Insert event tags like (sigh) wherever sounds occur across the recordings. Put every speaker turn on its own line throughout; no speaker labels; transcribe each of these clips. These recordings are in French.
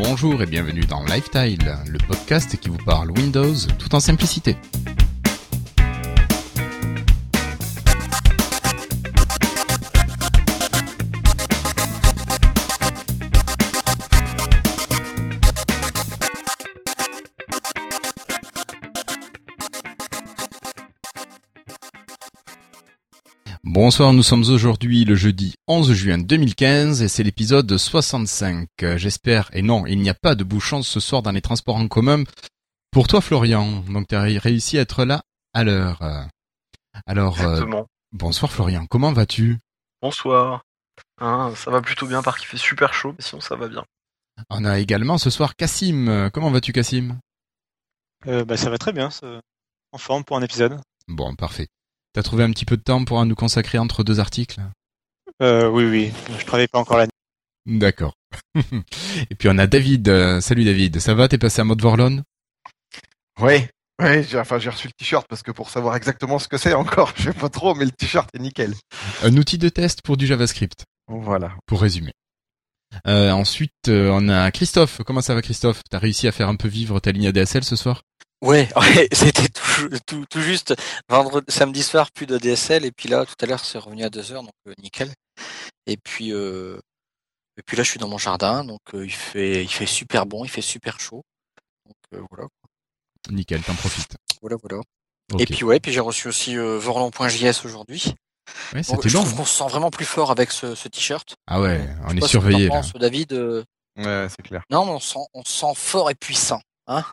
Bonjour et bienvenue dans Lifestyle, le podcast qui vous parle Windows tout en simplicité. Bonsoir, nous sommes aujourd'hui le jeudi 11 juin 2015 et c'est l'épisode 65. J'espère, et non, il n'y a pas de bouchons ce soir dans les transports en commun pour toi Florian. Donc tu as réussi à être là à l'heure. Alors, euh, bonsoir Florian, comment vas-tu?
Bonsoir. Hein, ça va plutôt bien, par qu'il fait super chaud, mais sinon ça va bien.
On a également ce soir Cassim. Comment vas-tu Cassim
Euh, bah, ça va très bien, ça- en forme pour un épisode.
Bon, parfait. T'as trouvé un petit peu de temps pour nous consacrer entre deux articles
Euh, oui, oui, je travaille pas encore la nuit.
D'accord. (laughs) et puis on a David. Euh, Salut David, ça va? T'es passé à mode Vorlon?
Ouais, ouais, j'ai, enfin, j'ai reçu le t-shirt parce que pour savoir exactement ce que c'est encore, (laughs) je sais pas trop, mais le t-shirt est nickel.
Un outil de test pour du JavaScript,
Voilà.
pour résumer. Euh, ensuite, euh, on a Christophe. Comment ça va Christophe? T'as réussi à faire un peu vivre ta ligne ADSL ce soir?
Ouais, (laughs) ouais, c'était tout, tout, tout juste vendredi, samedi soir, plus de DSL, et puis là, tout à l'heure, c'est revenu à 2 heures, donc euh, nickel. Et puis, euh, et puis là, je suis dans mon jardin, donc euh, il fait, il fait super bon, il fait super chaud. Donc euh, voilà,
Nickel, t'en profites.
voilà, voilà. Et puis ouais, puis j'ai reçu aussi euh, Vorlon.js aujourd'hui.
Ouais,
Donc, je
long.
trouve qu'on se sent vraiment plus fort avec ce, ce t-shirt.
Ah ouais, on est surveillé là.
David. euh,
Ouais, c'est clair.
Non, mais on sent, on se sent fort et puissant, hein.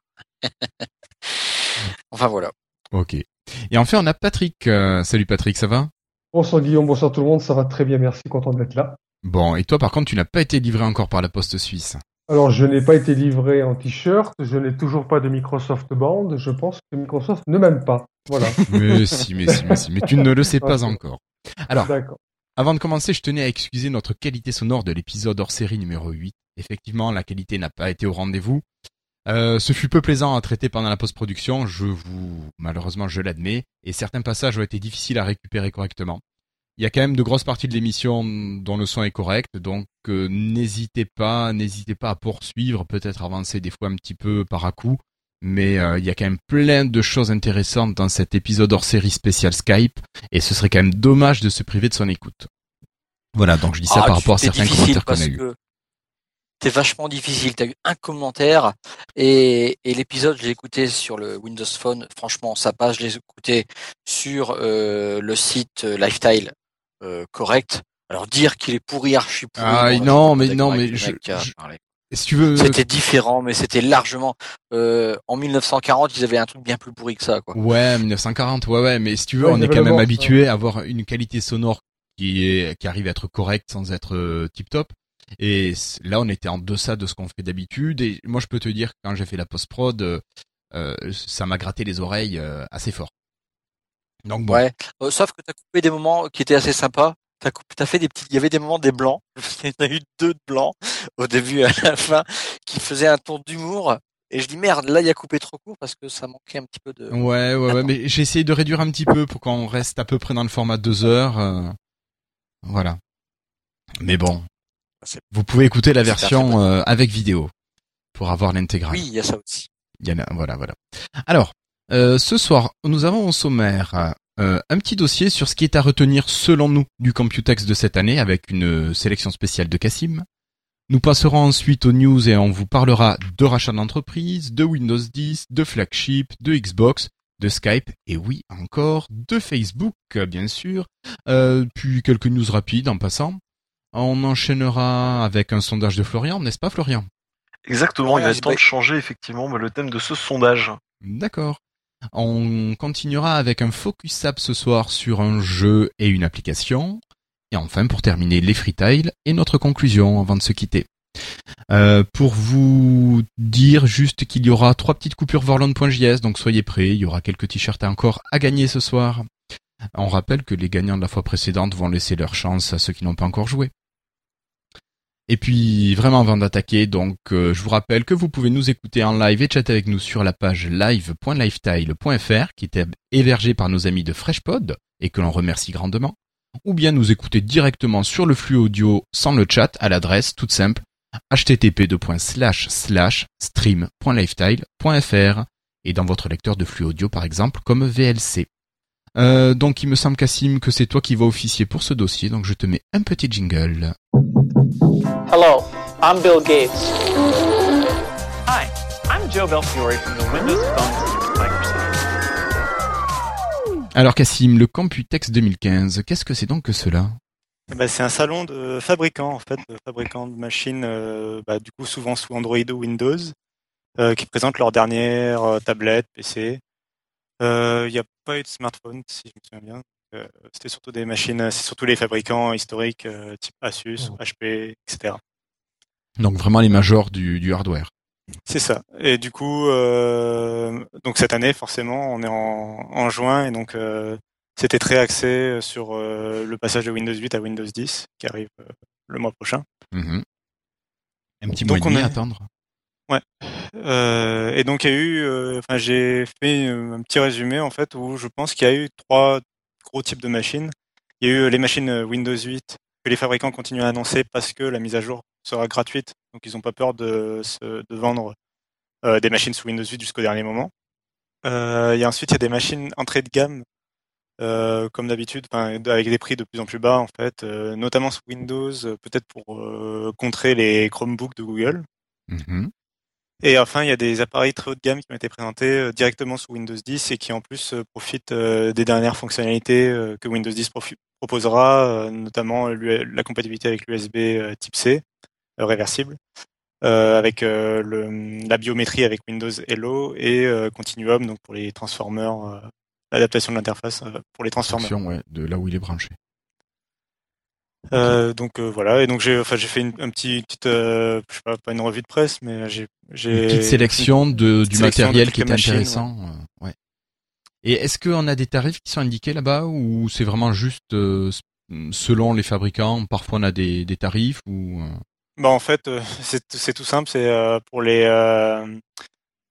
(laughs) enfin voilà.
Ok. Et enfin, on a Patrick. Euh, salut Patrick, ça va?
Bonsoir Guillaume, bonsoir tout le monde, ça va très bien, merci, content d'être là.
Bon, et toi par contre, tu n'as pas été livré encore par la poste suisse?
Alors, je n'ai pas été livré en t-shirt, je n'ai toujours pas de Microsoft Band, je pense que Microsoft ne m'aime pas. Voilà, (laughs)
Mais si, mais si, mais si, mais tu ne le sais pas (laughs) encore. Alors,
d'accord.
Avant de commencer, je tenais à excuser notre qualité sonore de l'épisode hors série numéro 8. Effectivement, la qualité n'a pas été au rendez-vous. Euh, ce fut peu plaisant à traiter pendant la post-production, je vous, malheureusement, je l'admets, et certains passages ont été difficiles à récupérer correctement. Il y a quand même de grosses parties de l'émission dont le son est correct, donc euh, n'hésitez pas, n'hésitez pas à poursuivre, peut-être avancer des fois un petit peu par à coup, mais euh, il y a quand même plein de choses intéressantes dans cet épisode hors série spécial Skype, et ce serait quand même dommage de se priver de son écoute. Voilà, donc je dis ça
Ah,
par rapport à certains commentaires qu'on a
que T'es vachement difficile. T'as eu un commentaire et, et l'épisode, je l'ai écouté sur le Windows Phone. Franchement, ça passe. Je l'ai écouté sur euh, le site euh, Lifestyle euh, correct. Alors dire qu'il est pourri, archi pourri.
Ah,
bon,
non, mais non, mais je- je-. Si tu veux,
C'était différent, mais c'était largement. euh, en 1940, ils avaient un truc bien plus pourri que ça, quoi.
Ouais, 1940, ouais, ouais, mais si tu veux,
Ouais,
on est quand même habitué à avoir une qualité sonore qui est, qui arrive à être correcte sans être tip top. Et là, on était en deçà de ce qu'on fait d'habitude. Et moi, je peux te dire que quand j'ai fait la post-prod, euh, euh, ça m'a gratté les oreilles euh, assez fort. Donc bon,
Ouais. Euh, sauf que t'as coupé des moments qui étaient assez sympas. T'as coupé, t'as fait des petits, il y avait des moments des blancs. (laughs) Il y en a eu deux de blancs au début et à la fin qui faisaient un ton d'humour. Et je dis merde, là il a coupé trop court parce que ça manquait un petit peu de.
ouais, ouais, ouais, mais j'ai essayé de réduire un petit peu pour qu'on reste à peu près dans le format deux heures. euh, voilà. Mais bon, vous pouvez écouter la version euh, avec vidéo pour avoir l'intégrale.
Oui, il y a ça aussi.
Il y en a, voilà, voilà. Alors, euh, ce soir, nous avons au sommaire euh, un petit dossier sur ce qui est à retenir selon nous du Computex de cette année avec une sélection spéciale de Cassim. Nous passerons ensuite aux news et on vous parlera de rachat d'entreprise, de Windows 10, de flagship, de Xbox, de Skype et oui, encore de Facebook, bien sûr. Euh, puis quelques news rapides en passant. On enchaînera avec un sondage de Florian, n'est-ce pas Florian?
Exactement, il va être temps
bah-
de changer effectivement le thème de ce sondage.
D'accord. On continuera avec un focus app ce soir sur un jeu et une application. Et enfin, pour terminer, les freetiles et notre conclusion avant de se quitter. Euh, pour vous dire juste qu'il y aura trois petites coupures Vorlon.js, donc soyez prêts, il y aura quelques t-shirts encore à gagner ce soir. On rappelle que les gagnants de la fois précédente vont laisser leur chance à ceux qui n'ont pas encore joué. Et puis vraiment avant d'attaquer, donc euh, je vous rappelle que vous pouvez nous écouter en live et chatter avec nous sur la page live.lifestyle.fr qui est hébergée par nos amis de FreshPod et que l'on remercie grandement, ou bien nous écouter directement sur le flux audio sans le chat à l'adresse toute simple http://stream.lifetile.fr et dans votre lecteur de flux audio par exemple comme VLC. Euh, donc il me semble Cassim que c'est toi qui vas officier pour ce dossier, donc je te mets un petit jingle.
Hello, I'm Bill Gates.
Hi, I'm Joe Belfiore from the Windows Phone team at Microsoft.
Alors Cassim, le Computex 2015, qu'est-ce que c'est donc que cela?
Bah, c'est un salon de fabricants, en fait, de fabricants de machines, euh, bah, du coup souvent sous Android ou Windows, euh, qui présentent leurs dernières euh, tablettes, PC. Il n'y a pas eu de smartphone, si je me souviens bien. Euh, C'était surtout des machines, c'est surtout les fabricants historiques, euh, type Asus, HP, etc.
Donc vraiment les majors du, du hardware.
C'est ça. Et du coup, euh, donc cette année, forcément, on est en, en juin et donc euh, c'était très axé sur euh, le passage de Windows 8 à Windows 10 qui arrive euh, le mois prochain.
Mhm. Un petit
Donc,
mois et demi à attendre.
Euh, et donc il y a eu, euh, enfin j'ai fait euh, un petit résumé en fait où je pense qu'il y a eu trois gros types de machines. Il y a eu les machines euh, Windows 8 que les fabricants continuent à annoncer parce que la mise à jour sera gratuite, donc ils n'ont pas peur de, vendre euh, des machines sous Windows 8 jusqu'au dernier moment. Euh, a ensuite il y a des machines entrée de gamme euh, comme d'habitude, avec des prix de plus en plus bas en fait, euh, notamment sous Windows, euh, peut-être pour euh, contrer les Chromebooks de Google.
Mhm.
Et enfin, il y a des appareils très haut de gamme qui ont été présentés euh, directement sous Windows 10 et qui en plus euh, profitent euh, des dernières fonctionnalités que Windows 10 profi- proposera, notamment la compatibilité avec l'USB Type C réversible, avec la biométrie avec Windows Hello et Continuum donc pour les transformers, euh, l'adaptation de l'interface pour les
ouais, de là où il est branché.
Euh, donc euh, voilà, et donc j'ai enfin j'ai fait une, un petit petite euh, je sais pas pas une revue de presse mais j'ai j'ai
Une petite sélection de, du
de
matériel qui est intéressant. euh, ouais. Et est-ce qu'on a des tarifs qui sont indiqués là-bas ou c'est vraiment juste selon les fabricants Parfois on a des, des tarifs ou
Bah en fait, (laughs) c'est c'est tout simple. C'est pour les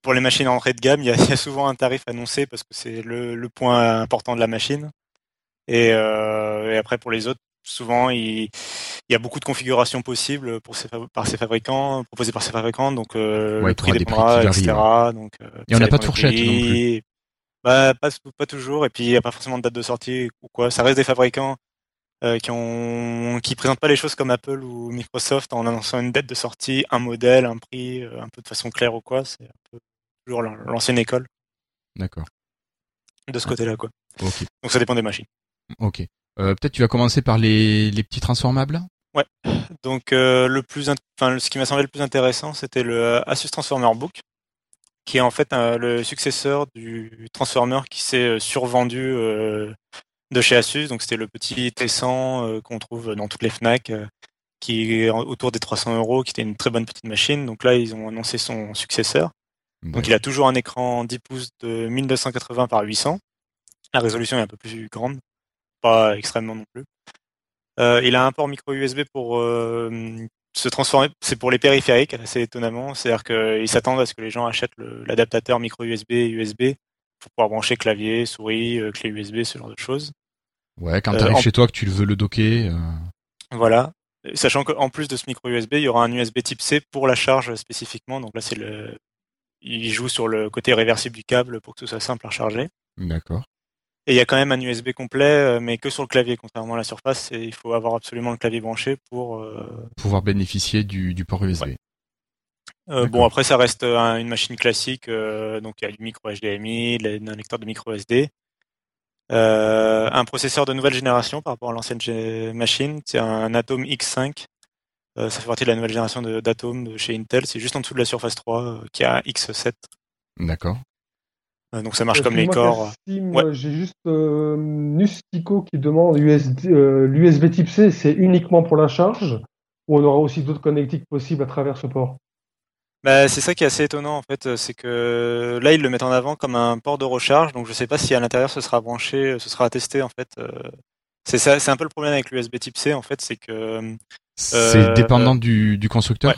pour les machines entrée de gamme, il y a, (laughs) il y a souvent un tarif annoncé parce que c'est le, le point important de la machine. Et, euh, et après pour les autres, souvent il, il y a beaucoup de configurations possibles pour ces, fab- par ces fabricants, proposées par ces fabricants. Donc euh,
Ouais,
le prix dépendra, etc. Donc euh,
Et on n'a pas de fourchette non.
Bah pas pas toujours. Et puis il n'y a pas forcément de date de sortie ou quoi. Ça reste des fabricants euh, qui ont qui présentent pas les choses comme Apple ou Microsoft en annonçant une date de sortie, un modèle, un prix, euh, un peu de façon claire ou quoi. C'est un peu toujours l'an- l'ancienne école
D'accord.
de ce côté-là quoi.
Ok.
Donc ça dépend des machines.
Ok. Euh, Peut-être tu vas commencer par les, les petits transformables.
Donc euh, le plus, enfin ce qui m'a semblé le plus intéressant, c'était le euh, Asus Transformer Book, qui est en fait euh, le successeur du Transformer qui s'est survendu de chez Asus. Donc c'était le petit T100 euh, qu'on trouve dans toutes les Fnac, qui est autour des 300 euros, qui était une très bonne petite machine. Donc là ils ont annoncé son successeur. Donc
Ouais.
il a toujours un écran 10 pouces de 1280 par 800. La résolution est un peu plus grande, pas extrêmement non plus. Euh, il a un port micro USB pour euh, se transformer. C'est pour les périphériques, assez étonnamment. C'est-à-dire qu'ils s'attendent à ce que les gens achètent l'adaptateur micro USB et USB pour pouvoir brancher clavier, souris, euh, clé USB, ce genre de choses.
Ouais, quand
Euh,
tu arrives
en-
chez toi que tu le veux le docker. euh,
Voilà. Sachant qu'en plus de ce micro USB, il y aura un USB Type C pour la charge spécifiquement. Donc là, c'est le, il joue sur le côté réversible du câble pour que ce soit simple à recharger.
D'accord.
Et il y a quand même un USB complet, euh, mais que sur le clavier, contrairement à la surface. Et il faut avoir absolument le clavier branché pour. euh,
Pouvoir bénéficier du, du port USB.
Euh, bon, après, ça reste un- une machine classique. euh, donc, il y a du micro HDMI, un lecteur de micro SD. Un processeur de nouvelle génération par rapport à l'ancienne machine. C'est un Atom X5. Euh, ça fait partie de la nouvelle génération d'Atom de chez Intel. C'est juste en dessous de la Surface 3 euh, qui a X7.
D'accord.
Euh, donc, ça marche comme les corps. Ouais.
J'ai juste euh, Nustico qui demande USB, euh, l'USB Type C, c'est uniquement pour la charge ou on aura aussi d'autres connectiques possibles à travers ce port?
Bah, c'est ça qui est assez étonnant en fait, euh, c'est que là ils le mettent en avant comme un port de recharge, donc je sais pas si à l'intérieur ce sera branché, ce sera attesté en fait. C'est ça, c'est un peu le problème avec l'USB Type C en fait, c'est que euh,
C'est dépendant du, du constructeur?
ouais.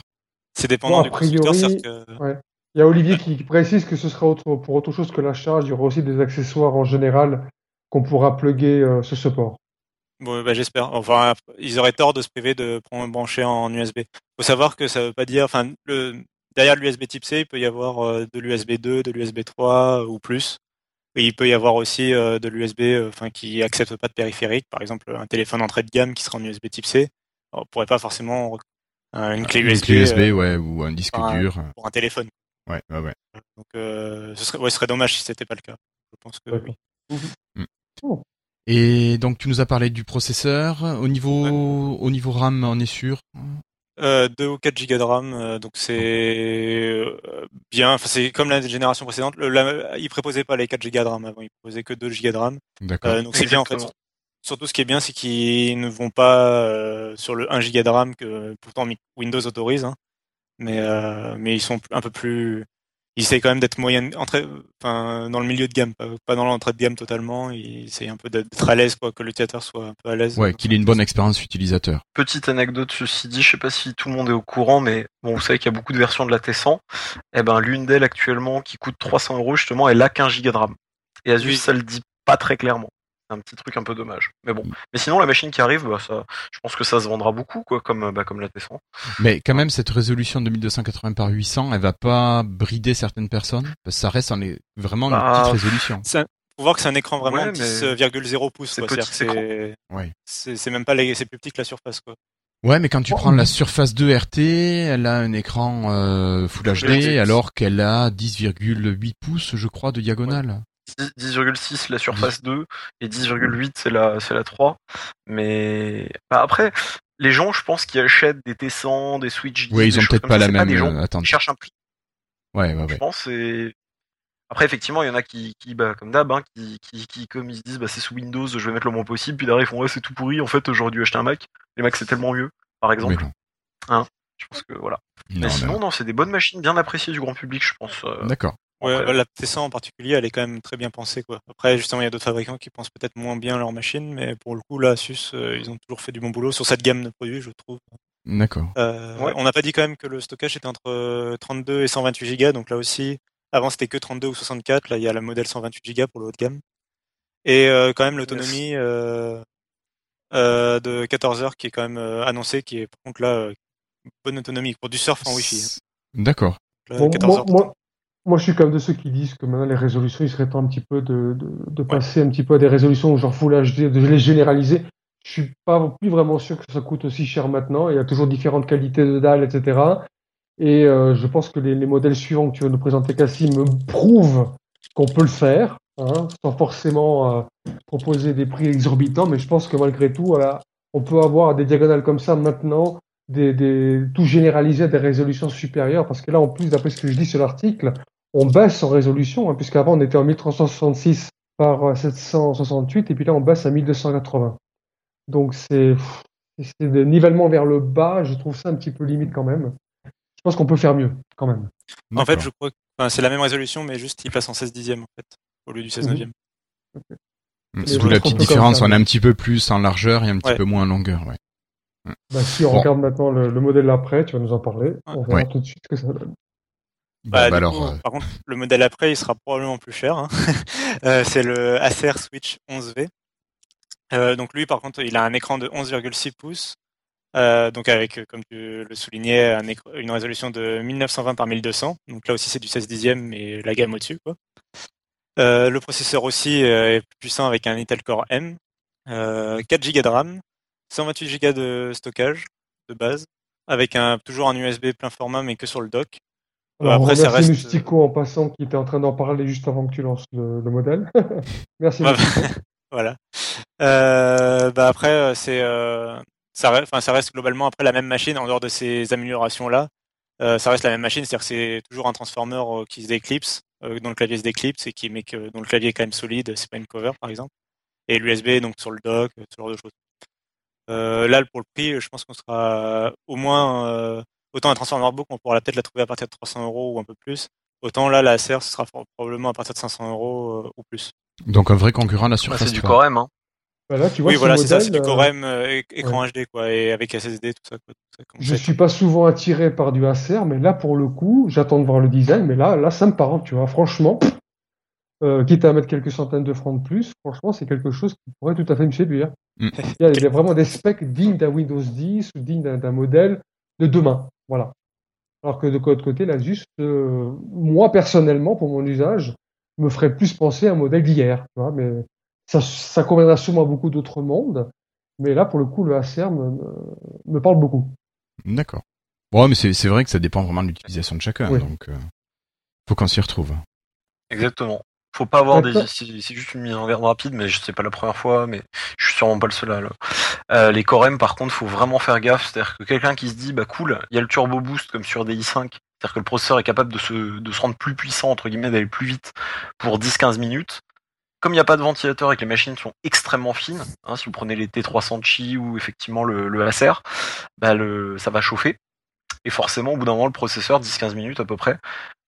c'est dépendant
Bon, a
du constructeur, que
Il y a Olivier qui, qui précise que ce sera autre- pour autre chose que la charge. Il y aura aussi des accessoires en général qu'on pourra plugger euh, sur ce port.
Bon, bah, j'espère. Enfin, ils auraient tort de se priver de prendre- brancher en USB. Faut savoir que ça veut pas dire, enfin, le, derrière l'USB Type C, il peut y avoir euh, de l'USB 2, de l'USB 3 ou plus. Et il peut y avoir aussi euh, de l'USB, euh, enfin, qui accepte pas de périphérique. Par exemple, un téléphone entrée de gamme qui sera en USB Type C. On pourrait pas forcément une clé
Une
USB,
clé USB,
euh,
ouais, ou un disque
enfin,
dur.
pour un téléphone.
Ouais, ouais, ouais.
Donc, euh, ce serait, ouais, ce serait dommage si c'était pas le cas. Je pense que
D'accord.
oui.
Et donc tu nous as parlé du processeur. Au niveau, au niveau RAM, on est sûr?
Euh, 2 ou 4 gigas de RAM, euh, donc c'est euh, bien. Enfin, c'est comme la génération précédente. Le, la, il préposait pas les 4 gigas de RAM avant, il proposait que 2 gigas de RAM.
D'accord.
Euh, donc c'est bien en fait. Surtout, ce qui est bien, c'est qu'ils ne vont pas euh, sur le 1 giga de RAM que pourtant Windows autorise, hein. Mais euh, mais ils sont un peu plus. Ils essayent quand même d'être moyen, entrée, enfin dans le milieu de gamme, pas, pas dans l'entrée de gamme totalement. Ils essayent un peu d'être à l'aise, quoi, que l'utilisateur soit un peu à l'aise.
Ouais, qu'il ait une bonne expérience utilisateur.
Petite anecdote ceci dit, je sais pas si tout le monde est au courant, mais bon, vous savez qu'il y a beaucoup de versions de la T100. Eh ben, l'une d'elles actuellement qui coûte 300 euros justement, elle a qu'un giga de RAM. Et Asus,
Oui.
ça le dit pas très clairement. C'est un petit truc un peu dommage. Mais bon. Mais sinon, la machine qui arrive, bah, ça, je pense que ça se vendra beaucoup, quoi, comme, bah, comme la T100.
Mais quand même, cette résolution de 1280 par 800, elle va pas brider certaines personnes? Parce que ça reste en est vraiment une
Bah,
petite résolution.
C'est un- faut voir que c'est un écran vraiment
Ouais, mais
10,0 pouces.
c'est
Ouais.
C'est même pas les, c'est plus petit que la surface quoi.
Ouais, mais quand tu
Oh.
prends la Surface 2 RT, elle a un écran euh, Full HD
HD.
alors qu'elle a 10,8 pouces, je crois, de diagonale.
10 10,6 la Surface 2 et 10,8 c'est la, c'est la 3. Mais bah, après, les gens, je pense, qui achètent des T100, des Switch 10,
Ouais, ils ont peut-être pas
ça,
la même
gens
euh, attente.
cherchent un prix.
Ouais, ouais,
Je pense et après effectivement il y en a qui, qui bah, comme d'hab hein, qui, qui, qui comme ils se disent bah c'est sous Windows je vais mettre le moins possible puis derrière ils font ouais c'est tout pourri en fait j'aurais dû acheter un Mac les Macs c'est tellement mieux par exemple
non.
je pense que voilà
Non,
mais
non.
sinon non c'est des bonnes machines bien appréciées du grand public je pense euh,
D'accord.
Ouais,
Après-
la T100 en particulier, elle est quand même très bien pensée quoi. Après justement, il y a d'autres fabricants qui pensent peut-être moins bien leur machine, mais pour le coup, là, Asus, euh, ils ont toujours fait du bon boulot sur cette gamme de produits, je trouve.
D'accord.
Euh,
Ouais.
On n'a pas dit quand même que le stockage était entre euh, 32 et 128 Go, donc là aussi, avant c'était que 32 ou 64, là il y a le modèle 128 Go pour le haut de gamme. Et euh, quand même l'autonomie euh, euh, de 14 heures qui est quand même euh, annoncée, qui est par contre là euh, bonne autonomie pour du surf en Wi-Fi. hein.
D'accord.
Là,
Bon,
14
moi,
heures.
moi, moi, je suis comme de ceux qui disent que maintenant les résolutions, il serait temps un petit peu de, de, de passer un petit peu à des résolutions genre Full HD, de les généraliser. Je suis pas plus vraiment sûr que ça coûte aussi cher maintenant. Il y a toujours différentes qualités de dalles, etc. Et euh, je pense que les, les modèles suivants que tu vas nous présenter, Cassie, me prouvent qu'on peut le faire, hein, sans forcément euh, proposer des prix exorbitants. Mais je pense que malgré tout, voilà, on peut avoir des diagonales comme ça maintenant, des, des, tout généralisé à des résolutions supérieures. Parce que là, en plus, d'après ce que je dis sur l'article, on baisse en résolution, hein, puisqu'avant on était en 1366 par euh, 768, et puis là on baisse à 1280. Donc c'est c'est des nivellements vers le bas, je trouve ça un petit peu limite quand même. Je pense qu'on peut faire mieux quand même.
En fait, je crois que enfin, c'est la même résolution, mais juste il passe en 16 dixièmes en fait, au lieu du 16
Mhm.
neuvième.
Mais
C'est
je
d'où la petite différence. On est
mais-
un petit peu plus en largeur et un petit
Ouais.
peu moins en longueur. Ouais.
Bah, si on
Bon.
regarde maintenant le, le modèle après, tu vas nous en parler, on verra
Ouais.
tout de suite ce que ça donne.
Bah,
bah
du
alors,
coup,
euh,
Par contre, le modèle après, il sera probablement plus cher. hein. (laughs) Euh, c'est le Acer Switch 11V. Euh, donc lui, par contre, il a un écran de 11,6 pouces. Euh, donc avec, euh, comme tu le soulignais, un une résolution de 1920 par 1200. Donc là aussi, c'est du 16 dixième, mais la gamme au-dessus. quoi. Euh, le processeur aussi est plus puissant avec un Intel Core M. Euh, 4 Go de RAM, 128 Go de stockage de base, avec un, toujours un USB plein format, mais que sur le dock.
Alors,
Après, ça reste-
en passant qui était en train d'en parler juste avant que tu lances le, le modèle. (laughs) Merci.
Ouais,
Mustico. (laughs)
voilà. Euh, bah après, euh, c'est euh, ça, reste, enfin, ça reste globalement après la même machine en dehors de ces améliorations là. Euh, ça reste la même machine, c'est-à-dire que c'est toujours un transformer qui se déclipse, dont le clavier se déclipse et qui met que dont le clavier est quand même solide, c'est pas une cover par exemple. Et l'USB donc sur le dock, ce genre de choses. Là pour le prix, je pense qu'on sera au moins autant un transformer book, on pourra peut-être la trouver à partir de 300 euros ou un peu plus. Autant là la Acer, ce sera probablement à partir de 500 euros euh, ou plus.
donc un vrai concurrent à la
bah,
Surface
c'est du
3.
Core M hein.
Bah là, tu vois,
oui,
ce
voilà, c'est ça, c'est du
euh,
M euh, écran HD, quoi, et avec SSD, tout ça, quoi. tout ça, comme
Je
ça.
suis pas souvent attiré par du Acer, mais là, pour le coup, j'attends de voir le design, mais là, là, ça me parle, tu vois. Franchement, euh, quitte à mettre quelques centaines de francs de plus, franchement, c'est quelque chose qui pourrait tout à fait me séduire.
Mm.
Il, y a, il y a vraiment des specs dignes d'un Windows 10 ou dignes d'un d'un modèle de demain. Voilà. Alors que de l'autre côté, l'Asus, euh, moi personnellement, pour mon usage, me ferait plus penser à un modèle d'hier. Mais ça, ça conviendra sûrement à beaucoup d'autres mondes. Mais là, pour le coup, le ACR me, parle beaucoup.
D'accord. Bon, mais c'est c'est vrai que ça dépend vraiment de l'utilisation de chacun,
Oui.
donc euh, faut qu'on s'y retrouve.
Exactement. Faut pas avoir des. C'est juste une mise en garde rapide, mais je sais pas la première fois, mais je suis sûrement pas le seul à le. Euh, les Core M, par contre, faut vraiment faire gaffe. C'est-à-dire que quelqu'un qui se dit, bah cool, il y a le turbo boost comme sur des i5. C'est-à-dire que le processeur est capable de se, de se rendre plus puissant, entre guillemets, d'aller plus vite pour 10-15 minutes. Comme il n'y a pas de ventilateur et que les machines sont extrêmement fines, hein, si vous prenez les T300 Chi ou effectivement le, le Acer, bah le, ça va chauffer. Et forcément, au bout d'un moment, le processeur, 10-15 minutes à peu près,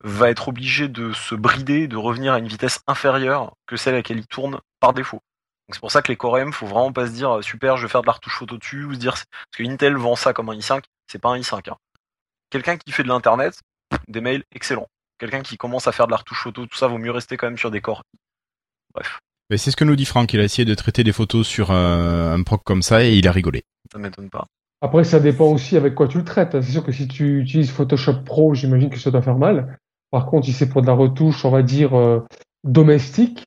va être obligé de se brider, de revenir à une vitesse inférieure que celle à laquelle il tourne par défaut. Donc c'est pour ça que les Core M, faut vraiment pas se dire euh, super, je vais faire de la retouche photo dessus ou se dire parce que Intel vend ça comme un i5, c'est pas un i5. hein. Quelqu'un qui fait de l'internet, des mails excellents. Quelqu'un qui commence à faire de la retouche photo, tout ça, vaut mieux rester quand même sur des Core. i. Bref,
Mais c'est ce que nous dit Franck. Il a essayé de traiter des photos sur euh, un proc comme ça et il a rigolé.
ça m'étonne pas.
Après, ça dépend aussi avec quoi tu le traites. C'est sûr que si tu utilises Photoshop Pro, j'imagine que ça doit faire mal. Par contre, si c'est pour de la retouche, on va dire, euh, domestique,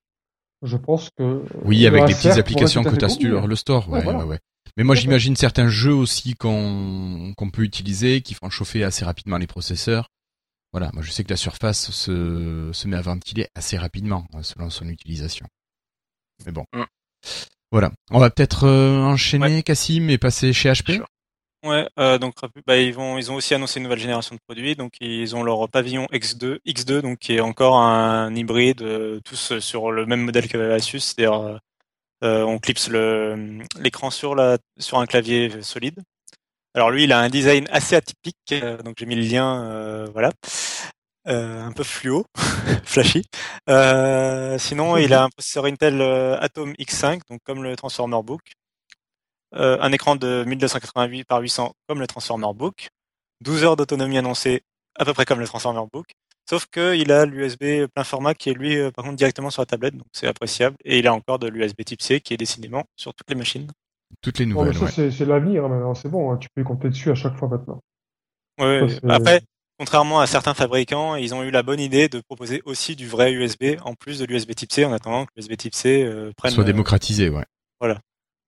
je pense que.
Oui,
le
avec des petites applications que tu as sur le store. Ouais,
Ouais, voilà.
ouais, ouais. Mais moi, j'imagine certains jeux aussi qu'on qu'on peut utiliser, qui font chauffer assez rapidement les processeurs. Voilà, moi je sais que la surface se, se met à ventiler assez rapidement euh, selon son utilisation. Mais bon.
Mm.
Voilà. On va peut-être euh, enchaîner, Cassim, et passer chez HP.
Ouais, euh, donc bah, ils vont, ils ont aussi annoncé une nouvelle génération de produits. Donc ils ont leur pavillon X2, X2, donc qui est encore un hybride, euh, tous sur le même modèle que Asus, c'est-à-dire euh, euh, on clipse l'écran sur la sur un clavier solide. Alors lui, il a un design assez atypique, euh, donc j'ai mis le lien, euh, voilà, Euh, un peu fluo, (laughs) flashy. Euh, sinon, il a un processeur Intel euh, Atom X5, donc comme le Transformer Book. Euh, un écran de 1288 par 800 comme le Transformer Book, 12 heures d'autonomie annoncée à peu près comme le Transformer Book, sauf qu'il a l'USB plein format qui est lui euh, par contre directement sur la tablette, donc c'est appréciable, et il a encore de l'USB Type C qui est décidément sur toutes les machines.
Toutes les nouvelles, ouais.
c'est c'est l'avenir hein, maintenant. C'est bon, hein, tu peux y compter dessus à chaque fois maintenant.
Ouais,
Ça,
après, contrairement à certains fabricants, ils ont eu la bonne idée de proposer aussi du vrai USB en plus de l'USB Type C en attendant que l'USB Type C euh, prenne.
Soit
euh,
démocratisé, ouais.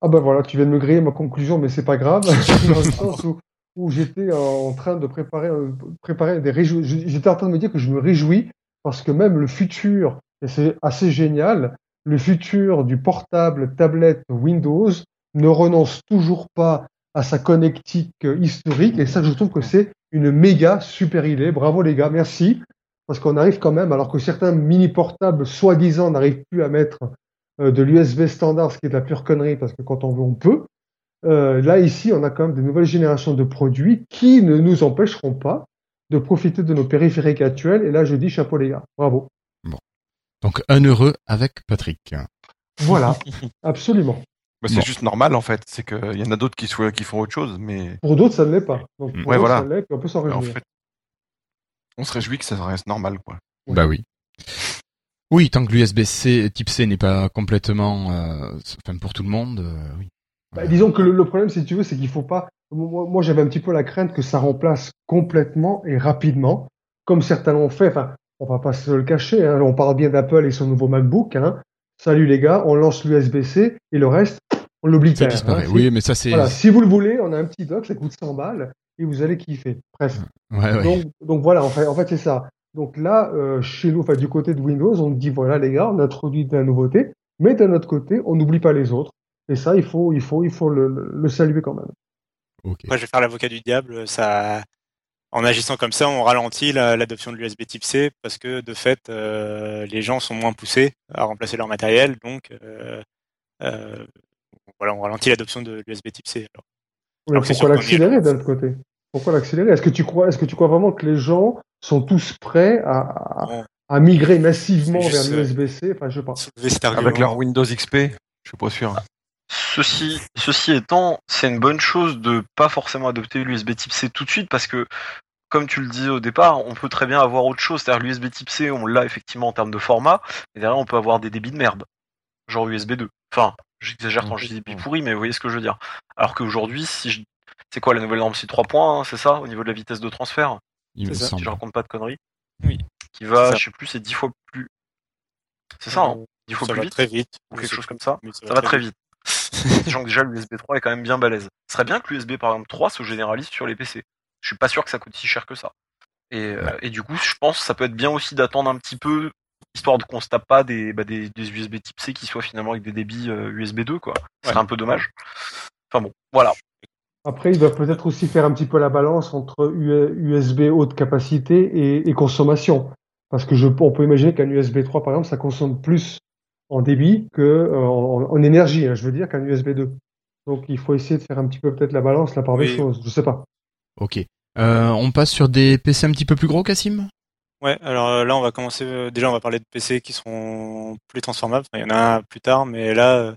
Ah ben voilà, tu viens de me griller ma conclusion, mais c'est pas grave, (laughs) dans le sens où, où j'étais en train de préparer, euh, préparer des réjou- J'étais en train de me dire que je me réjouis parce que même le futur, et c'est assez génial, le futur du portable, tablette Windows ne renonce toujours pas à sa connectique euh, historique, et ça, je trouve que c'est une méga super idée. Bravo les gars, merci. Parce qu'on arrive quand même, alors que certains mini portables, soi-disant, n'arrivent plus à mettre euh, de l'USB standard, ce qui est de la pure connerie, parce que quand on veut, on peut. Euh, là, ici, on a quand même des nouvelles générations de produits qui ne nous empêcheront pas de profiter de nos périphériques actuels. Et là, je dis chapeau les gars. Bravo.
Donc un heureux avec Patrick.
Voilà. (laughs) Absolument.
Bah, c'est
Bon.
juste normal en fait. C'est qu'il y en a d'autres qui, font autre chose, mais
Pour d'autres, ça ne l'est pas. Donc, pour
Ouais,
d'autres,
voilà.
ça l'est, puis on peut s'en
en
réjouir.
fait, on se réjouit que ça reste normal quoi.
Bah oui. Oui, tant que l'USB-C type C n'est pas complètement, euh, enfin pour tout le monde, euh, oui.
Bah, disons que le, le problème, si tu veux, c'est qu'il faut pas. Moi, moi, j'avais un petit peu la crainte que ça remplace complètement et rapidement, comme certains l'ont fait. Enfin, on va pas se le cacher. Hein, on parle bien d'Apple et son nouveau MacBook. Hein. Salut les gars, on lance l'USB-C et le reste, on l'oublie.
Ça disparaît.
hein. Si-
Oui, mais ça c'est.
Voilà, si vous le voulez, on a un petit dock, ça coûte 100 balles et vous allez kiffer.
Ouais, ouais.
Donc, donc voilà, en fait, en fait c'est ça. Donc là, euh, chez nous, enfin du côté de Windows, on dit voilà les gars, on introduit de la nouveauté, mais d'un autre côté, on n'oublie pas les autres. Et ça, il faut, il faut, il faut le, le- le saluer quand même.
Après, je vais faire l'avocat du diable. Ça, en agissant comme ça, on ralentit la- l'adoption de l'USB Type C parce que de fait, euh, les gens sont moins poussés à remplacer leur matériel, donc euh, euh, voilà, on ralentit l'adoption de l'USB Type C. Alors,
Oui, pourquoi l'accélérer d'un autre côté? Pourquoi l'accélérer? Est-ce que tu crois, est-ce que tu crois vraiment que les gens sont tous prêts à, à, migrer massivement vers l'USB-C Enfin, je.
Avec leur Windows XP, je suis pas sûr.
Ceci, ceci étant, c'est une bonne chose de pas forcément adopter l'USB Type C tout de suite parce que comme tu le dis au départ, on peut très bien avoir autre chose. C'est-à-dire l'USB Type C, on l'a effectivement en termes de format, et derrière on peut avoir des débits de merde, genre USB 2. Enfin, j'exagère quand je dis débit pourri, mais vous voyez ce que je veux dire. Alors qu'aujourd'hui, si je... c'est quoi la nouvelle norme? C'est 3 points, hein, c'est ça, au niveau de la vitesse de transfert?
Il me
ça,
Si je raconte pas de conneries.
Oui.
Qui va, je sais plus, c'est 10 fois plus. C'est ça, hein 10 fois
ça
plus
va
vite
très vite.
ou quelque chose comme ça.
Mais
Ça va très vite. Sachant (laughs) que déjà l'USB 3 est quand même bien balèze. Ce serait bien que l'USB par exemple 3 se généralise sur les PC. Je suis pas sûr que ça coûte si cher que ça. Et, euh,
Ouais.
et du coup, je pense que ça peut être bien aussi d'attendre un petit peu, histoire de qu'on se tape pas des, bah, des, des USB type C qui soient finalement avec des débits euh, USB 2, quoi. Ce serait un peu dommage. Enfin bon, voilà.
Après, il va peut-être aussi faire un petit peu la balance entre USB haute capacité et, et consommation. Parce que je, on peut imaginer qu'un USB 3, par exemple, ça consomme plus en débit que euh, en, en énergie, hein, je veux dire, qu'un USB 2. Donc, il faut essayer de faire un petit peu peut-être la balance, la part des choses. Je sais pas.
Ok. Euh, on passe sur des PC un petit peu plus gros, Cassim
Ouais, alors euh, là, on va commencer. euh, déjà, on va parler de PC qui seront plus transformables. Enfin, il y en a un plus tard, mais là, euh,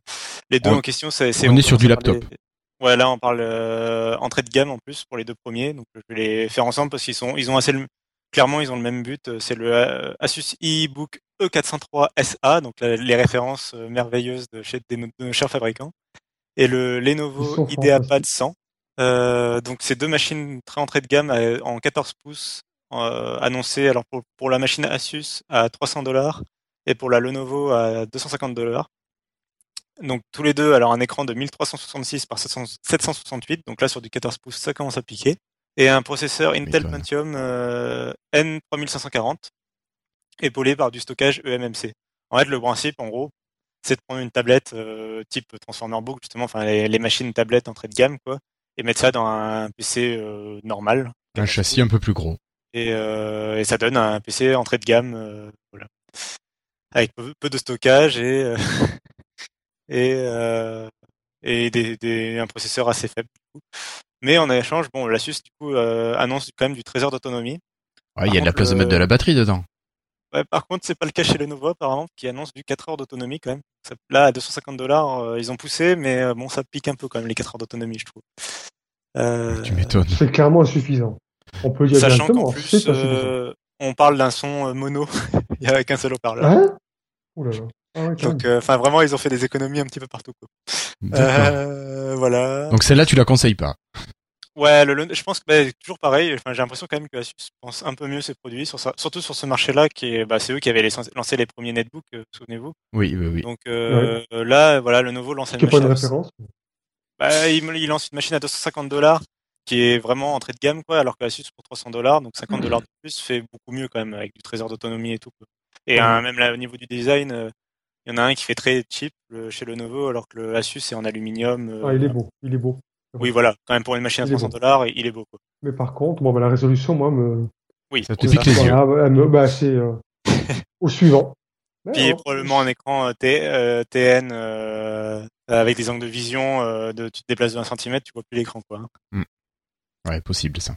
les deux
On-
en question, c'est. c'est-
on est sur du
parler-
laptop.
Ouais, là, on parle euh, entrée de gamme en plus pour les deux premiers. Donc, je vais les faire ensemble parce qu'ils sont, ils ont assez le- clairement, ils ont le même but. euh, C'est le euh, Asus EBook E403 SA, donc la- les références merveilleuses de chez de nos- de nos chers fabricants, et le Lenovo IdeaPad
fantastiques.
100. Euh, donc, ces deux machines très entrée de gamme en 14 pouces euh, annoncées. Alors pour, pour la machine Asus à 300 dollars et pour la Lenovo à 250 dollars. Donc tous les deux, alors un écran de 1366 par 700 768, donc là sur du 14 pouces ça commence à piquer, et un processeur Intel. Pentium euh, N3540, épaulé par du stockage eMMC. En fait, le principe, en gros, c'est de prendre une tablette euh, type Transformer Book, justement, enfin les, les machines tablettes entrée de gamme, quoi, et mettre ça dans un PC euh, normal.
Un châssis un peu plus gros.
Et, euh, et ça donne un PC entrée de gamme, euh, voilà, avec peu, peu de stockage et euh, et euh, et des, des- un processeur assez faible. Du coup. Mais en échange, bon, l'Asus du coup euh, annonce quand même du trésor d'autonomie.
Ouais, il y a de la place de mettre de
euh,
la batterie dedans.
Ouais, par contre, c'est pas le cas chez Lenovo apparemment, qui annonce du 4 heures d'autonomie quand même. Ça- là, à 250 dollars, ils ont poussé, mais euh, bon, ça pique un peu quand même les 4 heures d'autonomie, je trouve. Euh,
Tu m'étonnes.
C'est clairement insuffisant. On peut dire
Sachant
directement.
qu'en plus, euh, on parle d'un son mono, (laughs) il y a qu'un seul haut-parleur.
Hein? Ouh là là. Ah ouais,
Donc, euh, enfin, vraiment, ils ont fait des économies un petit peu partout. Quoi. Euh, voilà.
Donc celle-là, tu la conseilles pas?
Ouais, le, le- je pense que bah, toujours pareil. Enfin, j'ai l'impression quand même que Asus pense un peu mieux ses produits, sur ça, surtout sur ce marché-là, qui est, bah, c'est eux qui avaient les- lancé les premiers netbooks, euh, souvenez-vous.
Oui, oui, oui.
Donc euh, là, voilà, le nouveau lance une
est pas
machine.
une
à-
référence.
Bah, il, lance une machine à 250 dollars, qui est vraiment entrée de gamme, quoi, alors que Asus pour 300 dollars, donc 50 dollars de plus, fait beaucoup mieux quand même avec du trésor d'autonomie et tout. Quoi. Et même là, au niveau du design, euh, il y en a un qui fait très cheap le- chez Lenovo, alors que le Asus est en aluminium. euh,
Ah, il est beau. Il est beau.
Oui, voilà, quand même pour une machine à
Il est
300
beau.
dollars, il est beau. Quoi.
Mais par contre, bon, bah, la résolution, moi, me.
Oui,
Ça te pique les yeux.
Voilà, me- bah, c'est euh, (laughs) au suivant. Ouais,
Puis
ouais.
probablement un écran euh, T- euh, TN euh, avec des angles de vision, euh, de, tu te déplaces de 1 cm, tu vois plus l'écran. quoi. hein.
Ouais, possible ça.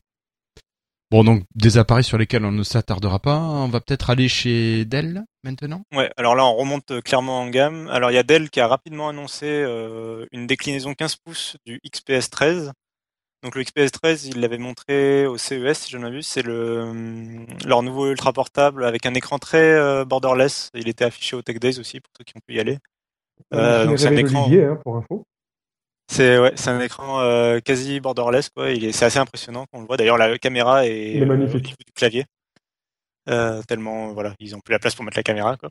Bon, donc des appareils sur lesquels on ne s'attardera pas. On va peut-être aller chez Dell maintenant?
Ouais, alors là on remonte euh, clairement en gamme. Alors il y a Dell qui a rapidement annoncé euh, une déclinaison 15 pouces du XPS 13. Donc le XPS 13, il l'avait montré au CES si je ne m'abuse, c'est le hum, leur nouveau ultra portable avec un écran très euh, borderless. Il était affiché au Tech Days aussi pour ceux qui ont pu y aller. Euh, donc c'est un écran.
Olivier, hein, pour info.
C'est ouais, c'est un écran euh, quasi borderless quoi. Il est c'est assez impressionnant quand on le voit. D'ailleurs la caméra est,
Il est magnifique.
au niveau du clavier. Euh, tellement voilà, ils ont plus la place pour mettre la caméra quoi.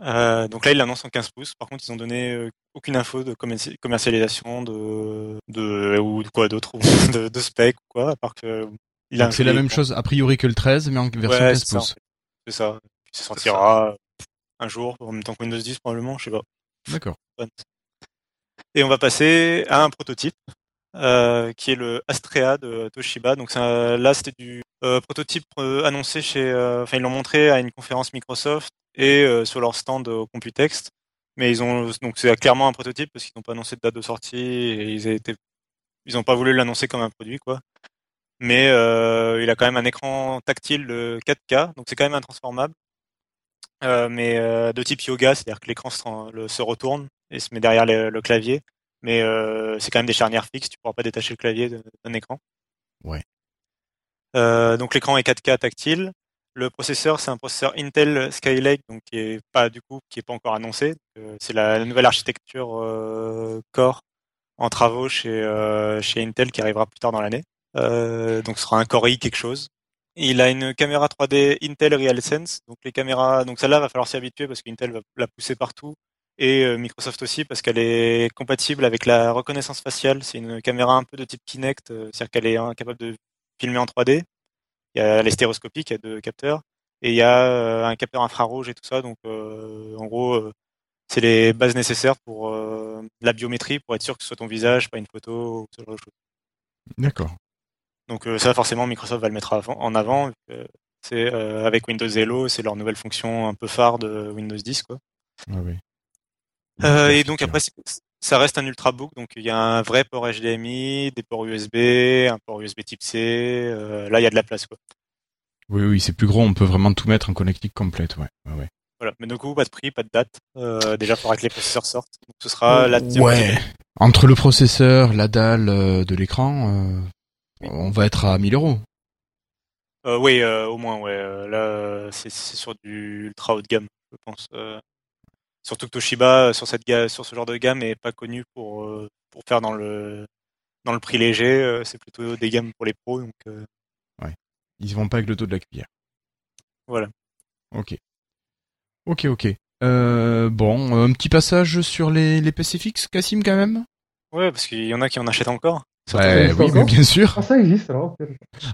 Euh, donc là, ils l'annoncent en 15 pouces. Par contre, ils ont donné euh, aucune info de commerci- commercialisation de, de ou de quoi d'autre, (laughs) de, de spec ou quoi, à part que
c'est la même chose a priori que le 13, mais en version
Ouais,
15
c'est ça, en
pouces.
fait. C'est ça. Ça sortira un jour, en même temps que Windows 10 probablement, je sais pas.
D'accord.
Et on va passer à un prototype euh, qui est le Astrea de Toshiba. Donc là, c'était du euh, prototype euh, annoncé chez, enfin ils l'ont montré à une conférence Microsoft et sur leur stand au Computex. Mais ils ont donc c'est clairement un prototype parce qu'ils n'ont pas annoncé de date de sortie ils n'ont pas voulu l'annoncer comme un produit quoi. Mais il a quand même un écran tactile de 4K, donc c'est quand même un transformable. Euh, mais de type yoga, c'est-à-dire que l'écran se retourne et se met derrière le, le clavier. Mais euh, c'est quand même des charnières fixes, tu pourras pas détacher le clavier d'un écran.
Ouais.
Euh, donc l'écran est 4K tactile. Le processeur, c'est un processeur Intel Skylake, donc qui est pas du coup, qui est pas encore annoncé. Euh, c'est la, la nouvelle architecture euh, Core en travaux chez chez Intel qui arrivera plus tard dans l'année. Donc ce sera un Core i quelque chose. Il a une caméra 3D Intel RealSense. Donc les caméras, donc celle-là va falloir s'y habituer parce qu'Intel va la pousser partout et euh, Microsoft aussi parce qu'elle est compatible avec la reconnaissance faciale. C'est une caméra un peu de type Kinect, euh, c'est-à-dire qu'elle est capable de filmer en 3D. Il y a les stéréoscopiques, il y a deux capteurs et il y a euh, un capteur infrarouge et tout ça. Donc euh, en gros, c'est les bases nécessaires pour euh, la biométrie pour être sûr que ce soit ton visage, pas une photo ou ce genre de choses.
D'accord.
Donc euh, ça, forcément, Microsoft va le mettre en avant. C'est avec Windows Hello, c'est leur nouvelle fonction un peu phare de Windows 10, quoi.
Ouais, ouais.
Euh, et donc après, ça reste un ultrabook, donc il y a un vrai port HDMI, des ports USB, un port USB Type C. euh, là, il y a de la place, quoi.
Oui, oui, c'est plus gros, on peut vraiment tout mettre en connectique complète, ouais. ouais, ouais.
Voilà. Mais du coup, pas de prix, pas de date. Euh, déjà, il faudra que les processeurs sortent. Donc ce sera la
Ouais. Entre le processeur, la dalle euh, de l'écran, euh, on va être à 1000 euros.
Euh, oui, euh, au moins, ouais. Euh, là, c'est c'est sur du ultra haut de gamme, je pense. Surtout que Toshiba, euh, sur cette sur ce genre de gamme, est pas connu pour euh, pour faire dans le dans le prix léger. euh, c'est plutôt des gammes pour les pros, donc euh,
Ils vont pas avec le dos de la cuillère.
voilà.
Ok. Ok, ok. Euh, bon, un petit passage sur les, les PC fixes, Cassim, quand même?
Ouais, parce qu'il y en a qui en achètent encore.
Ouais, oui, mais bien sûr.
Ah, ça existe alors.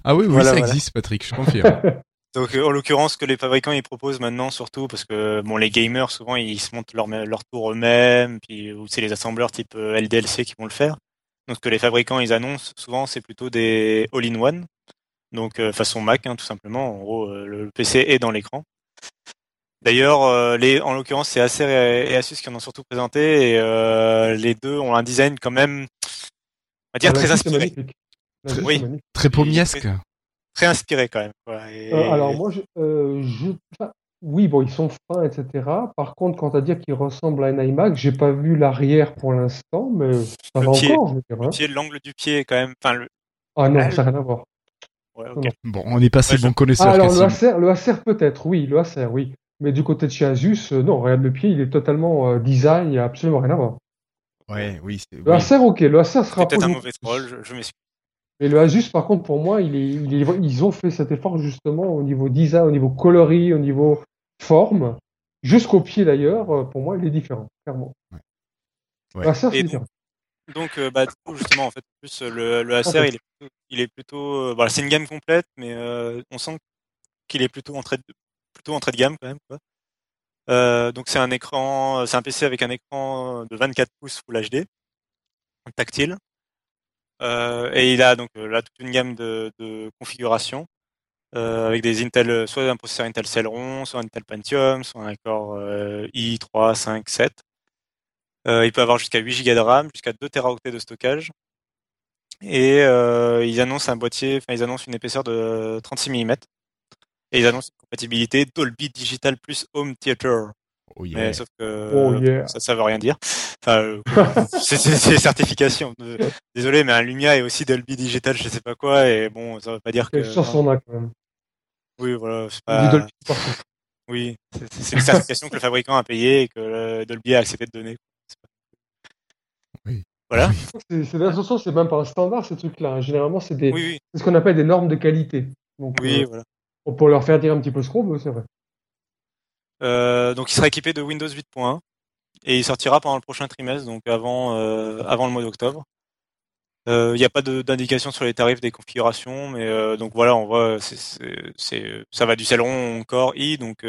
Ah oui, oui,
Voilà,
ça
voilà.
existe, Patrick, je confirme. (laughs)
Donc euh, en l'occurrence, ce que les fabricants ils proposent maintenant, surtout parce que bon, les gamers souvent ils se montent leur leur tour eux-mêmes, puis ou c'est les assembleurs type euh, LDLC qui vont le faire. Donc ce que les fabricants ils annoncent souvent, c'est plutôt des all-in-one, donc euh, façon Mac hein, tout simplement. En gros, euh, le PC est dans l'écran. D'ailleurs, euh, les en l'occurrence, c'est Acer et, Asus qui en ont surtout présenté, et euh, les deux ont un design quand même, on va dire
Ah,
très inspiré, Oui.
Très pommiesque.
Très inspiré quand même. quoi. Et-
Euh, alors moi, je, euh, je- oui, bon, ils sont fins, etc. Par contre, quant à dire qu'ils ressemblent à un iMac, j'ai pas vu l'arrière pour l'instant, mais ça
Le
va
pied.
encore, je veux dire. hein.
pied, l'angle du pied est quand même, enfin le,
Ah non, ça n'a rien à voir.
ouais.
Bon, on est passé
Ouais, je-
bon connaisseur,
Ah, alors le. Acer, le Acer peut-être, oui, le Acer, oui. Mais du côté de chez Asus, euh, non, regarde le pied, il est totalement euh, design, il n'y a absolument rien à voir.
Ouais, oui, c'est...
Le
oui.
Acer, ok, le Acer se
C'est peut-être un mauvais troll, je, je m'excuse.
Mais le Asus, par contre, pour moi, il est, il est- ils ont fait cet effort justement au niveau design, au niveau coloris, au niveau forme, jusqu'au pied d'ailleurs. euh, Pour moi, il est différent, clairement.
Ouais.
Acer, c'est différent.
Donc, euh, bah, du coup, justement, en fait, en plus, le, le Acer,
fait.
il est plutôt, il est plutôt, euh, voilà, c'est une gamme complète, mais euh, on sent qu'il est plutôt entrée de, plutôt entrée de gamme quand même, quoi. Euh, donc, c'est un écran, c'est un PC avec un écran de 24 pouces Full HD, tactile. Euh, et il a donc euh, là toute une gamme de, configurations euh, avec des Intel, soit un processeur Intel Celeron, soit un Intel Pentium, soit un Core euh, i3, 5, 7. Euh, il peut avoir jusqu'à 8 Go de RAM, jusqu'à 2 Teraoctets de stockage. Et ils annoncent un boîtier, enfin ils annoncent une épaisseur de 36 mm. Et ils annoncent une compatibilité Dolby Digital plus Home Theater.
Oh yeah.
Mais sauf que
Oh yeah.
ça, ça veut rien dire. Enfin, euh, (laughs) c'est certification. Euh, Désolé, mais un Lumia est aussi Dolby Digital, je sais pas quoi, et bon, ça veut pas dire que.
Chance on a quand même.
Oui, voilà, pas.
Dolby.
Oui, c'est une certification que le fabricant a payée et que Dolby a accepté de donner.
Oui.
Voilà.
C'est, façon, même pas un standard, ces trucs-là. Généralement, c'est des,
Oui, oui,
c'est ce qu'on appelle des normes de qualité. Donc,
oui,
euh,
voilà.
on peut leur faire dire un petit peu ce qu'on veut, c'est vrai.
Euh, donc il sera équipé de Windows 8.1 et il sortira pendant le prochain trimestre, donc avant euh, avant le mois d'octobre. Euh, Il n'y a pas d'indication sur les tarifs des configurations, mais donc voilà, on voit, ça va du Celeron au Core i, donc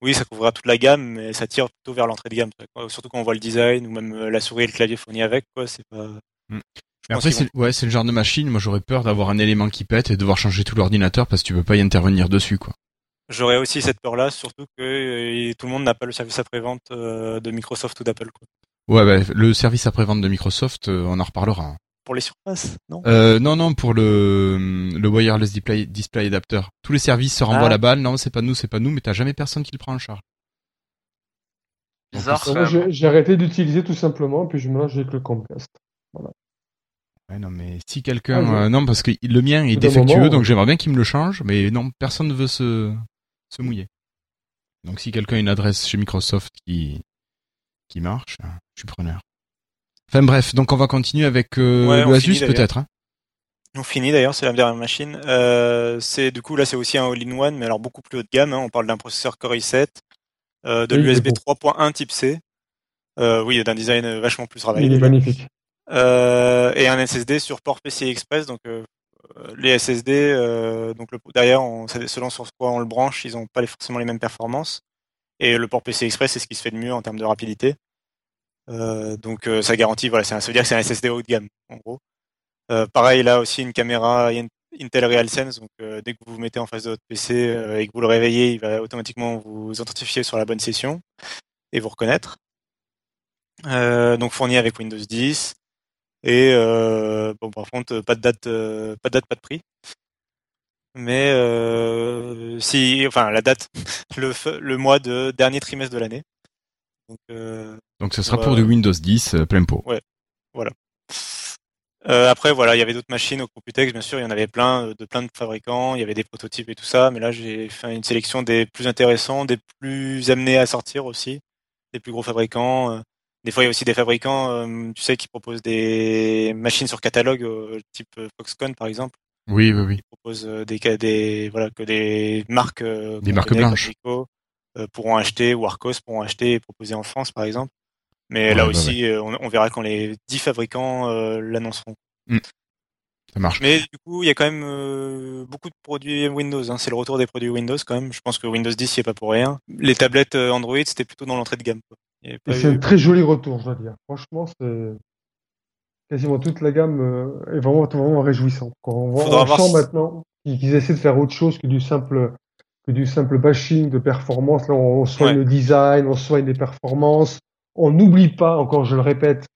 oui, ça couvrira toute la gamme, mais ça tire plutôt vers l'entrée de gamme, surtout quand on voit le design ou même la souris et le clavier fournis avec, quoi. C'est pas.
Mm. Après, c'est ouais, le genre de machine. Moi, j'aurais peur d'avoir un élément qui pète et de devoir changer tout l'ordinateur parce que tu peux pas y intervenir dessus, quoi.
J'aurais aussi cette peur-là, surtout que euh, tout le monde n'a pas le service après-vente euh, de Microsoft ou d'Apple, quoi.
Ouais, bah, le service après-vente de Microsoft, euh, on en reparlera. hein.
Pour les surfaces, non?
Euh, non, non, pour le, le wireless display, display adapter. Tous les services se renvoient
Ah.
la balle. Non, c'est pas nous, c'est pas nous, mais t'as jamais personne qui le prend en charge.
Bizarre.
J'ai, arrêté d'utiliser tout simplement, puis je mélange avec le Comcast.
Ouais, non, mais si quelqu'un,
Ah,
euh, non, parce que le mien est défectueux,
moment,
donc j'aimerais bien qu'il me le change, mais non, personne ne veut se, se mouiller. Donc si quelqu'un a une adresse chez Microsoft qui, qui marche, euh, je suis preneur. Enfin bref, donc on va continuer avec euh,
Ouais,
le Asus peut-être. Hein
On finit d'ailleurs, c'est la dernière machine. Euh, c'est du coup là c'est aussi un all-in-one, mais alors beaucoup plus haut de gamme. hein. On parle d'un processeur Core i7, euh, de
Oui,
l'USB
beau.
3.1 Type C. Euh, oui, d'un design vachement plus travaillé.
Il est magnifique.
Euh, et un SSD sur port PCI Express. Donc les SSD, euh, donc le, derrière, on, selon sur quoi on le branche, ils n'ont pas forcément les mêmes performances. Et le port PCI Express, c'est ce qui se fait de mieux en termes de rapidité. Euh, donc euh, ça garantit, voilà, ça veut dire que c'est un SSD haut de gamme, en gros. Euh, pareil, là aussi une caméra In- Intel RealSense. Donc euh, dès que vous vous mettez en face de votre PC euh, et que vous le réveillez, il va automatiquement vous identifier sur la bonne session et vous reconnaître. Donc fourni avec Windows 10. Et euh, bon, par contre, pas de date, euh, pas de date, pas de prix. Mais euh, si, enfin, la date, (laughs) le, le mois de dernier trimestre de l'année. Donc, euh,
Donc ce sera
Ouais.
pour du Windows 10 euh, plein pot.
euh, après, voilà, il y avait d'autres machines au Computex, bien sûr, il y en avait plein, de plein de fabricants, il y avait des prototypes et tout ça, mais là, j'ai fait une sélection des plus intéressants, des plus amenés à sortir aussi, des plus gros fabricants. Des fois, il y a aussi des fabricants, euh, tu sais, qui proposent des machines sur catalogue, euh, type euh, Foxconn, par exemple.
Oui, oui, oui.
qui propose euh, des, voilà que des marques
Des marques blanches.
Pourront acheter ou Arcos pourront acheter et proposer en France par exemple mais
Ouais,
là
bah
aussi on, on verra quand les 10 fabricants l'annonceront
Ça marche.
mais du coup il y a quand même beaucoup de produits Windows hein. c'est le retour des produits Windows quand même je pense que Windows 10 y est pas pour rien les tablettes Android c'était plutôt dans l'entrée de gamme quoi.
Et c'est
eu-
un très joli retour, je dois dire. Franchement, c'est quasiment toute la gamme euh, est vraiment, vraiment réjouissante. quoi. On, voit- on sent
si-
maintenant qu'ils qu'ils essaient de faire autre chose que du simple que du simple bashing de performance. Là, on soigne
Ouais.
le design, on soigne les performances. On n'oublie pas, encore je le répète,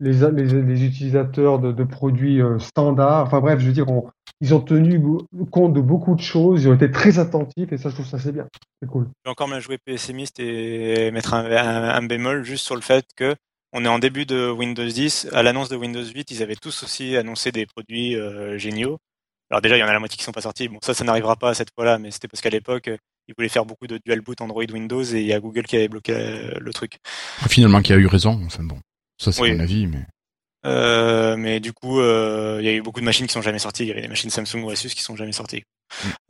les, les, les utilisateurs de, de produits euh, standards. Enfin bref, je veux dire, on- ils ont tenu compte de beaucoup de choses. Ils ont été très attentifs et ça, je trouve ça c'est bien. C'est cool.
Je vais encore me jouer pessimiste et mettre un, un- un bémol juste sur le fait que on est en début de Windows 10. À l'annonce de Windows 8, ils avaient tous aussi annoncé des produits euh, géniaux. Alors déjà, il y en a la moitié qui sont pas sortis. Bon, ça, ça n'arrivera pas à cette fois-là, mais c'était parce qu'à l'époque, ils voulaient faire beaucoup de dual boot Android Windows et il y a Google qui avait bloqué euh, le truc.
Finalement, qui a eu raison. Enfin bon, ça c'est
Oui.
mon avis, mais
Euh, mais du coup, euh, il y a eu beaucoup de machines qui sont jamais sorties. Il y avait des machines Samsung ou Asus qui sont jamais sorties.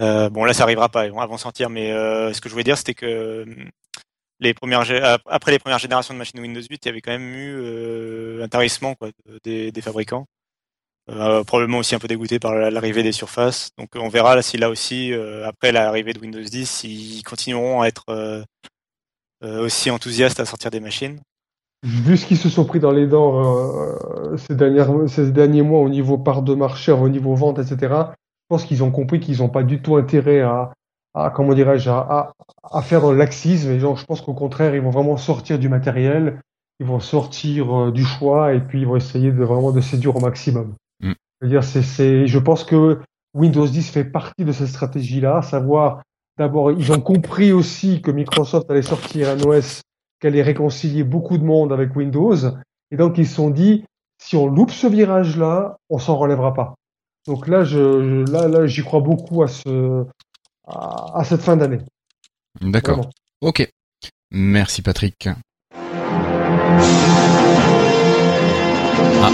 Euh, bon, là, ça arrivera pas. Ils vont, vont sortir. Mais euh, ce que je voulais dire, c'était que hum, les premières, après les premières générations de machines Windows 8, il y avait quand même eu euh, un tarissement quoi, de- des, des fabricants. Euh, probablement aussi un peu dégoûté par la- l'arrivée des surfaces. Donc, on verra là, si là aussi, euh, après l'arrivée de Windows 10, ils continueront à être euh, euh, aussi enthousiastes à sortir des machines.
Vu ce qu'ils se sont pris dans les dents euh, ces, dernières, ces derniers mois au niveau part de marché, au niveau vente, etc., je pense qu'ils ont compris qu'ils n'ont pas du tout intérêt à, à comment dirais-je, à, à, à faire dans laxisme. Et genre, je pense qu'au contraire, ils vont vraiment sortir du matériel, ils vont sortir euh, du choix et puis ils vont essayer de vraiment de séduire au maximum.
Mm.
Je veux dire, c'est, c'est, je pense que Windows 10 fait partie de cette stratégie-là, à savoir, d'abord, ils ont compris aussi que Microsoft allait sortir un OS qui allait réconcilier beaucoup de monde avec Windows. Et donc, ils se sont dit, si on loupe ce virage-là, on s'en relèvera pas. Donc là, je, là, là, j'y crois beaucoup à ce, à, à cette fin d'année.
d'accord.
Vraiment.
Ok. Merci Patrick. Ah.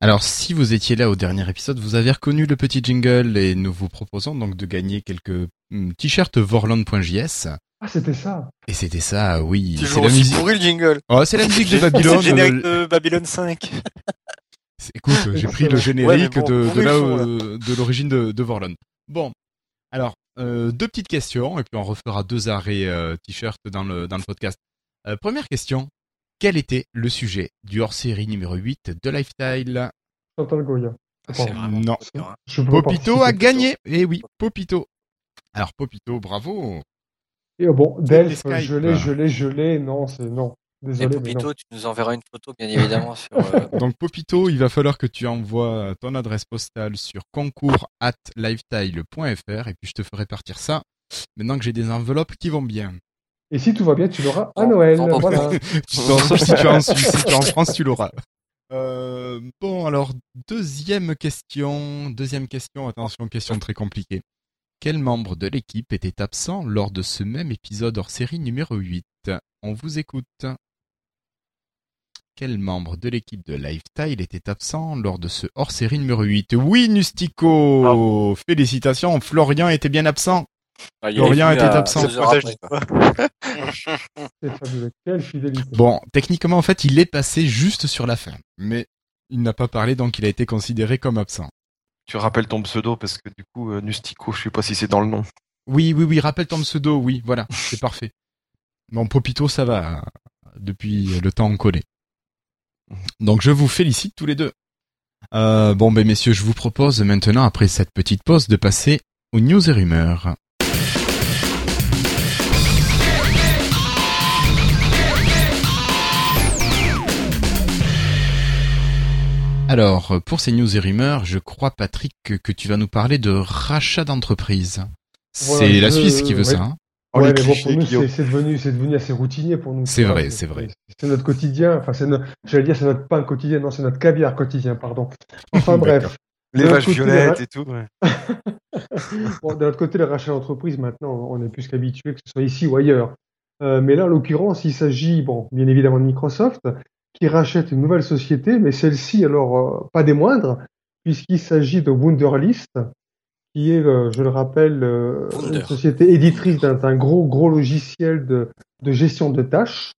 Alors, si vous étiez là au dernier épisode, vous avez reconnu le petit jingle et nous vous proposons donc de gagner quelques hum, t-shirts vorland.js.
Ah, c'était ça.
Et c'était ça, oui. C'est la
aussi
musique.
pourri le jingle.
Oh, c'est la musique de
C'est le
Babylone.
générique
euh,
de Babylon 5.
C'est- Écoute, (laughs) j'ai pris le générique
Ouais, bon,
de, de, là, euh, de l'origine de, de Vorlon. Bon, alors, euh, deux petites questions, et puis on refera deux arrêts euh, t-shirt dans le, dans le podcast. Euh, première question, quel était le sujet du hors-série numéro 8 de Lifestyle
Chantal Goya.
Ah, vraiment
Non.
hein.
Popito a gagné Eh oui, Popito Alors, Popito, bravo
Et euh, bon, Delph,
Skype.
je l'ai, je l'ai, je l'ai. Non, c'est non.
Et
Désolé, mais non.
Popito, tu nous enverras une photo, bien évidemment, sur. euh, (laughs)
Donc, Popito, il va falloir que tu envoies ton adresse postale sur concours at lifestyle.fr, et puis je te ferai partir ça, maintenant que j'ai des enveloppes qui vont bien.
Et si tout va bien, tu l'auras à
Non,
Noël.
non, non,
voilà. (laughs)
Non, sauf si tu es en Suisse, si tu es en France, tu l'auras. Euh, bon, alors, deuxième question. Deuxième question, attention, question très compliquée. Quel membre de l'équipe était absent lors de ce même épisode hors série numéro 8 On vous écoute. Quel membre de l'équipe de Lifetile était absent lors de ce hors série numéro 8 Oui, Nustico Félicitations, Florian était bien absent.
Ah,
Florian était
à
absent. (laughs) Bon, techniquement, en fait, il est passé juste sur la fin. Mais il n'a pas parlé, donc il a été considéré comme absent.
Tu rappelles ton pseudo parce que du coup, euh, Nustico, je sais pas si c'est dans le nom.
Oui, oui, oui, rappelle ton pseudo, oui, voilà, c'est parfait. Mon Popito, ça va, depuis le temps collé. Donc je vous félicite tous les deux. Euh, bon, ben messieurs, je vous propose maintenant, après cette petite pause, de passer aux news et rumeurs. Alors, pour ces news et rumeurs, je crois, Patrick, que, que tu vas nous parler de rachat d'entreprise.
Voilà,
c'est la Suisse qui veut
ouais.
ça. hein
Oh,
ouais, bon, pour nous, c'est devenu, assez routinier pour nous.
C'est vrai, c'est vrai.
C'est notre quotidien. Enfin, c'est j'allais dire, c'est notre pain quotidien. Non, c'est notre caviar quotidien, pardon. Enfin, (laughs) bref.
Les
De
vaches violettes et tout. ouais. (laughs)
Bon, d'un autre côté, le rachat d'entreprise, maintenant, on est plus qu'habitué, que ce soit ici ou ailleurs. Euh, mais là, en l'occurrence, il s'agit, bon, bien évidemment, de Microsoft, qui rachète une nouvelle société, mais celle-ci, alors, euh, pas des moindres, puisqu'il s'agit de Wunderlist, qui est, euh, je le rappelle, euh, une société éditrice d'un gros, gros logiciel de, de gestion de tâches,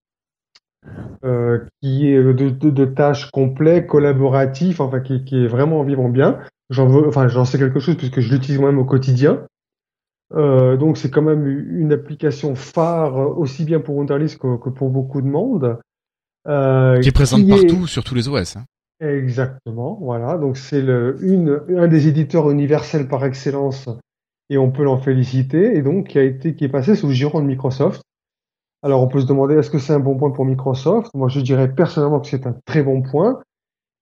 euh, qui est de, de, de tâches complets, collaboratifs, enfin, qui, qui est vraiment vivant bien. J'en veux, enfin, j'en sais quelque chose puisque je l'utilise moi-même au quotidien. Euh, donc c'est quand même une application phare aussi bien pour Wunderlist que, que pour beaucoup de monde. Euh,
Qui est présente partout, sur tous les OS. hein.
Exactement, voilà. Donc c'est le une un des éditeurs universels par excellence et on peut l'en féliciter et donc qui a été qui est passé sous le giron de Microsoft. Alors on peut se demander est-ce que c'est un bon point pour Microsoft? Moi je dirais personnellement que c'est un très bon point.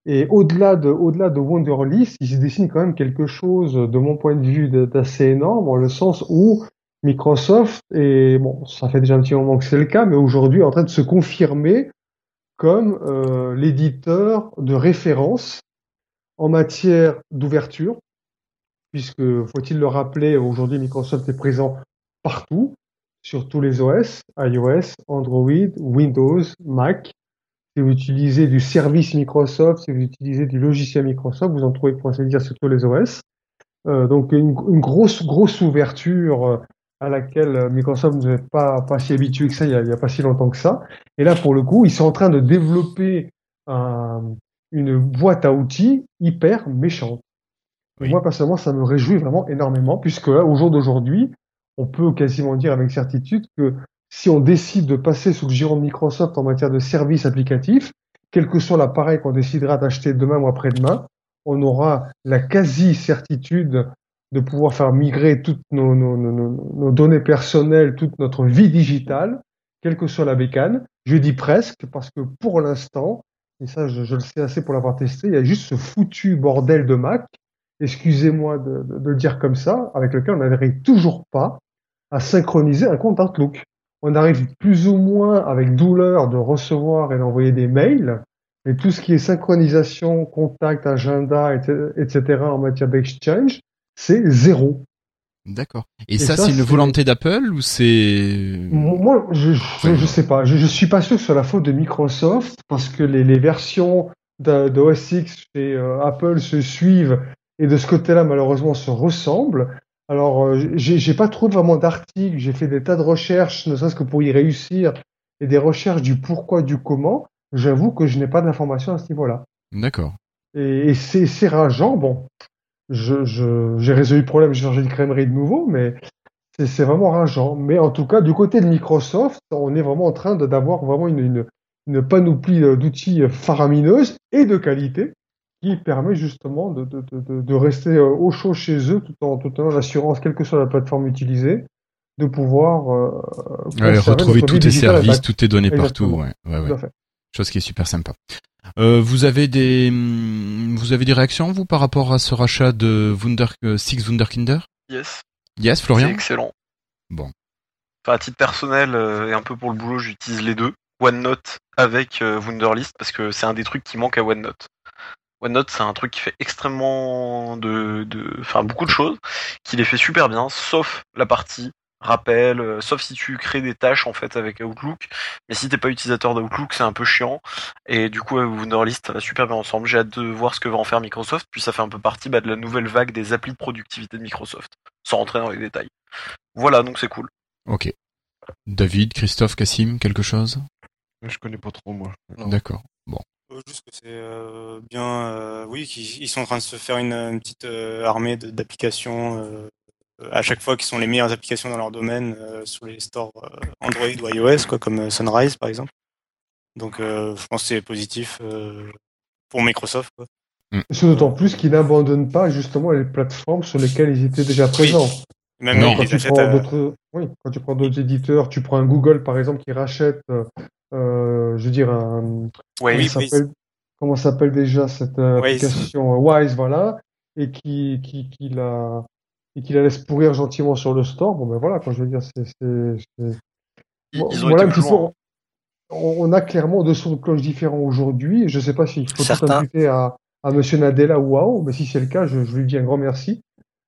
Et au-delà de au-delà de Wunderlist, il se dessine quand même quelque chose de mon point de vue d'assez énorme en le sens où Microsoft et bon ça fait déjà un petit moment que c'est le cas, mais aujourd'hui est en train de se confirmer euh, l'éditeur de référence en matière d'ouverture, puisque, faut-il le rappeler, aujourd'hui Microsoft est présent partout, sur tous les OS, iOS, Android, Windows, Mac. Si vous utilisez du service Microsoft, si vous utilisez du logiciel Microsoft, vous en trouvez pour ainsi dire sur tous les OS. Euh, donc une, une grosse grosse ouverture euh, à laquelle euh, Microsoft ne pas pas si habitué que ça il y, a, pas si longtemps que ça. Et là pour le coup ils sont en train de développer un- une boîte à outils hyper méchante.
Oui.
Moi personnellement ça me réjouit vraiment énormément puisque là au jour d'aujourd'hui on peut quasiment dire avec certitude que si on décide de passer sous le giron de Microsoft en matière de services applicatifs, quel que soit l'appareil qu'on décidera d'acheter demain ou après-demain, on aura la quasi-certitude de pouvoir faire migrer toutes nos, données personnelles, toute notre vie digitale, quelle que soit la bécane. Je dis presque parce que pour l'instant, et ça je, le sais assez pour l'avoir testé, il y a juste ce foutu bordel de Mac, excusez-moi de le dire comme ça, avec lequel on n'arrive toujours pas à synchroniser un compte Outlook. On arrive plus ou moins avec douleur de recevoir et d'envoyer des mails, mais tout ce qui est synchronisation, contact, agenda, etc., etc. en matière d'exchange, c'est zéro.
D'accord. Et,
Et
ça,
ça,
c'est une volonté d'Apple ou c'est...
Moi, je, je, je sais pas. Je, je suis pas sûr que ce soit la faute de Microsoft parce que les, les versions de, de OS X chez euh, Apple se suivent et de ce côté-là, malheureusement, se ressemblent. Alors, euh, j'ai pas trouvé vraiment d'articles. J'ai fait des tas de recherches, ne serait-ce que pour y réussir, et des recherches du pourquoi, du comment. J'avoue que je n'ai pas d'informations à ce niveau-là.
D'accord.
Et, et c'est c'est rageant. Bon, je je- j'ai résolu le problème, j'ai changé de crèmerie de nouveau, mais c'est vraiment rageant. Mais en tout cas, du côté de Microsoft, on est vraiment en train d'avoir vraiment une, une, une panoplie euh, d'outils euh, faramineuse et de qualité qui permet justement de, de, de, de- rester euh, au chaud chez eux tout en tout en l'assurance, quelle que soit la plateforme utilisée, de pouvoir euh,
Ouais, retrouver tous tes services, toutes tes données partout.
Exactement.
Ouais, ouais, ouais. Chose qui est super sympa. Euh, vous avez des, hum, vous avez des réactions vous par rapport à ce rachat de Wunder, euh, Six Wunderkinder?
Yes,
Yes,
c'est
Florian.
excellent.
Bon.
Enfin, à titre personnel euh, et un peu pour le boulot, j'utilise les deux. OneNote avec euh, Wunderlist parce que c'est un des trucs qui manque à OneNote. OneNote, c'est un truc qui fait extrêmement de, de, enfin beaucoup de choses, qui les fait super bien, sauf la partie rappel, euh, sauf si tu crées des tâches en fait avec Outlook. Mais si t'es pas utilisateur d'Outlook, c'est un peu chiant. Et du coup, euh, Wunderlist, ça va super bien ensemble. J'ai hâte de voir ce que va en faire Microsoft. Puis ça fait un peu partie bah, de la nouvelle vague des applis de productivité de Microsoft, sans rentrer dans les détails. Voilà, donc c'est cool.
Ok. David, Christophe, Cassim, quelque chose?
Je connais pas trop, moi.
D'accord. Bon.
Euh, Juste que c'est euh, bien, euh, oui, qu'ils ils sont en train de se faire une, une petite euh, armée d'applications euh, à chaque fois qui sont les meilleures applications dans leur domaine euh, sur les stores euh, Android ou iOS, quoi, comme euh, Sunrise par exemple. Donc, euh, je pense que c'est positif euh, pour Microsoft. Quoi.
Et ce d'autant plus qu'ils n'abandonnent pas justement les plateformes sur lesquelles ils étaient déjà présents.
Même
Non,
ils
quand,
les
tu prends
à-
d'autres, oui, quand tu prends d'autres éditeurs, tu prends un Google par exemple qui rachète, euh, je veux dire, un,
Ouais,
Oui,
comment s'appelle, comment s'appelle déjà cette
Wise.
application euh, Wise, voilà, et qui, qui, qui la, et qui la laisse pourrir gentiment sur le store. Bon ben voilà, quand je veux dire, c'est, Bon, voilà. On, a clairement deux sons de cloche différents aujourd'hui. Je ne sais pas s'il faut tout
Certains.
imputer à, à Monsieur Nadella ou Wao, mais si c'est le cas, je, je lui dis un grand merci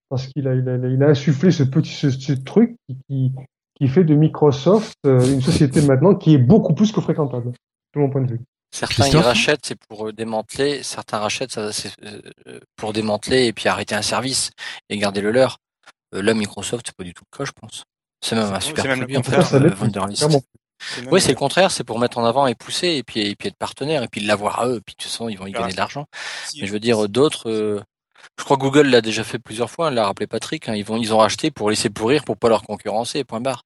parce qu'il a, il a, il a insufflé ce petit ce, ce truc qui, qui, qui fait de Microsoft euh, une société maintenant qui est beaucoup plus que fréquentable, de mon point de vue.
Certains ils rachètent, c'est pour euh, démanteler. Certains rachètent, ça, c'est euh, pour démanteler et puis arrêter un service et garder le leur. Euh, là, Microsoft, c'est pas du tout le cas, je pense. C'est même un super
même
produit en fait, euh, Wunderlist. Oui, c'est le contraire, c'est pour mettre en avant et pousser et puis et puis être partenaire et puis l'avoir à eux. Et puis de toute façon, ils vont y gagner de l'argent. Mais je veux dire, d'autres, euh, je crois que Google l'a déjà fait plusieurs fois. L'a rappelé Patrick. hein, ils vont, ils ont racheté pour laisser pourrir, pour pas leur concurrencer. Point barre.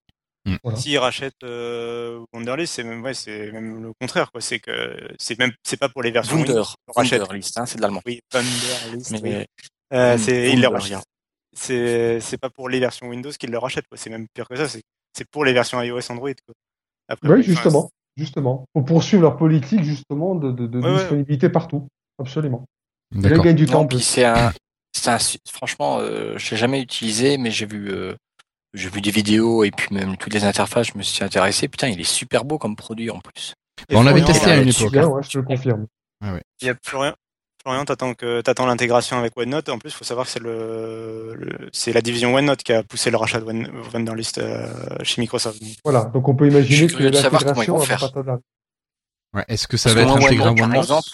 Voilà.
S'ils rachètent euh, Wunderlist, c'est même, ouais, c'est même le contraire, quoi. C'est que c'est même, c'est pas pour les versions
Wunder,
Windows qu'ils rachètent.
Wunderlist, hein, c'est de l'allemand.
Oui, Wunderlist.
Mais
oui. Euh, c'est, ils le rachètent. C'est, c'est pas pour les versions Windows qu'ils le rachètent, quoi. C'est même pire que ça. C'est, c'est pour les versions iOS, Android, quoi. Après,
Oui,
enfin,
justement, justement, pour poursuivre leur politique justement de, de, de
Ouais, ouais.
disponibilité partout, absolument. Ils
D'accord.
gagnent du temps.
Non, puis c'est un, c'est un, su- franchement, euh, je l'ai jamais utilisé, mais j'ai vu, euh, j'ai vu des vidéos et puis même toutes les interfaces, je me suis intéressé. Putain, il est super beau comme produit en plus.
et
On l'avait testé à une époque.
Bien, ouais, je te le confirme.
Il y a Florian, Florian t'attends que t'attends l'intégration avec OneNote. En plus, il faut savoir que c'est le, le- c'est la division OneNote qui a poussé le rachat de One- Wunderlist euh, chez Microsoft.
Voilà, donc on peut
Je
imaginer
suis
que
de savoir comment ils
l'intégration
vont
va
faire.
Ouais, Est-ce que ça
Parce
va
que
être intégré en
OneNote,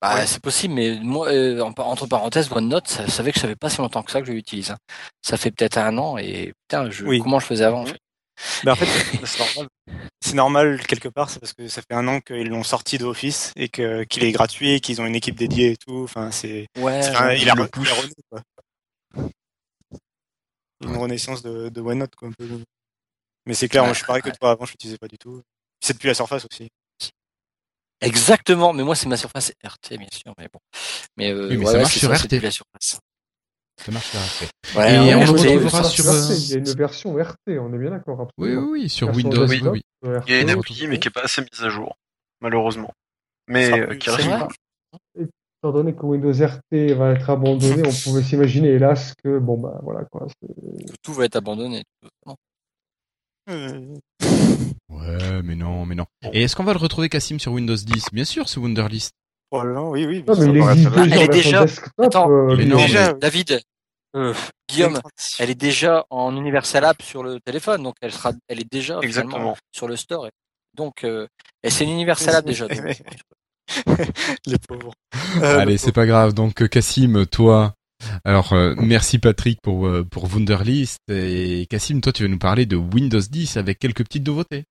bah, c'est possible, mais moi, euh, en- entre parenthèses, OneNote, ça, ça savait que ça fait pas si longtemps que ça que je l'utilise. hein. Ça fait peut-être un an et putain, je,
Oui.
comment je faisais avant en fait?
Ben, en fait, (laughs) c'est normal. C'est normal quelque part, c'est parce que ça fait un an qu'ils l'ont sorti d'office et que qu'il est gratuit, qu'ils ont une équipe dédiée et tout. Enfin, c'est,
Ouais,
un- il a,
le.
Une renaissance de, de OneNote, quoi, un peu. Mais c'est clair,
Ouais,
moi, je suis pareil que toi. Avant, je l'utilisais pas du tout. C'est depuis la Surface aussi.
Exactement, mais moi c'est ma surface RT bien sûr, mais bon. Mais, euh,
Oui, mais
ouais,
ça
ouais,
marche sur
ça,
RT.
la surface.
Ça marche.
Ouais,
Et
ouais,
on
RT,
le
mais
retrouvera
ça-
sur,
RT,
euh,
Il y a une version RT, on est bien d'accord.
Oui, oui, oui, sur Windows, oui,
desktop,
oui.
euh,
Il y a une appli, mais qui est pas assez mise à jour, malheureusement. Mais euh, qui cool.
Étant donné que Windows RT va être abandonné, on pouvait s'imaginer, hélas, que bon bah voilà quoi. c'est-
Tout va être abandonné.
Ouais, mais non, mais non. Et est-ce qu'on va le retrouver Cassim sur Windows 10 Bien sûr, c'est Wunderlist.
Probablement, oui, oui.
Non mais il existe déjà
Elle est déjà-
desktop.
Attends,
euh,
non,
Déjà,
David, euh, Guillaume, elle est déjà en Universal App sur le téléphone, donc elle sera, elle est déjà
Exactement.
sur le store. Donc, euh, et c'est une Universal App déjà. donc. (laughs)
Les pauvres. Euh,
Allez, c'est pas grave. Donc Cassim, toi, alors euh, merci Patrick pour euh, pour Wunderlist et Cassim, toi tu vas nous parler de Windows 10 avec quelques petites nouveautés.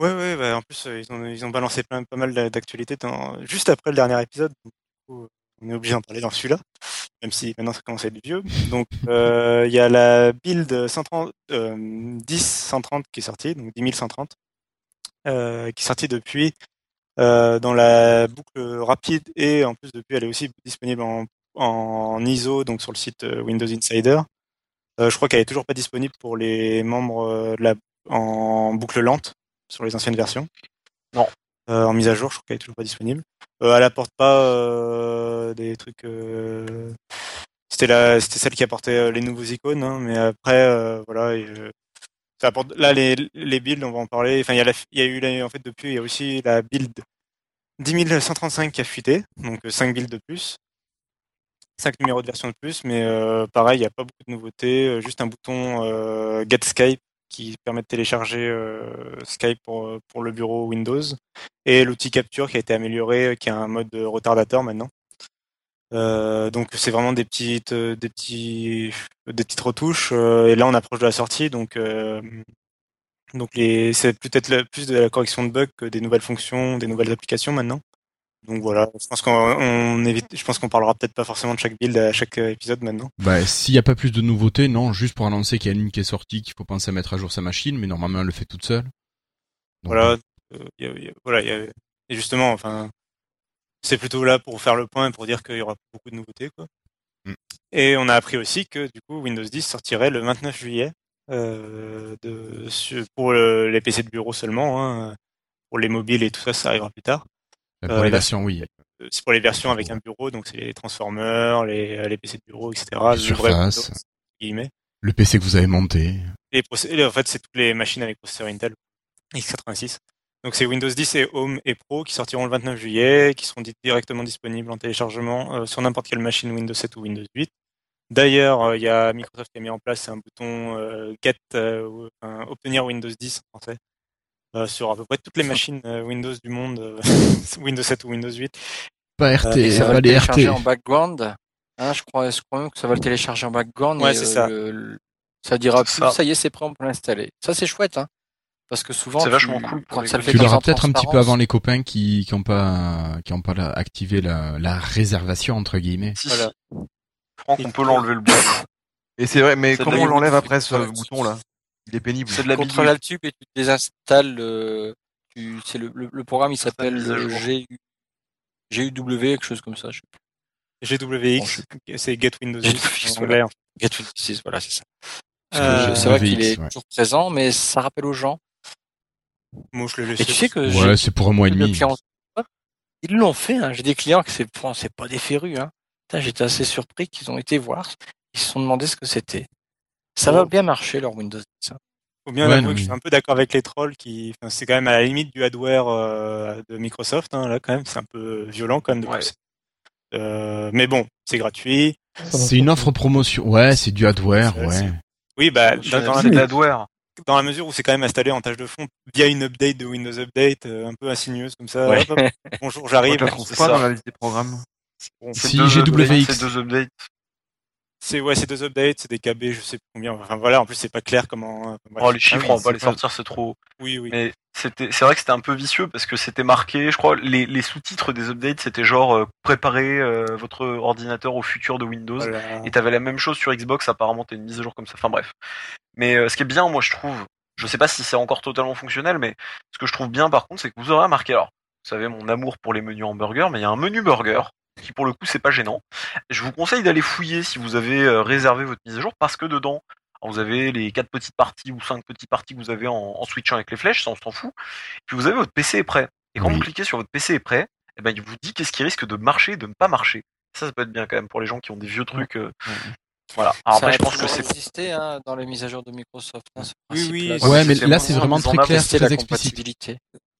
Ouais, ouais, bah, en plus, euh, ils ont, ils ont balancé plein, pas mal d'a- d'actualités juste après le dernier épisode. Donc, du coup, on est obligé d'en parler dans celui-là, même si maintenant ça commence à être vieux. Donc, il y a la build 130, euh, 10 130 qui est sortie, donc 10 130, euh, qui est sortie depuis dans la boucle rapide et en plus depuis elle est aussi disponible en, en ISO, donc sur le site euh, Windows Insider. Euh, je crois qu'elle est toujours pas disponible pour les membres euh, de la, en boucle lente sur les anciennes versions.
Non.
Euh, en mise à jour, je crois qu'elle est toujours pas disponible. Euh, elle apporte pas des trucs. C'était la, c'était celle qui apportait les nouveaux icônes, hein, mais après, voilà, et, ça apporte, là, les, les builds, on va en parler. Enfin, il y a, la, il y a eu, la- en fait, depuis, il y a aussi la build 10135 qui a fuité, donc 5 builds de plus. 5 numéros de version de plus, mais euh, pareil, il n'y a pas beaucoup de nouveautés. euh, juste un bouton euh, Get Skype qui permet de télécharger euh, Skype pour, pour le bureau Windows. Et l'outil Capture qui a été amélioré, qui a un mode retardateur maintenant. Donc c'est vraiment des petites, des petits, des petites retouches. et là, on approche de la sortie, donc donc les, c'est peut-être plus de la correction de bugs que des nouvelles fonctions, des nouvelles applications maintenant. Donc voilà, je pense qu'on évite, je pense qu'on parlera peut-être pas forcément de chaque build à chaque euh, épisode maintenant.
Bah, s'il n'y a pas plus de nouveautés, non, juste pour annoncer qu'il y a une qui est sortie, qu'il faut penser à mettre à jour sa machine, mais normalement elle le fait toute seule. Donc,
Voilà, euh, y a- y a- voilà, y a- et justement, enfin, c'est plutôt là pour faire le point et pour dire qu'il y aura beaucoup de nouveautés, quoi.
Mm.
Et on a appris aussi que du coup Windows 10 sortirait le 29 juillet euh, de, pour le- les PC de bureau seulement. Hein, pour les mobiles et tout ça, ça arrivera plus tard.
Bah, pour
euh,
les
là,
versions, oui.
Euh, C'est pour les versions avec un bureau, donc c'est les transformers, les, euh, les PC de bureau, etc. le vrai
Surface.
Windows, guillemets.
Le PC que vous avez monté.
Les en fait, c'est toutes les machines avec processeur Intel x86. Donc c'est Windows 10 et Home et Pro qui sortiront le 29 juillet, qui seront di- directement disponibles en téléchargement euh, sur n'importe quelle machine Windows 7 ou Windows 8. D'ailleurs, euh, il y a Microsoft qui a mis en place un bouton euh, Get, euh, obtenir Windows 10 en français, euh, sur à peu près toutes les machines euh, Windows du monde, euh, (laughs) Windows 7 ou Windows 8.
Pas RT,
Et ça va
les
télécharger
RT.
en background. Hein, je crois, je crois même que ça va le télécharger en background.
Ouais, c'est
euh,
ça.
le- le- ça dira plus,
ça.
ça. y est, c'est prêt, on peut l'installer. Ça, c'est chouette, hein. Parce que souvent,
C'est
tu-
vachement cool pour
quand ça le fait
Tu l'auras peut-être un petit peu avant les copains qui qui ont pas qui ont pas la- activé la, la réservation entre guillemets.
Si,
Voilà.
si. Franck, on peut l'enlever le bouton.
Et c'est vrai, mais comment on l'enlève après ce bouton là Il est pénible.
C'est de la
Contrôle Tab et tu désinstalles le, tu, c'est le, le, le programme, il s'appelle euh, GUW, quelque chose comme ça. Je sais plus.
GWX, c'est Get Windows 10
GWX,
en anglais. hein.
Get Windows 6, voilà, c'est ça.
Euh,
c'est vrai qu'il est
ouais.
toujours présent, mais ça rappelle aux gens.
Moi, je l'ai
Et
laissé.
tu sais que
Ouais, c'est pour un mois et
de
demi.
clients- Ils l'ont fait, hein. J'ai des clients que c'est, bon, c'est pas des férus, hein. Putain, J'étais assez surpris qu'ils ont été voir. Ils se sont demandé ce que c'était. Ça va bien marcher, leur Windows 10. hein.
Faut bien
Ouais, non,
que je suis un peu d'accord avec les trolls qui, enfin, c'est quand même à la limite du hardware euh, de Microsoft. Hein, là, quand même, c'est un peu violent quand même de
Ouais.
Euh, mais bon, c'est gratuit.
C'est une offre promotion. Ouais, c'est du hardware, ouais.
Oui, bah,
C'est
dans, dans la,
l'adware.
dans la mesure où c'est quand même installé en tâche de fond via une update de Windows Update, euh, un peu insigneuse comme ça.
Ouais.
Hop, hop, bonjour, j'arrive.
Je la trouve
c'est
pas
ça.
dans la liste des programmes.
Bon,
Si, GWX.
deux updates.
C'est ouais, c'est deux updates, c'est des KB, je sais plus combien. Enfin voilà, en plus c'est pas clair comment. bref.
Oh, les chiffres,
oui,
on va pas les sortir, c'est trop.
Oui, oui.
Mais c'était, c'est vrai que c'était un peu vicieux parce que c'était marqué, je crois, les, les sous-titres des updates, c'était genre euh, préparer euh, votre ordinateur au futur de Windows.
Voilà.
Et t'avais la même chose sur Xbox, apparemment t'as une mise à jour comme ça. Enfin bref. Mais euh, ce qui est bien, moi je trouve, je sais pas si c'est encore totalement fonctionnel, mais ce que je trouve bien par contre, c'est que vous aurez remarqué, alors, vous savez mon amour pour les menus hamburger, mais il y a un menu burger qui pour le coup c'est pas gênant. Je vous conseille d'aller fouiller si vous avez euh, réservé votre mise à jour parce que dedans, vous avez les quatre petites parties ou cinq petites parties que vous avez en, en switchant avec les flèches, ça on s'en fout. Puis vous avez votre PC est prêt. Et quand
Oui.
vous cliquez sur votre PC est prêt, eh ben il vous dit qu'est-ce qui risque de marcher et de ne pas marcher. Ça, ça peut être bien quand même pour les gens qui ont des vieux trucs. euh, Voilà. Alors
ça
après, je pense que c'est
existé hein, dans les mises à jour de Microsoft. hein, ce
Oui, oui.
Ouais, mais
c'est
là c'est vraiment très clair, très
la
explicite.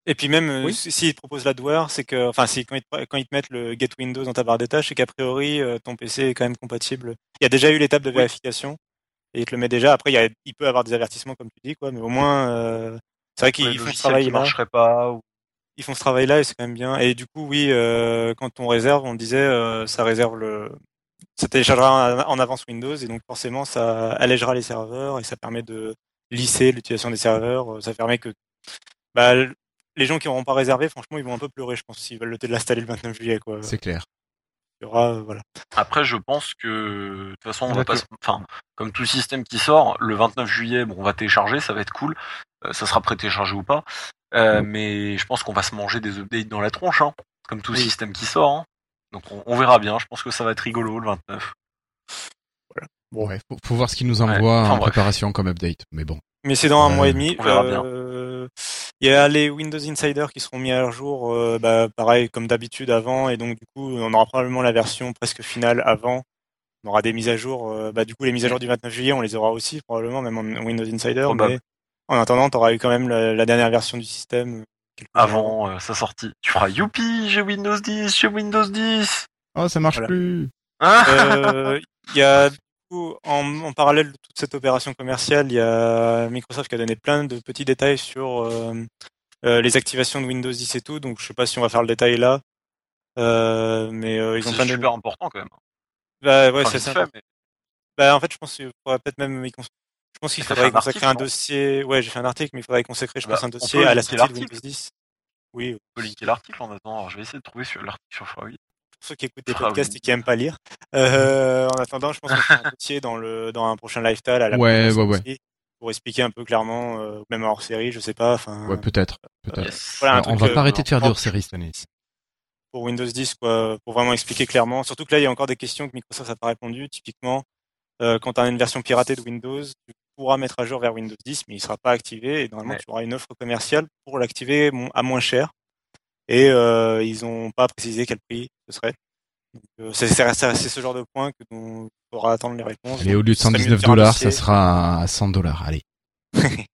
Et puis même, euh,
Oui.
si- s'ils te proposent l'adware, c'est que, enfin, si quand ils, te, quand ils te mettent le Get Windows dans ta barre des tâches, c'est qu'a priori, euh, ton PC est quand même compatible. Il y a déjà eu l'étape de
Oui.
vérification et il te le met déjà. Après, il, y a, il peut avoir des avertissements comme tu dis, quoi, mais au moins, euh, c'est vrai qu'ils font ce travail-là.
marcheraient pas. Ou...
Ils font ce travail-là et c'est quand même bien. Et du coup, oui, euh, quand on réserve, on disait, euh, ça réserve le, ça téléchargera en avance Windows et donc forcément, ça allègera les serveurs et ça permet de lisser l'utilisation des serveurs. Ça permet que, bah, les gens qui n'auront pas réservé, franchement, ils vont un peu pleurer, je pense, s'ils veulent le- l'installer le 29 juillet, quoi.
C'est clair.
Il y aura, euh, voilà.
Après, je pense que de toute façon, on va pas. Enfin, comme tout système qui sort, le 29 juillet, bon, on va télécharger, ça va être cool. Euh, ça sera pré-téléchargé ou pas. Euh, mais je pense qu'on va se manger des updates dans la tronche, hein, comme tout
Oui.
système qui sort. hein. Donc on, on verra bien. Je pense que ça va être rigolo le 29.
Ouais, faut, faut voir ce qu'ils nous
Ouais.
envoient
Enfin,
en
bref.
préparation comme update. Mais bon.
Mais c'est dans un
Ouais,
mois et demi.
on verra bien.
Il y a les Windows Insider qui seront mis à jour, euh, bah, pareil comme d'habitude avant, et donc du coup on aura probablement la version presque finale avant. On aura des mises à jour. euh, bah, du coup les mises à jour du 29 juillet, on les aura aussi probablement même en Windows Insider. Mais En attendant, tu auras eu quand même la, la dernière version du système. euh,
Avant euh, sa sortie. Tu feras youpi, j'ai Windows 10, j'ai Windows 10.
Oh, ça marche
Voilà.
plus.
Euh, Il y a coup, en, en parallèle de toute cette opération commerciale, il y a Microsoft qui a donné plein de petits détails sur euh, euh, les activations de Windows 10 et tout. Donc je sais pas si on va faire le détail là, Euh, mais ils ont
c'est
plein de.
super important quand même.
Bah, ouais,
Enfin,
c'est ça.
mais-
Bah, en fait, je pense qu'il faudrait peut-être même. y cons- Je pense qu'il faudrait consacrer un dossier. Ouais, j'ai fait un article, mais il faudrait consacrer, je
Bah,
pense, un dossier à la sortie de. Windows 10. Oui,
On peut linker l'article en attendant. Alors, je vais essayer de trouver sur l'article sur Huawei.
Pour ceux qui écoutent des
Ah,
podcasts
oui.
et qui aiment pas lire. Euh, en attendant, je pense qu'on fera un dossier dans le dans un prochain lifestyle à la
Ouais, ouais, ouais.
aussi, pour expliquer un peu clairement, euh, même hors série, je sais pas. Enfin,
Ouais, peut-être. Peut-être.
Voilà,
on va
euh,
pas arrêter de faire des
pour-
hors-séries cette année.
pour Windows 10, quoi, pour vraiment expliquer clairement. Surtout que là, il y a encore des questions que Microsoft n'a pas répondu. Typiquement, euh, quand tu as une version piratée de Windows, tu pourras mettre à jour vers Windows 10, mais il sera pas activé. Et normalement,
Ouais.
tu auras une offre commerciale pour l'activer à moins cher. Et euh, ils ont pas précisé quel prix ce serait. Donc, euh, c'est ce genre de point que on faudra attendre les réponses.
Allez, au lieu de
Ce serait mieux
119
faire un
dollars, ça sera à 100 dollars. Allez. (laughs)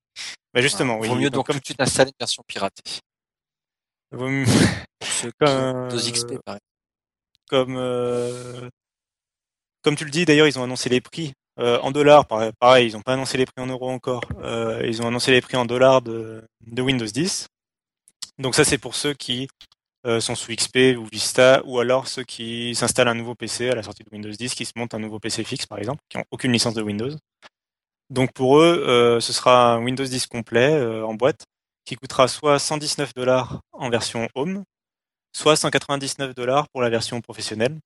Bah justement, oui.
Vaut mieux donc
comme
suite installer une version piratée.
vaut mieux- (laughs) Comme,
ont
euh,
2 XP, par exemple.
comme euh, comme tu le dis d'ailleurs ils ont annoncé les prix euh, en dollars pareil, pareil, ils n'ont pas annoncé les prix en euros encore Euh, ils ont annoncé les prix en dollars de, de Windows 10 donc ça c'est pour ceux qui euh, sont sous XP ou Vista ou alors ceux qui s'installent un nouveau PC à la sortie de Windows 10 qui se montent un nouveau PC fixe par exemple qui ont aucune licence de Windows donc pour eux euh, ce sera un Windows 10 complet euh, en boîte qui coûtera soit 119 dollars en version Home soit 199 dollars pour la version professionnelle.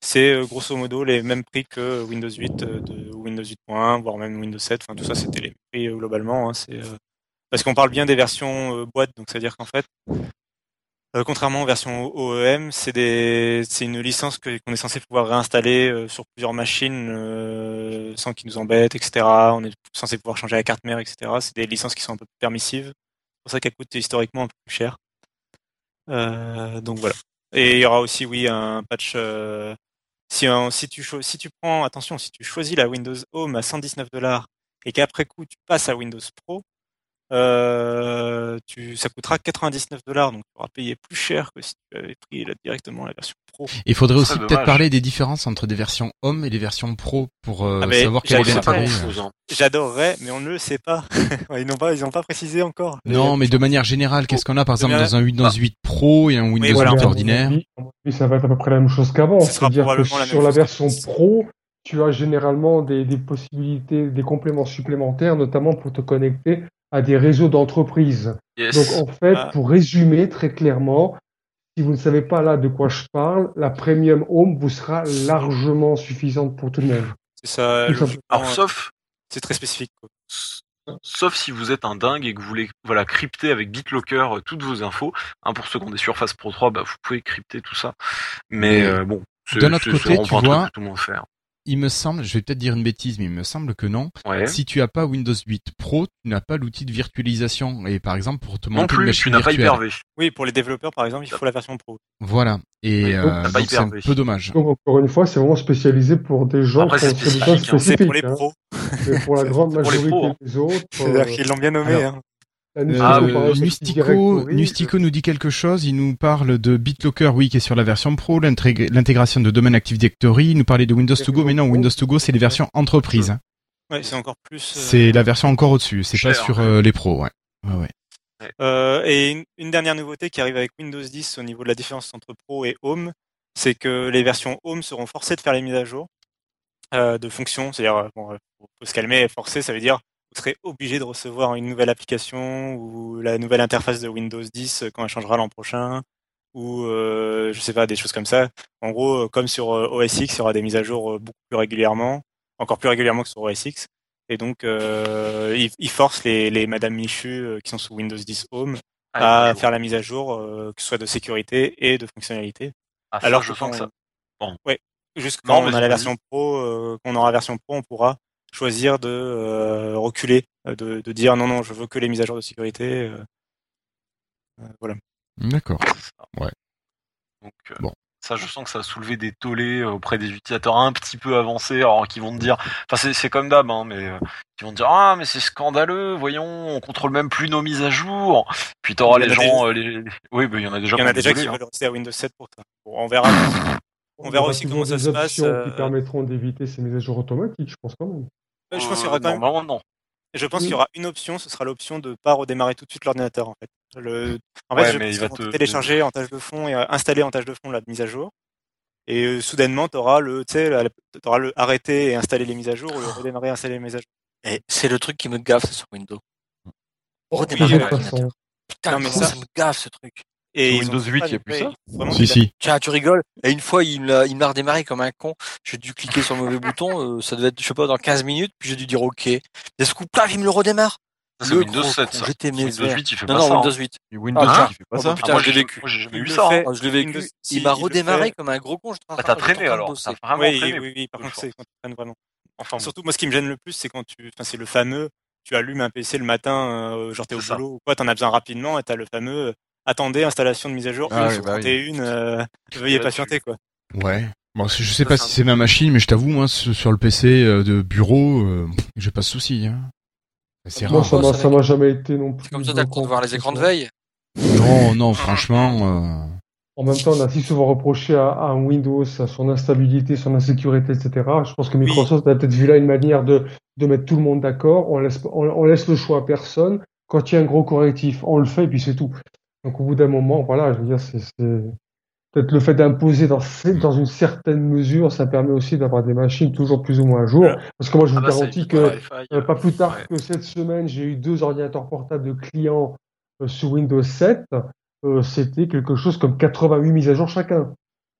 C'est grosso modo les mêmes prix que Windows 8 euh, de Windows 8.1, voire même Windows 7. Enfin, tout ça, c'était les prix globalement. hein. Parce qu'on parle bien des versions euh, boîte, donc c'est à dire qu'en fait, euh, contrairement aux versions OEM, c'est une licence qu'on est censé pouvoir réinstaller euh, sur plusieurs machines sans qu'ils nous embêtent, etc. On est censé pouvoir changer la carte mère, etc. C'est des licences qui sont un peu plus permissives. C'est pour ça qu'elles coûtent historiquement un peu plus cher. Donc voilà. Et il y aura aussi, oui, un patch. si, tu, si tu prends, attention, si tu choisis la Windows Home à 119 dollars et qu'après coup tu passes à Windows Pro, euh, tu, ça coûtera 99 dollars, donc tu auras payé plus cher que si tu avais pris là, directement la version Pro.
Il faudrait aussi peut-être parler des différences entre des versions Home et des versions Pro pour euh,
Ah,
savoir quel est l'intérêt.
hein.
J'adorerais, mais on ne le sait pas. (laughs) ils n'ont pas, ils n'ont pas précisé encore.
Non, mais de manière générale, qu'est-ce qu'on a par exemple
manière-
dans un Windows 8 Pro et un Windows
voilà.
8
Mais à mon
ordinaire
ça va être à peu près la même chose qu'avant. C'est-à-dire que sur la version Pro, tu as généralement des, des possibilités, des compléments supplémentaires, notamment pour te connecter à des réseaux d'entreprises.
Yes.
Donc en fait,
Ah.
pour résumer très clairement, si vous ne savez pas là de quoi je parle, la Premium Home vous sera largement suffisante pour tout le monde.
C'est ça.
Alors, sauf,
c'est très spécifique. Quoi.
sauf si vous êtes un dingue et que vous voulez voilà, crypter avec BitLocker euh, toutes vos infos. Hein, pour ceux qui ont des Surface Pro 3, bah, vous pouvez crypter tout ça. Mais euh, bon,
autre
c'est-
côté, tu vois-
que tout le monde fait. Hein.
Il me semble, je vais peut-être dire une bêtise, mais il me semble que non.
Ouais.
Si tu as pas Windows 8 Pro, tu n'as pas l'outil de virtualisation. Et par exemple, pour te
Non
monter une
plus, tu
machine
n'as pas
virtuelle.
Hyper-V.
Oui, pour les développeurs, par exemple, il faut la version Pro.
Voilà. Et
Oui,
euh,
donc,
c'est un peu dommage.
Donc encore une fois, c'est vraiment spécialisé pour des gens
Après,
qui ont
c'est
ces besoins
spécifique, hein.
C'est pour les
hein.
pros.
Mais pour la (laughs) grande
C'est pour les
majorité
pros, hein.
des autres,
C'est-à-dire
euh,
qu'ils l'ont bien nommé.
alors,
Nustico,
Ah
Euh,
oui,
Nustico,
Directory,
Nustico nous dit quelque chose. Il nous parle de BitLocker, oui, qui est sur la version Pro, l'intégration de Domain Active Directory. Il nous parlait de Windows to Go, mais non, Windows to Go, c'est les versions entreprises.
Ouais, c'est encore plus. euh,
C'est la version encore au-dessus. C'est pas sur euh, les pros, ouais. Ouais, ouais.
Euh, et une, une dernière nouveauté qui arrive avec Windows 10 au niveau de la différence entre Pro et Home, c'est que les versions Home seront forcées de faire les mises à jour euh, de fonctions. C'est-à-dire, euh, bon, euh, faut, faut se calmer, forcé, ça veut dire vous serez obligé de recevoir une nouvelle application ou la nouvelle interface de Windows 10 quand elle changera l'an prochain ou euh, je sais pas des choses comme ça. En gros, euh, comme sur euh, OS X, il y aura des mises à jour euh, beaucoup plus régulièrement, encore plus régulièrement que sur OS X. Et donc, euh, ils, ils forcent les, les Madame Michu euh, qui sont sous Windows 10 Home
Ah,
à faire la mise à jour, euh, que ce soit de sécurité et de fonctionnalité.
Ah,
Alors
je sens que ça. Bon.
Ouais, juste
Non,
quand on a la version pro, euh, quand on aura la version pro, on pourra choisir de euh, reculer, euh, de, de dire non non, je veux que les mises à jour de sécurité. euh, euh, voilà.
D'accord.
Donc, euh,
Bon.
Ça, je sens que ça va soulever des tollés auprès des utilisateurs un petit peu avancés, alors qui vont te dire, enfin c'est, comme d'hab, hein, mais euh, qui vont te dire ah mais c'est scandaleux, voyons, on contrôle même plus nos mises à jour. Puis t'auras les
en a
gens, les, oui, bah, il y en a déjà.
Il y en a déjà qui
hein.
veulent rester à Windows 7 pour ça. Bon, on verra. On verra aussi comment ça se passe,
options
euh,
qui permettront d'éviter ces mises à jour automatiques, je pense quand même.
Je pense
Euh,
qu'il y aura quand même
normalement, non.
Je pense
Oui.
qu'il y aura une option, ce sera l'option de pas redémarrer tout de suite l'ordinateur en fait. Le... En
Ouais,
fait, je pense
il va
qu'ils vont
te-
télécharger en tâche de fond et euh, installer en tâche de fond la mise à jour. Et euh, soudainement, tu auras le, tu sais, la- t'auras le arrêter et installer les mises à jour ou le redémarrer et installer les mises à jour.
Et c'est le truc qui me gaffe sur Windows. Redémarrer l'ordinateur. Putain,
Non, mais ça
me gaffe ce truc.
Et
Windows 8,
pas
il y a plus ça
vraiment
Si, si.
Tiens, tu rigoles. Et une fois, il l'a, il m'a redémarré comme un con. J'ai dû cliquer sur le mauvais (laughs) bouton. euh, ça devait être, je sais pas, dans 15 minutes. Puis j'ai dû dire OK. Et ce coup, paf, il me le redémarre.
C'est
Le
Windows
gros
7,
con,
ça. Windows
verres.
8, il fait
Non,
pas
non,
ça.
Windows
hein.
8.
Et Windows
Ah,
8, il fait pas
oh,
ça.
putain,
Ah, moi,
je l'ai
j'ai-
vécu.
J'ai jamais
le
ça.
fait.
hein.
Ah, je l'ai vécu.
Windows- si,
il m'a redémarré comme un gros con.
Bah,
train
t'as traîné alors.
bosser.
T'as vraiment
Oui,
traîné.
oui, oui, par contre, c'est quand tu traînes vraiment.
Enfin.
Surtout, moi, ce qui me gêne le plus, c'est quand tu, enfin, c'est le fameux, tu allumes un PC le matin, euh, genre t'es au boulot ou quoi, t'en as besoin rapidement, et t'as le fameux, euh, attendez, installation de mise à jour,
Ah oui,
une
bah oui.
31, euh, veuillez patienter, quoi.
Ouais. Bon, je sais pas si c'est ma machine, mais je t'avoue, moi, sur le PC euh, de bureau, euh, j'ai pas de souci. Hein. C'est rare.
ça m'a,
ça
ça m'a jamais été non plus.
C'est comme ça, t'as le de voir les écrans de veille.
Non, non, franchement. euh,
En même temps, on a si souvent reproché à, Windows, à son instabilité, son insécurité, etc. Je pense que Microsoft a peut-être vu là une manière de, de mettre tout le monde d'accord. On laisse, on, on laisse le choix à personne. Quand il y a un gros correctif, on le fait et puis c'est tout. Donc au bout d'un moment, voilà, je veux dire, c'est peut-être le fait d'imposer dans, dans une certaine mesure, ça permet aussi d'avoir des machines toujours plus ou moins à jour.
Ouais.
Parce que moi, je vous
Ah bah, ça
garantis que euh, pas plus tard
ouais.
que cette semaine, j'ai eu deux ordinateurs portables de clients euh, sur Windows 7. Euh, C'était quelque chose comme 88 mises à jour chacun.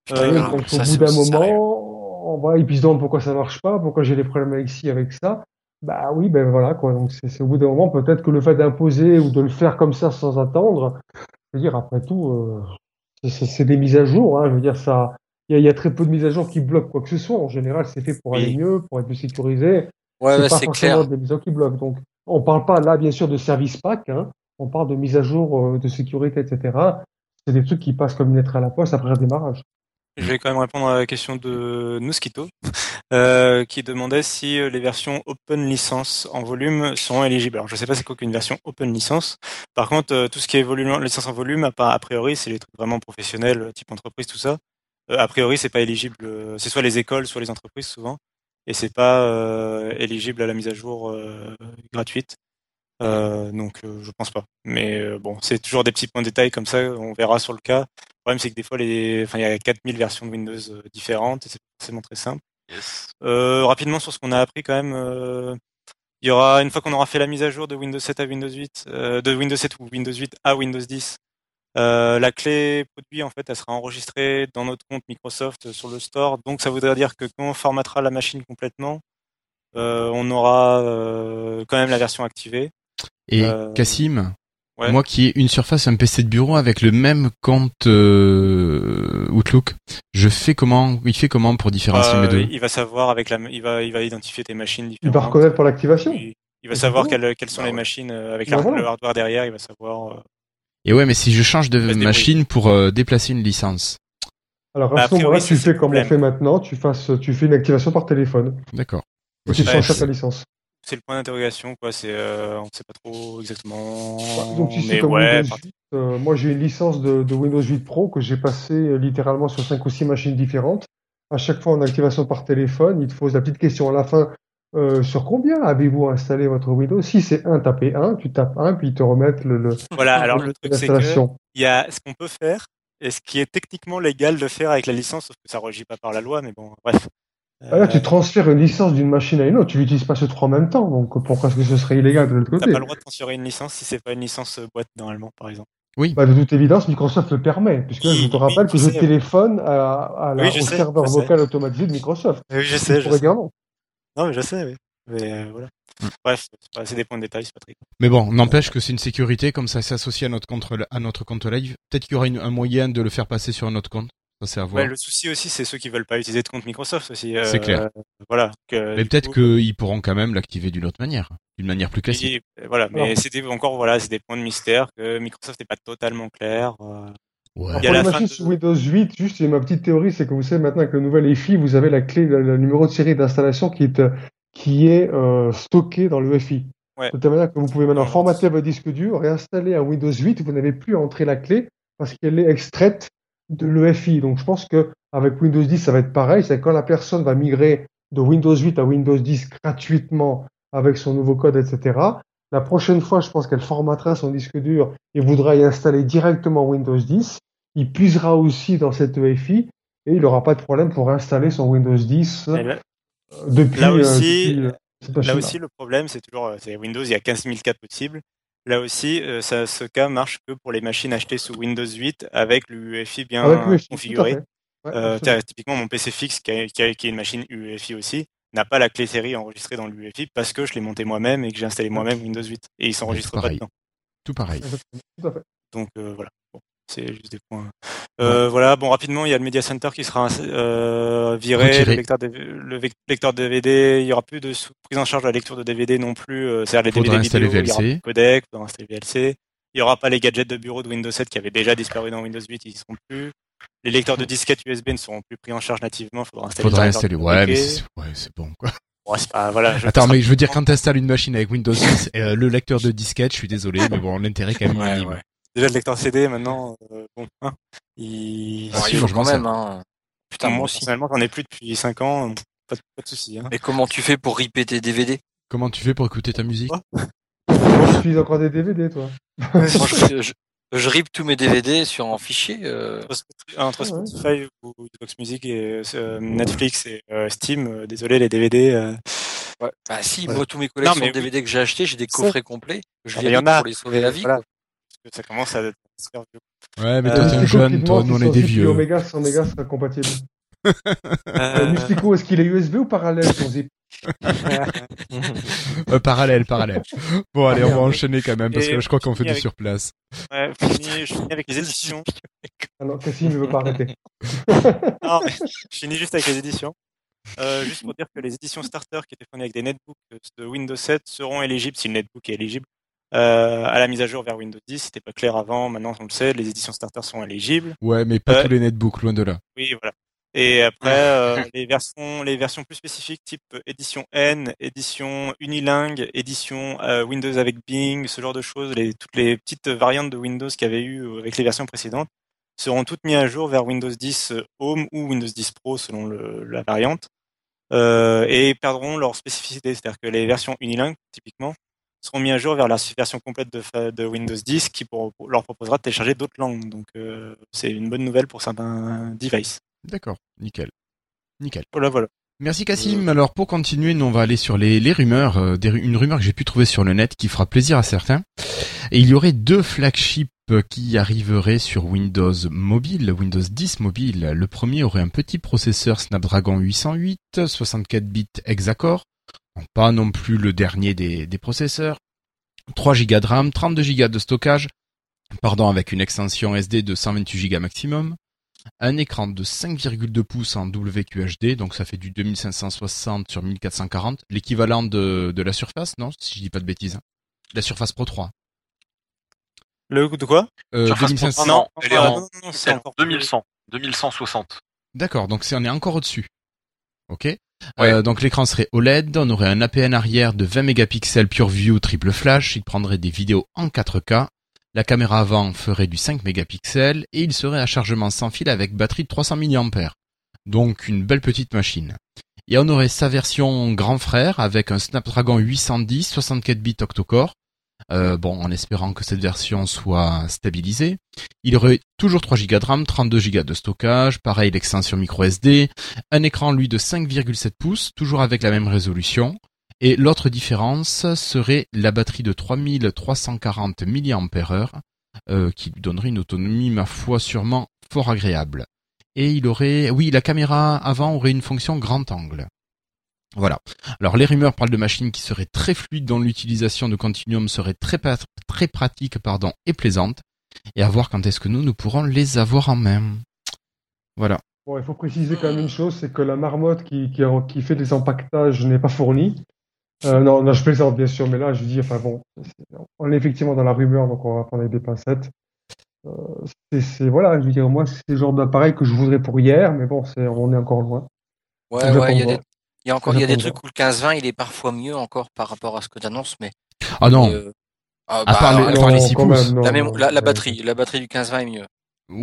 Putain,
Euh, donc au bout d'un moment, on va, ils se demandent pourquoi ça marche pas, pourquoi j'ai des problèmes avec ci, avec ça. Bah oui, ben voilà quoi. Donc c'est au bout d'un moment peut-être que le fait d'imposer ou de le faire comme ça sans attendre, je veux dire après tout, euh, c'est- des mises à jour. Hein, je veux dire ça, il y, a- il y a très peu de mises à jour qui bloquent quoi que ce soit. En général, c'est fait pour
Oui.
aller mieux, pour être plus sécurisé.
Ouais,
c'est pas forcément
clair.
des mises à jour qui bloquent. Donc, on parle pas là, bien sûr, de service pack. Hein. On parle de mise à jour euh, de sécurité, etc. C'est des trucs qui passent comme une lettre à la poste après un démarrage.
Je vais quand même répondre à la question de Nuskito, euh, qui demandait si euh, les versions open licence en volume sont éligibles. Alors, je sais pas c'est quoi qu'une version open licence. Par contre, euh, tout ce qui est volume, licence en volume, à, part- a priori, c'est les trucs vraiment professionnels, euh, type entreprise, tout ça. Euh, a priori, c'est pas éligible. euh, C'est soit les écoles, soit les entreprises, souvent. Et c'est pas éligible à la mise à jour gratuite. Euh, donc, euh, je pense pas. Mais euh, bon, c'est toujours des petits points de détail comme ça. On verra sur le cas. Le problème, c'est que des fois, les... enfin, il y a 4000 versions de Windows différentes et c'est pas forcément très simple.
Yes.
Euh, rapidement sur ce qu'on a appris quand même, euh, il y aura une fois qu'on aura fait la mise à jour de Windows 7 à Windows 8, euh, de Windows 7 ou Windows 8 à Windows 10, euh, la clé produit en fait, elle sera enregistrée dans notre compte Microsoft sur le store. Donc ça voudrait dire que quand on formatera la machine complètement, euh, on aura euh, quand même la version activée.
Et
Euh,
Cassim,
ouais.
moi qui ai une surface, un PC de bureau avec le même compte euh, Outlook, je fais comment Il fait comment pour différencier
Euh,
mes deux?
il va savoir avec la, il va, il va identifier tes machines
Il va
différentes.
reconnaître pour l'activation.
Il, il va savoir
c'est bon?
quelles, quelles sont
Bah
les machines euh, avec
Bah
la-
voilà.
le hardware derrière. Il va savoir. euh,
Et ouais, mais si je change de machine pour euh, déplacer une licence,
Alors
Bah,
à ce moment-là, tu fais comme on fait maintenant, tu, fasses, tu fais une activation par téléphone.
d'accord.
Et tu changes ta licence.
C'est le point d'interrogation quoi c'est euh, on sait pas trop exactement
Bah, Donc si
mais
comme
ouais
Windows
par-
8, euh, moi j'ai une licence de, de Windows 8 Pro que j'ai passé euh, littéralement sur 5 ou 6 machines différentes. À chaque fois en activation par téléphone, il te pose la petite question à la fin. euh, sur combien avez-vous installé votre Windows? Si c'est 1, tapez 1, tu tapes 1, puis ils te remettent le, le-
voilà alors le truc c'est que
l'installation.
il y a ce qu'on peut faire et ce qui est techniquement légal de faire avec la licence sauf que ça régit pas par la loi mais bon bref
Ah, Là,
Euh,
tu transfères une licence d'une machine à une autre, tu l'utilises pas ces trois en même temps, donc pourquoi est-ce que ce serait illégal de l'autre
t'as
côté
pas le droit de transférer une licence si c'est pas une licence euh, boîte normalement par exemple
Bah, de toute évidence, Microsoft le permet, puisque là, je
Oui,
te
oui,
rappelle que je
sais.
téléphone à, à la-
Oui, je
au
sais,
serveur
je sais.
vocal automatisé de Microsoft.
oui je sais je
pourrais
sais
dire non.
non mais je sais oui mais euh, voilà
Mm.
bref c'est des points de détail c'est pas très grave.
Mais bon, n'empêche que c'est une sécurité, comme ça s'associe à notre compte, à notre compte live. Peut-être qu'il y aura une- un moyen de le faire passer sur un autre compte. Ça, c'est à voir.
Ouais, le souci aussi c'est ceux qui veulent pas utiliser de compte Microsoft aussi euh,
C'est clair.
voilà que,
mais peut-être
coup,
qu'ils pourront quand même l'activer d'une autre manière. D'une manière plus classique.
Et, euh, voilà, mais c'était encore voilà, c'est des points de mystère que Microsoft n'est pas totalement clair. euh,
Ouais.
Il y a
Pour
la fin
machines
de-
sous Windows 8, juste ma petite théorie, c'est que vous savez maintenant que le nouvel EFI, vous avez la clé, le, le numéro de série d'installation qui est, euh, qui est euh, stocké dans le EFI.
Ouais.
De telle manière que vous pouvez maintenant formater votre disque dur, réinstaller un Windows 8, vous n'avez plus à entrer la clé parce qu'elle est extraite de l'EFI. Donc je pense que avec Windows 10, ça va être pareil. C'est quand la personne va migrer de Windows 8 à Windows 10 gratuitement avec son nouveau code, etc. La prochaine fois, je pense qu'elle formatera son disque dur et voudra y installer directement Windows 10. Il puisera aussi dans cette EFI et il n'aura pas de problème pour installer son Windows 10
Et là,
euh, depuis,
là
euh,
aussi,
depuis, euh,
Là aussi, le problème, c'est toujours euh, c'est Windows, il y a 15 000 cas possibles. Là aussi, euh, ça, ce cas marche que pour les machines achetées sous Windows 8 avec l'UEFI bien
Avec
configuré.
Ouais,
Euh, typiquement, mon PC fixe, qui, a- qui a- qui est une machine UEFI aussi, n'a pas la clé série enregistrée dans l'UEFI parce que je l'ai monté moi-même et que j'ai installé moi-même Windows 8. Et il s'enregistre pas dedans.
Tout pareil.
Exactement, tout à fait.
Donc euh, voilà, Bon, c'est juste des points. Euh, Voilà, bon rapidement, il y a le Media Center qui sera euh, viré,
Retiré.
le lecteur, le lecteur DVD, il y aura plus de prise en charge de la lecture de DVD non plus. euh, C'est-à-dire les DVD vidéo, il y aura
VLC.
plus de codec, faudra installer VLC. Il y aura pas les gadgets de bureau de Windows 7 qui avaient déjà disparu dans Windows 8, ils y seront plus. Les lecteurs de disquettes USB ne seront plus pris en charge nativement, faudra installer.
Faudra installer. Ouais, mais c'est ouais, bon, quoi.
Bon, c'est pas- voilà, je-
Attends, mais je veux dire, quand t'installes une machine avec Windows 10, euh, le lecteur de disquette, je suis désolé, mais bon, l'intérêt quand même
Ouais,
minime.
ouais.
déjà le lecteur CD maintenant, euh, bon, hein, il...
Ah, si,
il
moi,
faut
je
quand même. Hein. Putain, moi
moi,
aussi.
personnellement, j'en ai plus depuis 5 ans, pas de, pas de soucis. Hein.
Mais comment tu fais pour ripper tes DVD
Comment tu fais pour écouter ta musique?
Ouais.
Tu utilises encore des DVD, toi
Moi, je, je, je rip tous mes DVD sur un fichier. euh,
Entre Spotify-
Ah ouais.
Spotify ou Xbox Music et euh, Netflix et euh, Steam, euh, désolé les DVD. euh,
Ouais. Bah si,
Ouais.
moi tous mes collections
mais
de DVD que j'ai acheté, j'ai des coffrets complets. Je
Ah,
les
mais il y en
rip
a.
pour les sauver la vie.
Voilà. Que ça commence à vieux.
Ouais, mais
Euh,
toi, t'es un
Mystico
jeune, toi, nous, on est des vieux.
Omega, son Omega sera compatible. (laughs) Euh,
Euh,
Mystico, est-ce qu'il est USB ou parallèle ton zip
Euh, parallèle, parallèle. Bon, allez, on va enchaîner quand même, parce que là, je crois qu'on fait du
avec-
sur place.
ouais, fini- je finis avec les éditions.
Alors, Cassim ne veut pas arrêter. (laughs)
Non, mais je finis juste avec les éditions. Euh, juste pour dire que les éditions starter qui étaient fournies avec des netbooks de Windows 7 seront éligibles, si le netbook est éligible, euh, à la mise à jour vers Windows 10. C'était pas clair avant, maintenant on le sait, les éditions starter sont éligibles.
Ouais, mais pas
Euh,
tous les netbooks, loin de là.
Oui, voilà. Et après, euh, (laughs) les versions, les versions plus spécifiques, type édition N, édition Unilingue, édition euh, Windows avec Bing, ce genre de choses, les, toutes les petites variantes de Windows qu'il y avait eu euh, avec les versions précédentes, seront toutes mises à jour vers Windows 10 Home ou Windows 10 Pro selon le, la variante, euh, et perdront leur spécificité. C'est-à-dire que les versions Unilingue, typiquement, seront mises à jour vers la version complète de, Windows 10 qui pour- leur proposera de télécharger d'autres langues. Donc, euh, c'est une bonne nouvelle pour certains devices.
D'accord, nickel. Nickel.
Voilà, voilà.
Merci Cassim. Alors pour continuer, nous on va aller sur les, les rumeurs, euh, des une rumeur que j'ai pu trouver sur le net qui fera plaisir à certains. Et il y aurait deux flagships qui arriveraient sur Windows mobile, Windows 10 mobile. Le premier aurait un petit processeur Snapdragon 808, 64 bits hexa-core, pas non plus le dernier des, des processeurs. 3 Go de RAM, 32 Go de stockage, pardon, avec une extension SD de 128 Go maximum un écran de 5,2 pouces en WQHD, donc ça fait du 2560 sur 1440, l'équivalent de, de la Surface, non Si je dis pas de bêtises. hein. La Surface Pro 3.
Le de quoi?
Euh,
Surface Pro
2500.
3, non, elle est
ah,
en
non, non, non, c'est
c'est en
encore
2100, 2160.
D'accord, donc c'est on est encore au-dessus. Ok. Euh, donc l'écran serait OLED, on aurait un APN arrière de 20 mégapixels PureView triple flash, il prendrait des vidéos en 4K. La caméra avant ferait du 5 mégapixels et il serait à chargement sans fil avec batterie de 300 mAh. Donc une belle petite machine. Et on aurait sa version grand frère avec un Snapdragon 810 64 bits octa-core. Euh, bon, en espérant que cette version soit stabilisée. Il aurait toujours 3 Go de RAM, 32 Go de stockage, pareil l'extension micro SD, un écran lui de 5,7 pouces, toujours avec la même résolution. Et l'autre différence serait la batterie de 3340 mAh, euh, qui lui donnerait une autonomie, ma foi, sûrement fort agréable. Et il aurait, oui, la caméra avant aurait une fonction grand angle. Voilà. Alors les rumeurs parlent de machines qui seraient très fluides dont l'utilisation de Continuum serait très, très pratique pardon, et plaisante. Et à voir quand est-ce que nous, nous pourrons les avoir en main. Voilà.
Bon, il faut préciser quand même une chose, c'est que la marmotte qui, qui, qui fait des empaquetages n'est pas fournie. Euh, non, non, je plaisante bien sûr, mais là, je dis, enfin bon, on est effectivement dans la rumeur, donc on va prendre avec des pincettes. Euh, c'est, voilà, je veux dire, moi, c'est le genre d'appareil que je voudrais pour hier, mais bon, c'est, on est encore loin.
Ouais, ouais, il y a
de
des. Il y a encore, il y a des trucs où le 15-20, il est parfois mieux encore par rapport à ce que tu annonces, mais.
Ah non,
mais, euh, ah,
à
bah,
part les, à
alors,
part les
Non,
6
quand
pouces.
même, non,
la,
c'est-
batterie, la batterie du 15-20 est mieux.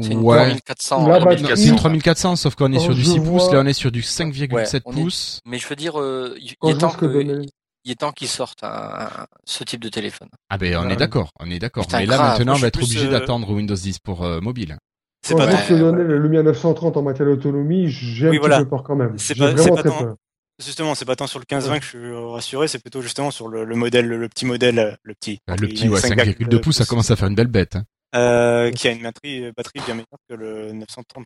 C'est une
Ouais.
3400.
La
euh,
C'est une 3400, sauf qu'on est
Quand
sur du
je
6 pouces, là on est sur du 5,7
Ouais, on est-
pouces.
Mais je veux dire, euh, il est temps
que
que,
donnait-
il est temps qu'ils sortent un- un- ce type de téléphone.
Ah ben on
Ouais.
est d'accord, on est d'accord. Mais là
grave.
maintenant on va être obligé
euh,
d'attendre Windows 10 pour euh, mobile.
C'est pas,
que le Lumia 930 en matière d'autonomie, j'ai un
Oui,
petit
voilà.
peu peur quand même.
C'est pas- c'est
vraiment
pas
très
tant-
peur.
Justement, c'est pas tant sur le 15-20 que je suis euh, rassuré, c'est plutôt justement sur le, le modèle, le, petit modèle, euh, le petit. Entre
le petit, ouais, 5,2 pouces, ça commence à faire une belle bête. hein.
euh, qui a une batterie, euh, batterie bien meilleure que le 930.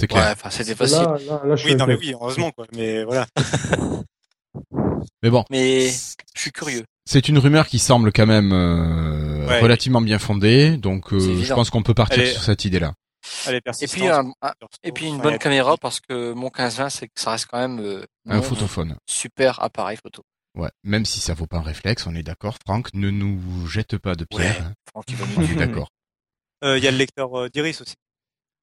C'est clair.
Ouais, enfin, c'était facile.
là, là,
Oui, non, mais oui, heureusement, quoi. Mais voilà. (laughs)
Mais bon,
Mais je suis curieux.
c'est une rumeur qui semble quand même euh,
Ouais.
relativement bien fondée, donc euh, je pense qu'on peut partir sur cette idée-là.
Et puis, un- un-
Perso,
et puis une bonne caméra parce que mon 15-20, c'est que ça reste quand même euh,
Un photophone.
super appareil photo.
Ouais, même si ça vaut pas un réflexe, on est d'accord. Franck, ne nous jette pas de pierre.
Ouais.
hein.
Franck,
On est d'accord.
Euh, Il y a le lecteur euh, d'iris aussi.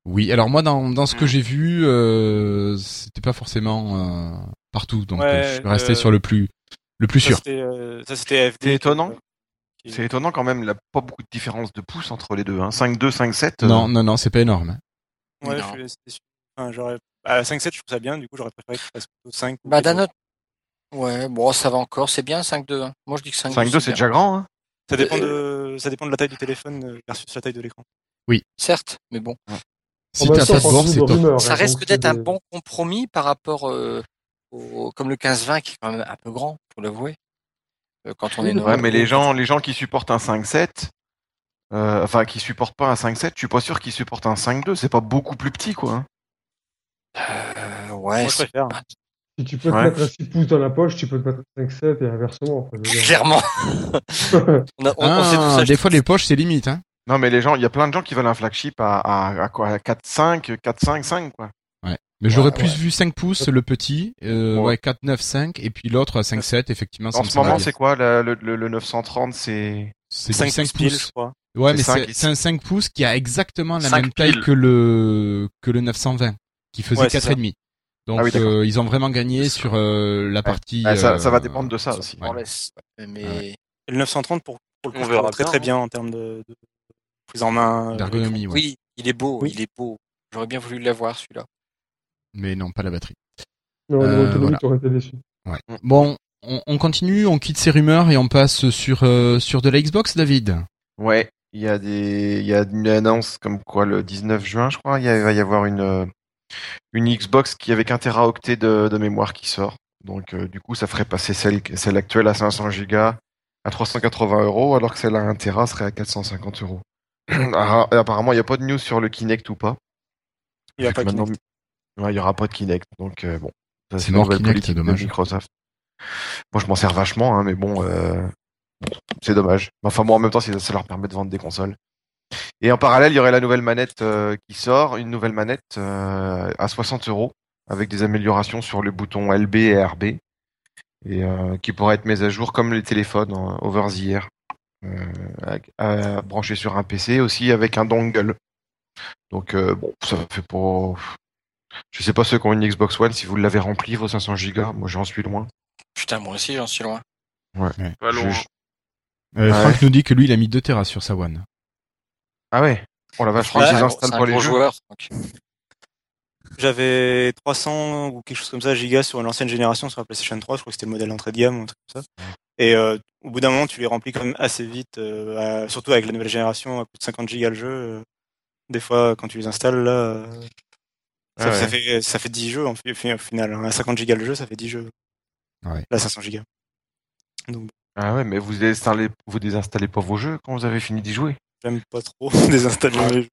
Oui, alors moi dans, dans ce que
Mm.
j'ai vu, euh, c'était pas forcément euh, partout, donc
Ouais,
euh, je suis resté
euh,
sur le plus le plus
Ça,
sûr.
c'était, euh, ça, c'était FD.
C'est étonnant. C'est étonnant quand même, il n'y a pas beaucoup de différence de pouces entre les deux. Hein. 5.2, 5.7. euh,
Non, non, non, c'est pas énorme. hein.
Ouais,
Non.
je suis- c'était sûr. Enfin, j'aurais, à 5.7, je trouve ça bien, du coup, j'aurais préféré que je fasse plutôt 5.
Bah, d'un autre. Ouais, bon, ça va encore. C'est bien 5.2. hein. Moi, je dis que 5.2.
5.2 c'est déjà grand. Hein.
Ça dépend de, ça dépend de la taille du téléphone euh, versus la taille de l'écran.
Certes, mais bon.
Si t'as de
on
bord, c'est
rumeurs,
Ça
hein,
risque d'être un bon compromis par rapport euh, au, comme le 15-20 qui est quand même un peu grand, faut l'avouer. Euh, quand on est
Ouais, mais les gens, les gens qui supportent un 5.7, euh, enfin qui supportent pas un 5.7, je suis pas sûr qu'ils supportent un 5.2. C'est pas beaucoup plus petit, quoi. hein.
Euh, ouais,
Moi, je
c'est
préfère.
pas-
Si tu peux te
Ouais.
mettre un 6 pouces dans la poche, tu peux te mettre un 5,7 et inversement.
clairement. (laughs) on, a- on- on sait tout
Ah,
ça.
des fois les poches c'est limite. Hein.
Non, mais les gens, il y a plein de gens qui veulent un flagship à, à, à quoi, à 4.5, 4.5, quoi.
Mais j'aurais
Ouais,
plus
ouais.
vu 5 pouces le petit, euh,
Ouais.
ouais 4, 9, 5 et puis l'autre à 5, 7 effectivement.
En ce moment, c'est quoi le, le, le- le 930 C'est
c'est du
5,
5
piles,
pouces.
je crois.
Ouais,
C'est
mais c'est un 5 pouces qui a exactement la même taille que le que le 920 qui faisait
Ouais, c'est
4
ça.
et demi. Donc
Ah oui,
euh, ils ont vraiment gagné sur euh, la partie.
Ah, ça, ça va
euh,
dépendre de ça aussi.
ouais.
On laisse. Mais
Ouais.
Le 930, pour, pour le coup,
On verra
très
bien,
très
hein.
bien en termes de, de prise en main. euh,
D'ergonomie, ouais.
oui, il est beau,
Oui.
il est beau. J'aurais bien voulu l'avoir celui-là.
Mais non, pas la batterie.
Non,
Euh, voilà.
été déçu.
Ouais. Bon, on, on continue, on quitte ces rumeurs et on passe sur euh, sur de la Xbox, David.
Ouais, il y a des, il y a une annonce comme quoi le 19 juin, je crois, il va y avoir une euh, une Xbox qui avec un teraoctet de, de mémoire qui sort. Donc euh, du coup, ça ferait passer celle celle actuelle à 500 gigas à 380 euros, alors que celle à 1 tera serait à 450 euros. (clears throat) Ah, Apparemment, il n'y a pas de news sur le Kinect ou pas.
Il y a pas de
maintenant- Ouais, il y aura pas de Kinect, donc euh, bon. Ça,
C'est mort
nouvelle
Kinect,
politique de
dommage.
Microsoft. Moi, je m'en sers vachement, hein, mais bon, euh, c'est dommage. Enfin, moi, en même temps, ça leur permet de vendre des consoles. Et en parallèle, il y aurait la nouvelle manette euh, qui sort, une nouvelle manette euh, à 60 euros, avec des améliorations sur le bouton LB et RB, et qui pourrait être mise à jour comme les téléphones euh, over the air, branché sur un PC aussi avec un dongle. Donc bon, ça fait pas. Je sais pas ceux qui ont une Xbox One si vous l'avez rempli vos 500 gigas. Moi, j'en suis loin.
Putain, moi aussi, j'en suis loin.
Pas loin.
je-
Euh,
Ah
Franck nous dit que lui, il a mis 2 Tera sur sa One.
Ah ouais. Oh la vache,
Ouais,
je les
c'est
installe
un
pas les
gros
jeux.
joueur. donc.
J'avais 300 ou quelque chose comme ça gigas sur l'ancienne génération sur la PlayStation 3. Je crois que c'était le modèle d'entrée de gamme ou un truc comme ça. Et euh, au bout d'un moment, tu les remplis quand même assez vite, euh, à- surtout avec la nouvelle génération, à plus de 50 gigas le jeu. euh, des fois, quand tu les installes, là, ça,
Ah ouais.
ça fait, ça fait 10 jeux en au final. hein. À 50 gigas le jeu, ça fait 10 jeux.
Ouais.
Là, 500 gigas. Donc,
Ah ouais, mais vous désinstallez, vous désinstallez pas vos jeux quand vous avez fini d'y jouer?
j'aime pas trop (laughs) désinstaller mes jeux.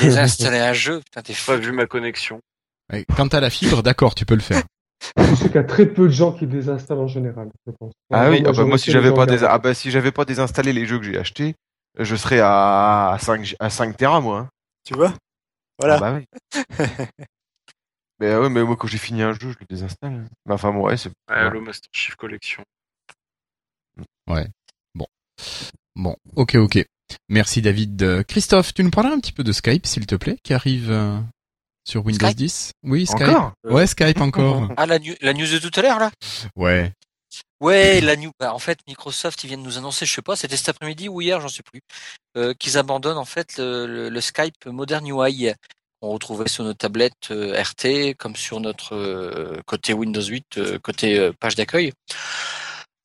Désinstaller un jeu, putain, t'es fou.
pas vu ma connexion.
Ouais, Quand t'as la fibre, d'accord, tu peux le faire. (laughs)
Je sais qu'il y a très peu de gens qui désinstallent en général, je pense.
Ah oui, ah bah moi si j'avais pas ah bah si j'avais pas désinstallé les jeux que j'ai achetés, je serais à 5 à 5 Tera moi. hein.
Tu vois? Voilà.
Ah bah oui. mais (laughs) ouais, mais moi quand j'ai fini un jeu, je le désinstalle. Mais enfin bon, ouais, c'est
Ouais,
ouais.
le Master Chief Collection.
Bon, ok, ok. Merci David. Euh, Christophe, tu nous parleras un petit peu de Skype, s'il te plaît, qui arrive euh, sur Windows
Skype?
10 Oui, Skype.
Encore?
Ouais, Skype encore.
Ah, la news de tout à l'heure, là?
Ouais.
Ouais, la news. Bah, en fait, Microsoft, ils viennent nous annoncer, je sais pas, c'était cet après-midi ou hier, j'en sais plus, euh, qu'ils abandonnent en fait le, Skype Modern UI qu'on retrouvait sur nos tablettes euh, RT, comme sur notre euh, côté Windows 8, euh, côté page d'accueil.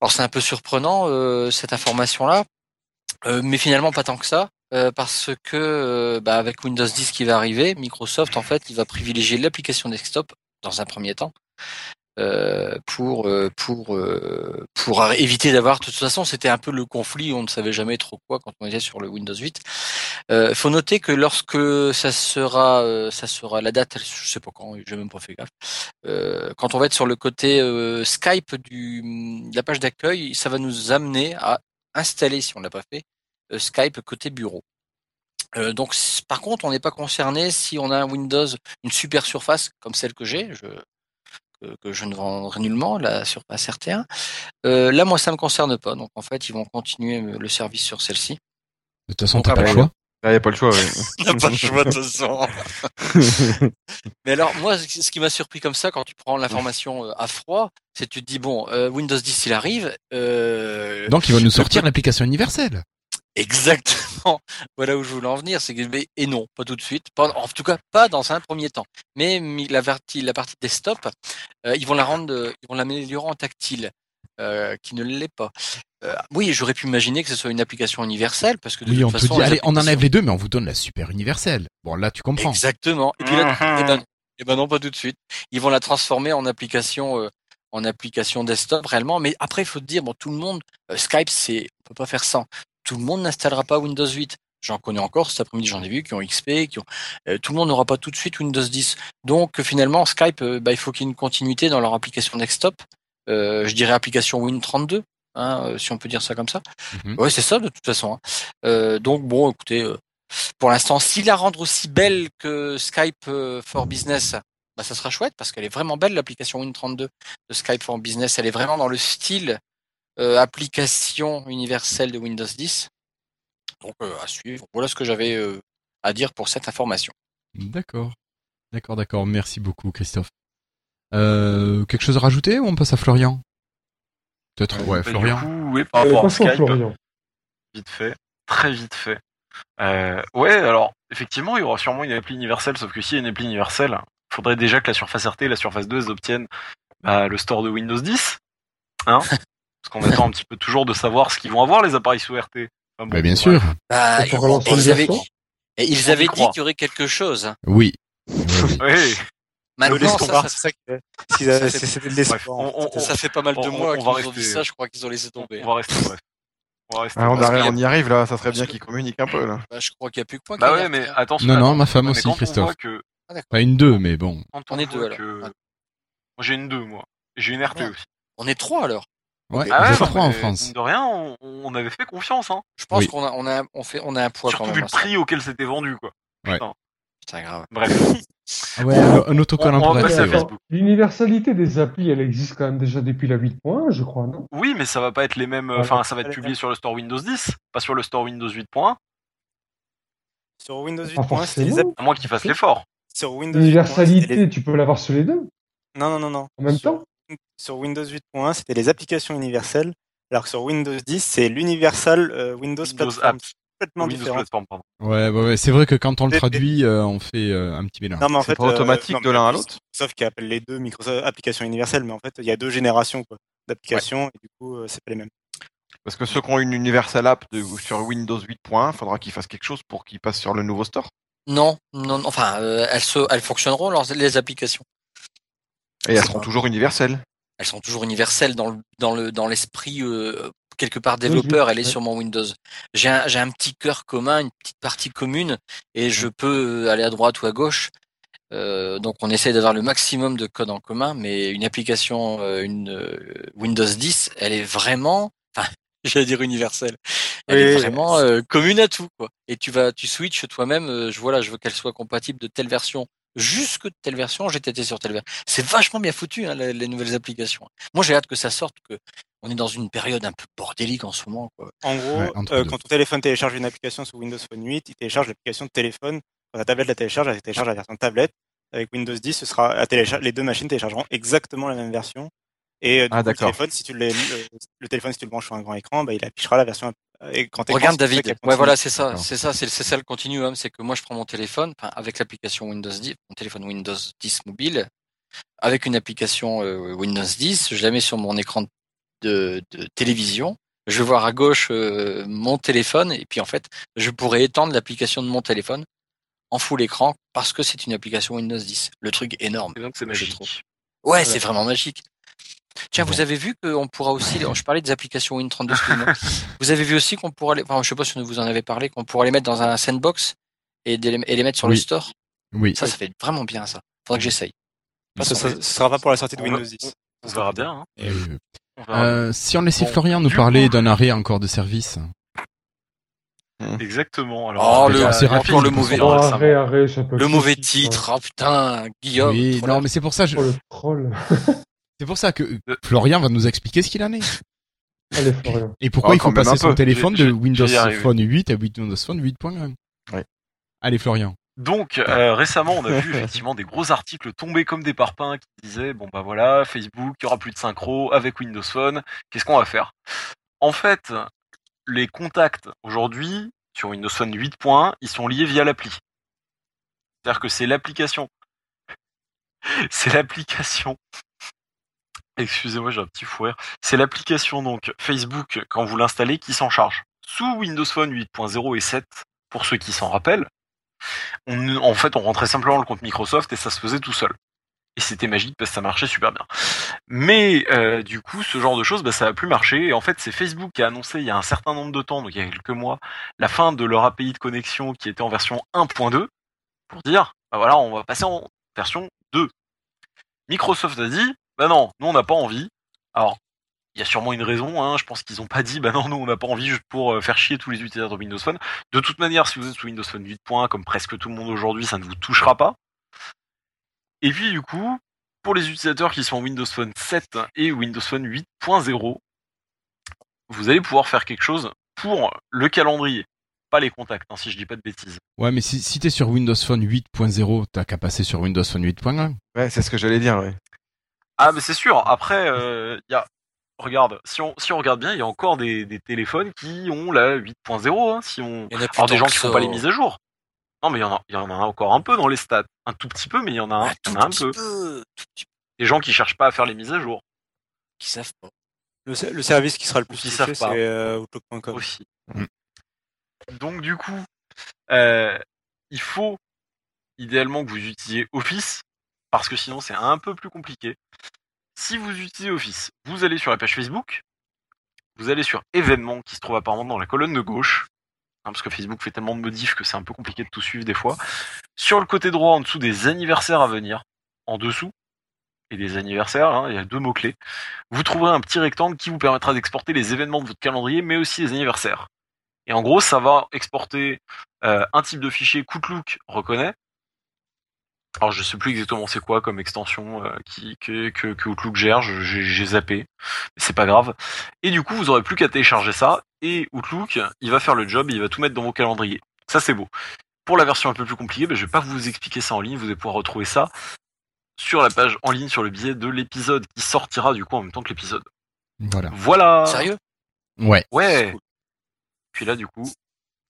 Alors c'est un peu surprenant cette information-là, mais finalement pas tant que ça, parce que bah, avec Windows 10 qui va arriver, Microsoft en fait, il va privilégier l'application desktop dans un premier temps euh, pour euh, pour euh, pour éviter d'avoir de toute façon c'était un peu le conflit on ne savait jamais trop quoi quand on était sur le Windows 8 il faut noter que lorsque ça sera ça sera la date je sais pas quand j'ai même pas fait gaffe quand on va être sur le côté Skype du de la page d'accueil ça va nous amener à installer si on l'a pas fait Skype côté bureau. Donc, par contre, on n'est pas concerné si on a un Windows, une super surface comme celle que j'ai, que, que je ne vendrai nullement, la surface RT1. Euh, là, moi, ça me concerne pas. Donc, en fait, ils vont continuer euh, le service sur celle-ci.
De toute façon, t'as pas le choix.
Il n'y a pas le choix.
On n'a (laughs) pas le choix de toute façon. (laughs) Mais alors, moi, ce qui m'a surpris comme ça, quand tu prends l'information euh, à froid, c'est que tu te dis, bon, euh, Windows 10, il arrive. Euh,
Donc, ils vont nous sortir l'application universelle.
Exactement. (laughs) Voilà où je voulais en venir. C'est que mais- et non, pas tout de suite. Pas, en tout cas, pas dans un premier temps. Mais la partie, la partie desktop, euh, ils vont la rendre, euh, ils vont l'améliorer en tactile, euh, qui ne l'est pas. Euh, oui, j'aurais pu imaginer que ce soit une application universelle, parce que de
Oui,
toute
on peut
façon,
dire,
les
allez, on enlève les deux, mais on vous donne la super universelle. Bon, là, tu comprends.
Exactement. Et puis là,
Mhm.
eh ben, eh ben non, pas tout de suite. Ils vont la transformer en application, euh, en application desktop réellement. Mais après, il faut te dire, bon, tout le monde, euh, Skype, c'est, on peut pas faire sans. Tout le monde n'installera pas Windows 8. J'en connais encore cet après-midi, j'en ai vu qui ont XP, qui ont. euh, tout le monde n'aura pas tout de suite Windows 10. Donc euh, finalement, Skype, euh, bah, il faut qu'il y ait une continuité dans leur application desktop. Euh, je dirais application Win32, hein, si on peut dire ça comme ça.
Mhm.
Ouais, c'est ça de toute façon. hein. Euh, donc bon, écoutez, euh, pour l'instant, si la rendre aussi belle que Skype for Business, bah, ça sera chouette parce qu'elle est vraiment belle l'application Win32 de Skype for Business. Elle est vraiment dans le style application universelle de Windows 10. Donc euh, à suivre. Voilà ce que j'avais euh, à dire pour cette information.
D'accord. D'accord, d'accord. Merci beaucoup, Christophe. Euh, quelque chose à rajouter ou on passe à Florian? Peut-être, ouais,
Bah,
Florian.
Du coup, oui, par
Euh,
rapport à Skype,
Florian.
vite fait, très vite fait. Euh, ouais, alors effectivement, il y aura sûrement une appli universelle, sauf que s'il y a une appli universelle, il faudrait déjà que la surface RT et la surface 2 elles obtiennent bah, le store de Windows 10, hein (laughs) Parce qu'on attend un petit peu toujours de savoir ce qu'ils vont avoir les appareils sous RT. Enfin, bon,
Bah, bien sûr.
Bah, ils avaient, et ils dit qu'il y aurait quelque chose.
Oui. (laughs) Oui,
Maintenant, ça, fait- pas mal de
on-
mois qu'ils ont dit
rester-
ça. Je crois qu'ils ont laissé tomber.
on va rester bref. On va rester
Ah, on,
y
arrive-
a-
on y arrive là, ça serait
parce
bien qu'ils communiquent un peu là.
Bah, je crois qu'il n'y a plus que moi.
Bah ouais, mais
hein.
attention.
Non, non, ma femme aussi, Christophe.
que,
Pas une deux, mais bon.
On
on
est deux, alors.
que-
Ouais.
Moi j'ai une 2 moi. J'ai une RT aussi.
On est trois alors.
Ouais,
Ah ouais,
êtes
non,
trois en
mais
France.
De rien, on, on avait fait confiance, hein.
Je pense
Oui.
qu'on a, on a, on fait, on a un poids
Surtout
quand
vu le prix auquel c'était vendu, quoi.
Ouais.
Putain.
Putain, grave.
Bref.
Ah ouais, un, un autocollant pour.
L'universalité des applis, elle existe quand même déjà depuis la 8.1, je crois, non?
Oui, mais ça va pas être les mêmes.
Voilà.
Enfin, ça va être publié sur le store Windows 10, pas sur le store Windows 8.1,
Sur Windows
Pas
8.1, c'était les
forcément.
app-
à moins qu'ils fassent l'effort.
sur Windows 8.1, c'était
L'universalité,
les-
tu peux l'avoir sur les deux?
Non, non, non, non.
en même
Sur-
temps?
Sur Windows 8.1, c'était les applications universelles, alors que sur Windows 10, c'est l'Universal euh, Windows,
Windows
Platform.
Apps.
Complètement
Windows
différent.
Platform, pardon.
Ouais, ouais, ouais. C'est vrai que quand on le traduit, euh, on fait euh, un petit mélange.
Non, mais en
C'est
fait,
pas automatique
non,
de l'un à l'autre
Microsoft qui appelle les deux Microsoft applications universelles, mais en fait, il y a deux générations quoi, d'applications et du coup, euh, c'est pas les mêmes.
Parce que ceux qui ont une Universal App de, sur Windows 8.1, faudra qu'ils fassent quelque chose pour qu'ils passent sur le nouveau store?
Non, non, non, enfin, euh, elles, se, elles fonctionneront leurs, les applications.
Et elles seront
pas-
toujours universelles.
Elles sont toujours universelles dans le, dans le, dans l'esprit euh, quelque part développeur.
oui,
Elle est mon Windows. J'ai un, j'ai un petit cœur commun, une petite partie commune, et je peux aller à droite ou à gauche. Euh, donc on essaie d'avoir le maximum de code en commun, mais une application, euh, une euh, Windows 10, elle est vraiment, enfin, (laughs) j'allais dire universelle. Elle est vraiment euh, commune à tout, quoi. Et tu vas, tu switches toi-même. euh, je voilà, je veux qu'elle soit compatible de telle version jusque de telle version. J'ai testé sur telle version. C'est vachement bien foutu hein, les, les nouvelles applications. Moi, j'ai hâte que ça sorte, que on est dans une période un peu bordélique en ce moment. Quoi.
En gros,
Ouais,
euh, quand ton téléphone télécharge une application sous Windows Phone 8, il télécharge l'application de téléphone. Quand ta tablette la télécharge, elle télécharge la version tablette. Avec Windows 10, ce sera à les deux machines téléchargeront exactement la même version. Et euh, du
Ah,
coup, le téléphone, si tu le, le, le téléphone, si tu le branches sur un grand écran, bah, il affichera la version écran écran,
Regarde David. Ouais,
continue.
voilà, c'est ça, c'est ça, c'est ça le continuum, c'est que moi je prends mon téléphone, enfin, avec l'application Windows 10, mon téléphone Windows 10 mobile, avec une application euh, Windows 10, je la mets sur mon écran de, de télévision. Je vais voir à gauche euh, mon téléphone et puis en fait, je pourrais étendre l'application de mon téléphone en full écran parce que c'est une application Windows 10. Le truc énorme.
Et donc c'est
Je
magique.
trouve. Ouais, c'est vraiment magique. Tiens, vous avez vu qu'on pourra aussi, (laughs) je parlais des applications Win32, excusez-moi. vous avez vu aussi qu'on pourra les, enfin, je sais pas si vous en avez parlé, qu'on pourra les mettre dans un sandbox et, des- et les mettre sur le store?
Oui.
Ça, ça fait vraiment bien, ça. Faudra que j'essaye.
Ah, ça, sera pas pour la sortie de Windows
va-
10.
On verra bien. Hein.
Euh, euh, si on laissait
Bon,
Florian nous parler d'un arrêt encore de service.
bien. Exactement.
Oh,
Alors,
le-
y a-
c'est rapide,
le mauvais-
Oh, ça peut
Le mauvais titre,
hein.
oh putain, Guillaume.
oui, non, mais c'est pour ça, je-
Oh, le troll. (laughs)
c'est pour ça que euh, Florian va nous expliquer ce qu'il en est.
Allez, Florian.
Et pourquoi
Oh,
il faut passer son
peu.
téléphone de Windows. Phone 8 à Windows Phone 8.1.
Ouais.
Allez, Florian.
Donc euh, récemment, on a vu (laughs) effectivement des gros articles tomber comme des parpaings qui disaient bon bah voilà, Facebook, il y aura plus de synchro avec Windows Phone. Qu'est-ce qu'on va faire? En fait, les contacts aujourd'hui sur Windows Phone 8.1, ils sont liés via l'appli. C'est-à-dire que c'est l'application. (laughs) C'est l'application. Excusez-moi, j'ai un petit fou rire. C'est l'application donc Facebook quand vous l'installez qui s'en charge. Sous Windows Phone 8.0 et 7, pour ceux qui s'en rappellent, en fait, on rentrait simplement le compte Microsoft et ça se faisait tout seul. Et c'était magique parce que ça marchait super bien. Mais euh, du coup, ce genre de choses, bah, ça a plus marché. Et en fait, c'est Facebook qui a annoncé il y a un certain nombre de temps, donc il y a quelques mois, la fin de leur API de connexion qui était en version 1.2 pour dire, bah voilà, on va passer en version 2. Microsoft a dit, bah non, nous on n'a pas envie. Alors, il y a sûrement une raison, hein, je pense qu'ils n'ont pas dit, bah non, nous on n'a pas envie juste pour euh, faire chier tous les utilisateurs de Windows Phone. De toute manière, si vous êtes sous Windows Phone 8.1, comme presque tout le monde aujourd'hui, ça ne vous touchera pas. Et puis du coup, pour les utilisateurs qui sont en Windows Phone 7 et Windows Phone 8.0, vous allez pouvoir faire quelque chose pour le calendrier, pas les contacts, hein, si je dis pas de bêtises.
Ouais, mais si, si t'es sur Windows Phone 8.0, t'as qu'à passer sur Windows Phone 8.1.
Ouais, c'est ce que j'allais dire, ouais.
Ah, mais c'est sûr. Après, euh, il y a. Regarde, si on, si on regarde bien, il y a encore des, des téléphones qui ont la 8.0. Hein, si on...
Il y en a plus
Alors des gens qui font pas les mises à jour. Non, mais il y, en a, il y en a encore un peu dans les stats. Un tout petit peu, mais il y en a un, y en a un
petit
peu. Des gens qui cherchent pas à faire les mises à jour
qui savent pas.
Le, le service qui sera le plus
Qui
touché, c'est euh, Outlook.com.
aussi.
Mm.
Donc du coup, euh, il faut idéalement que vous utilisiez Office, parce que sinon c'est un peu plus compliqué. Si vous utilisez Office, vous allez sur la page Facebook, vous allez sur événements qui se trouve apparemment dans la colonne de gauche, hein, parce que Facebook fait tellement de modifs que c'est un peu compliqué de tout suivre des fois. Sur le côté droit, en dessous des anniversaires à venir, en dessous, et des anniversaires, hein, il y a deux mots-clés, vous trouverez un petit rectangle qui vous permettra d'exporter les événements de votre calendrier, mais aussi les anniversaires. Et en gros, ça va exporter euh, un type de fichier qu'Outlook reconnaît. Alors je sais plus exactement c'est quoi comme extension euh, qui, que, que, que Outlook gère, j'ai j'ai zappé, mais c'est pas grave. Et du coup, vous aurez plus qu'à télécharger ça, et Outlook, il va faire le job, il va tout mettre dans vos calendriers. Ça c'est beau. Pour la version un peu plus compliquée, ben, je vais pas vous expliquer ça en ligne, vous allez pouvoir retrouver ça sur la page en ligne sur le billet de l'épisode qui sortira du coup en même temps que l'épisode.
Voilà.
Voilà.
Sérieux?
Ouais.
Ouais.
Cool.
Puis là, du coup,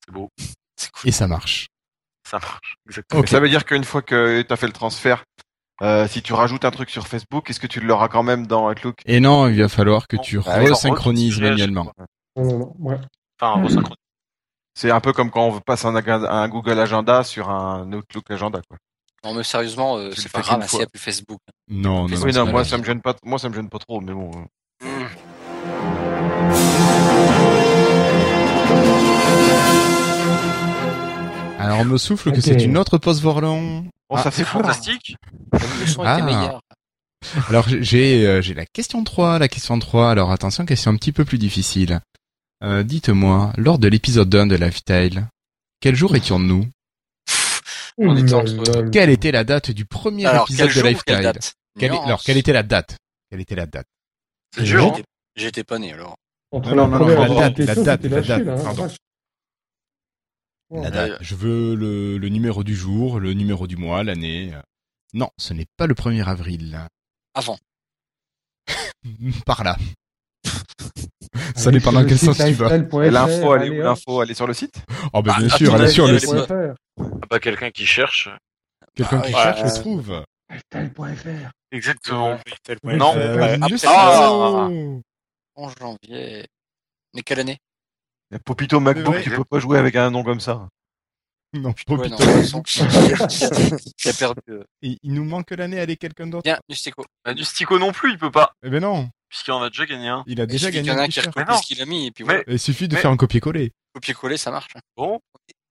c'est beau,
C'est cool.
Et ça marche.
Ça marche. Exactement.
Ça veut dire qu'une fois que tu as fait le transfert, euh, si tu rajoutes un truc sur Facebook, est-ce que tu l'auras quand même dans Outlook?
Et non, il va falloir que
Non.
tu
Ah oui,
resynchronises
re-
manuellement.
Ouais.
Enfin, resynchroniser.
C'est un peu comme quand on passe un, Google Agenda sur un Outlook Agenda. Quoi.
Non, mais sérieusement, euh, c'est pas grave,
fois.
n'y a plus Facebook.
Non, non, non.
oui, non, moi ça me gêne pas, moi ça me gêne pas trop, mais bon. euh.
Mmh.
Alors on me souffle que c'est une autre pause Vorlon.
Oh,
Ah,
ça fait
fantastique.
Le son
Ah.
était meilleur.
Alors j'ai euh, j'ai la question 3, la question 3. Alors attention, question un petit peu plus difficile. Euh, Dites-moi, lors de l'épisode 1 de Lifetile, quel jour étions-nous?
On était entre-.
Quelle était la date du premier
Alors,
épisode
quel
de
ou quelle date? Nuance.
Alors quelle était la date? Quelle était la date?
C'est dur. hein.
J'étais- pas né alors.
Entre
Non,
la
non, non, la date, la date, la date,
là, hein,
pardon.
vache.
La
Ouais.
date. Je veux le, le numéro du jour, le numéro du mois, l'année. Non, ce n'est pas le 1er avril.
Avant. (laughs)
Par là. (laughs) Ça
Allez
dépend
sur
dans quel sens tu vas.
l'info, elle est où l'info Elle est sur le site
Oh bah bien
Ah,
sûr, elle est sur
avis,
le site.
lifestyle.fr.
Pas quelqu'un qui cherche.
Quelqu'un
Ah
qui
ouais.
cherche le trouve.
Lifestyle.fr.
Exactement.
Tel
Non.
Euh,
Ah.
Oh
11 janvier. Mais quelle année?
Il y a Popito MacBook,
Ouais.
tu peux pas jouer avec un nom comme ça.
Non,
Ouais,
Popito.
non, il a perdu. euh.
Il, il nous manque l'année, allez, quelqu'un d'autre?
Bien, du stico.
Bah, du Stico non plus, il peut pas.
Eh ben non,
Puisqu'il en a déjà gagné un.
il a
Il
déjà
suffit qu'il
gagné
y en a
un
un qui ce qu'il a mis et puis
Mais-
voilà.
Il suffit de
Mais-
faire un copier-coller.
Copier-coller, ça marche.
Bon.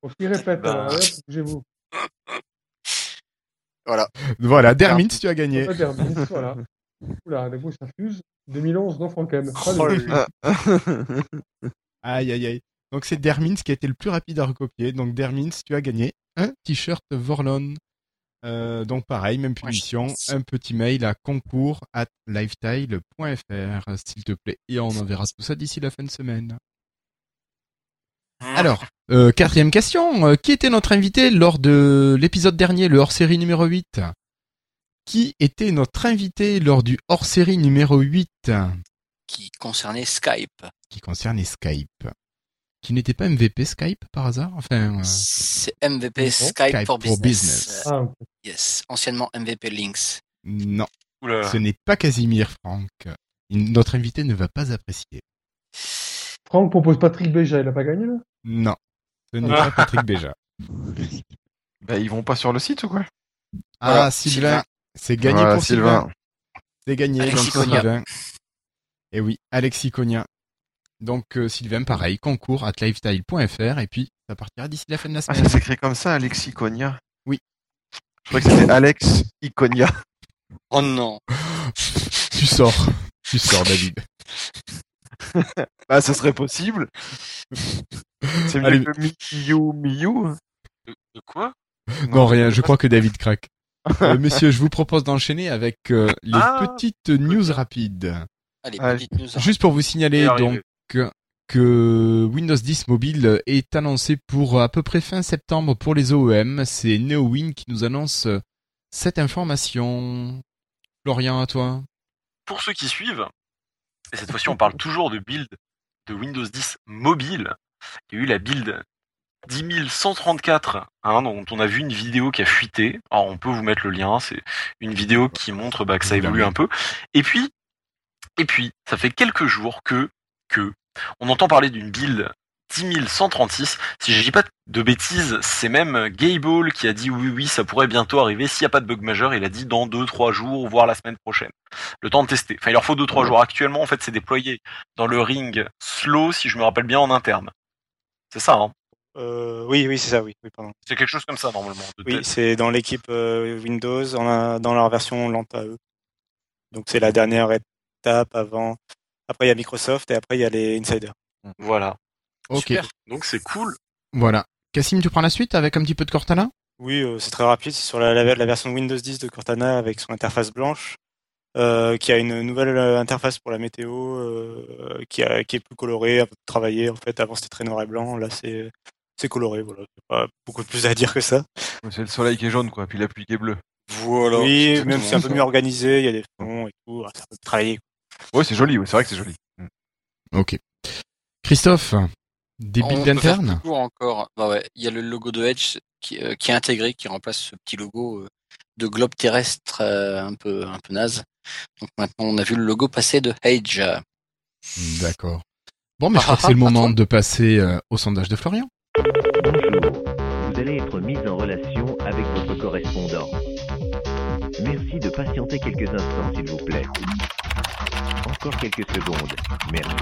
On s'y répète,
Bah.
hop, bougez-vous.
Voilà, Dermins, tu as gagné.
Dermis, voilà. Oula, d'un coup, ça fuse. 2011, non, Frankem.
Aïe, aïe, aïe. Donc c'est Dermins qui a été le plus rapide à recopier. Donc Dermins, tu as gagné un t-shirt Vorlon. Euh, donc pareil, même punition, un petit mail à concours at lifestyle.fr, s'il te plaît. Et on enverra tout ça d'ici la fin de semaine. Alors, euh, quatrième question. Euh, qui était notre invité lors de l'épisode dernier, le hors-série numéro 8 Qui était notre invité lors du hors-série numéro 8
Qui concernait Skype.
qui concernait Skype Qui n'était pas MVP Skype par hasard? Enfin, euh,
C'est MVP. Skype,
Skype
for
for
Business.
Business.
Ah,
yes. Anciennement MVP Links.
non,
Oula.
ce n'est pas Casimir Franck. Notre invité ne va pas apprécier.
Franck propose Patrick Béja, il a pas gagné, là?
Non, ce n'est pas Patrick Béja. (laughs)
Bah, ils vont pas sur le site ou quoi?
Ah,
Voilà,
Sylvain,
Sylvain.
c'est gagné
Voilà,
pour Sylvain. C'est gagné,
Alexis Cogna.
Et oui, Alexis Cogna. Donc euh, Sylvain, pareil, concours at lifestyle.fr et puis ça partira d'ici la fin de la
Ah,
semaine.
ça s'écrit comme ça, Alexis Iconia
Oui.
Je croyais que c'était Alex Iconia.
Oh non. (laughs)
tu sors, tu sors David. (laughs)
Ah, ce serait possible. C'est mieux
Allez.
que Miyu Miyu.
De, de quoi?
Non, rien, je crois que David craque. Euh, messieurs, je vous propose d'enchaîner avec euh, les
Ah,
petites news rapides.
Allez,
Allez.
petite news.
Juste pour vous signaler donc que Windows 10 mobile est annoncé pour à peu près fin septembre pour les OEM. C'est NeoWin qui nous annonce euh, cette information. Florian, à toi.
Pour ceux qui suivent, et cette fois-ci on parle (laughs) toujours de build de Windows 10 mobile, il y a eu la build 10134, hein, dont on a vu une vidéo qui a fuité. Alors on peut vous mettre le lien, c'est une vidéo qui montre bah, que ça évolue un peu. Et puis, et puis, ça fait quelques jours que, que, on entend parler d'une build 10136. Si je dis pas de bêtises, c'est même Gable qui a dit oui, oui, ça pourrait bientôt arriver. S'il n'y a pas de bug majeur, il a dit dans 2-3 jours, voire la semaine prochaine. Le temps de tester. Enfin, il leur faut 2-3 jours. Actuellement, en fait, c'est déployé dans le ring slow, si je me rappelle bien, en interne. C'est ça, hein?
Euh, oui, oui, c'est ça, oui, oui, pardon.
C'est quelque chose comme ça, normalement.
Oui, c'est dans l'équipe euh, Windows, on a- dans leur version lente à eux. Donc c'est la dernière étape avant. Après il y a Microsoft et après il y a les insiders.
Voilà.
Ok.
Super.
Donc c'est cool.
Voilà. Cassim, tu prends la suite avec un petit peu de Cortana?
Oui, euh, c'est très rapide. C'est sur la, la- la version Windows 10 de Cortana avec son interface blanche, euh, qui a une nouvelle euh, interface pour la météo, euh, qui, a, qui est plus colorée, un peu plus travaillée. En fait, avant c'était très noir et blanc. Là, c'est c'est coloré. Voilà, pas beaucoup plus à dire que ça.
C'est le soleil qui est jaune, quoi, puis la pluie qui est bleue.
Voilà.
oui, même c'est un peu
ça.
mieux organisé. Il y a des fonds et tout. C'est un peu
Ouais, c'est joli, ouais, c'est vrai que c'est joli.
Ok. Christophe, des builds internes
encore. Bah ouais, il y a le logo de Edge qui, euh, qui est intégré, qui remplace ce petit logo euh, de globe terrestre euh, un peu un peu naze. Donc maintenant on a vu le logo passer de Edge.
D'accord. Bon, mais je crois que
Ah, (laughs)
c'est le moment
toi
de passer euh, au sondage de Florian.
Bonjour, vous allez être mis en relation avec votre correspondant. Merci de patienter quelques instants, s'il vous plaît. Encore quelques secondes. Merci.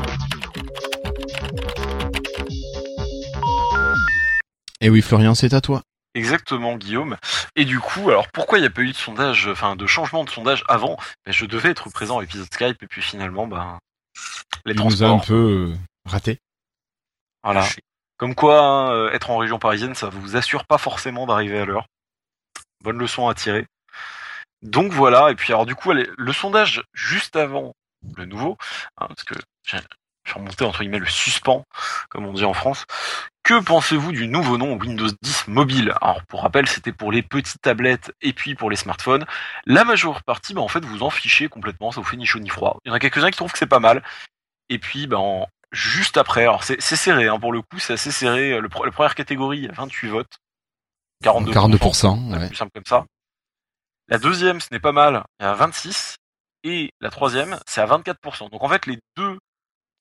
Et oui, Florian, c'est à toi.
Exactement, Guillaume. Et du coup, alors pourquoi il n'y a pas eu de sondage, enfin de changement de sondage avant? Ben, Je devais être présent à l'épisode Skype et puis finalement, ben les
Il nous a un peu euh, raté.
Voilà. Comme quoi, hein, euh, être en région parisienne, ça vous assure pas forcément d'arriver à l'heure. Bonne leçon à tirer. Donc voilà. Et puis alors du coup, allez, le sondage juste avant le nouveau, hein, parce que j'ai remonté entre guillemets le suspens, comme on dit en France. Que pensez-vous du nouveau nom Windows 10 mobile? Alors pour rappel, c'était pour les petites tablettes et puis pour les smartphones. La majeure partie, bah, en fait, vous en fichez complètement, ça vous fait ni chaud ni froid. Il y en a quelques-uns qui trouvent que c'est pas mal. Et puis, bah, en- juste après, alors c'est serré, hein, pour le coup, c'est assez serré. Le, la première catégorie, il y a 28 votes. 42%.
42%, ouais.
plus simple comme ça. La deuxième, ce n'est pas mal, il y a 26. Et la troisième, c'est à 24%. Donc en fait, les deux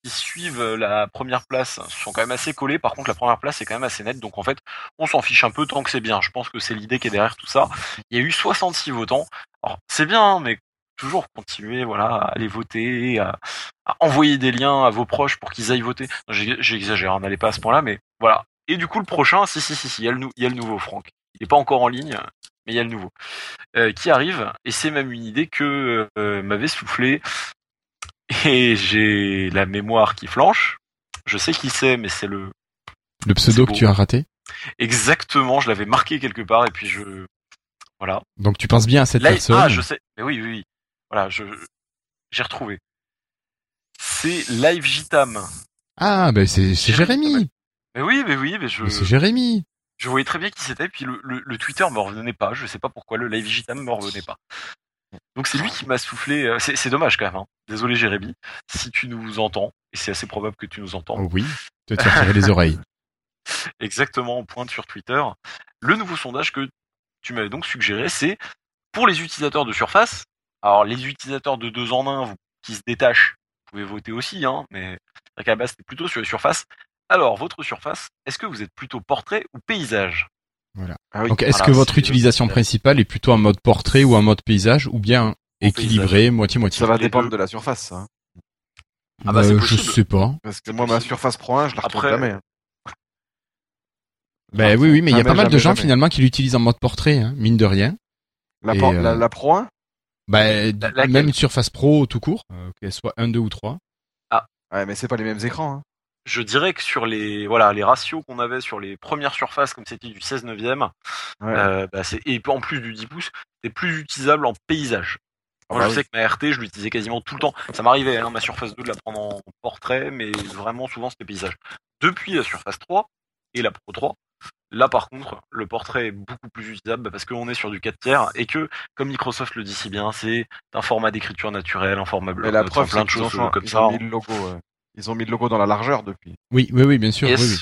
qui suivent la première place sont quand même assez collés. Par contre, la première place est quand même assez nette. Donc en fait, on s'en fiche un peu tant que c'est bien. Je pense que c'est l'idée qui est derrière tout ça. Il y a eu 66 votants. Alors c'est bien, hein, mais toujours continuer voilà, à aller voter, à, envoyer des liens à vos proches pour qu'ils aillent voter. J'exagère, hein, n'allez pas à ce point-là, mais voilà. Et du coup, le prochain, si, si, si, si, il y a le, il y a le nouveau, Franck. Il n'est pas encore en ligne, mais il y a le nouveau. Euh, qui arrive, et c'est même une idée que euh, m'avait soufflé, et j'ai la mémoire qui flanche. Je sais qui c'est, mais c'est le...
Le pseudo que tu as raté.
Exactement, je l'avais marqué quelque part, et puis je... Voilà.
Donc tu penses bien à cette personne.
Ah, je sais. Mais oui, oui, oui. Voilà, je j'ai retrouvé. C'est Live Gitam.
Ah, ben c'est c'est Jérémy.
Mais oui, mais oui, mais je
C'est Jérémy.
Je voyais très bien qui c'était. Puis le, le, le Twitter me revenait pas. Je sais pas pourquoi le Live Gitam me revenait pas. Donc c'est lui qui m'a soufflé. euh, C'est c'est dommage quand même. hein. Désolé Jérémy, si tu nous entends. Et c'est assez probable que tu nous entends.
Oui, te tire tirer les oreilles. (laughs)
exactement pointe sur Twitter. Le nouveau sondage que tu m'avais donc suggéré, c'est pour les utilisateurs de Surface. Alors les utilisateurs de deux en un vous- qui se détachent, vous pouvez voter aussi, hein, mais qu'à la base c'était plutôt sur les surfaces. Alors votre surface, est-ce que vous êtes plutôt portrait ou paysage?
Ah oui.
Donc est-ce
Voilà,
que votre
le-
utilisation principale est plutôt en mode portrait ou en mode paysage ou bien équilibré, moitié-moitié?
Ça va dépendre de la surface, ça. hein.
Ah bah,
Euh, Je sais pas.
Parce que moi, ma. Surface Pro 1, je la retrouve
Après-
jamais. hein.
Ben oui, oui, mais il y a pas mal de gens
jamais.
finalement qui l'utilisent en mode portrait, hein, mine de rien.
La,
Et, euh,
la, la Pro 1
Ben,
La-
même une Surface Pro tout court, euh, qu'elle soit 1, 2 ou 3.
Ouais, mais c'est pas les mêmes écrans. Hein.
Je dirais que sur les voilà les ratios qu'on avait sur les premières surfaces, comme c'était du 16 neuvième,
Ouais.
euh, bah, et en plus du 10 pouces, c'est plus utilisable en paysage.
Ah bah
je
oui.
sais que ma RT, je l'utilisais quasiment tout le temps. Ça m'arrivait, hein, ma Surface 2, de la prendre en portrait, mais vraiment souvent c'était paysage. Depuis la Surface 3 et la Pro 3, là par contre, le portrait est beaucoup plus utilisable bah, parce qu'on est sur du 4 tiers et que, comme Microsoft le dit si bien, c'est un format d'écriture naturelle, un format
la preuve,
enfin, plein de choses comme
ils
ça.
ont mis le logo. Ils ont mis le logo dans la largeur depuis.
Oui, oui, oui, bien sûr.
Yes.
oui,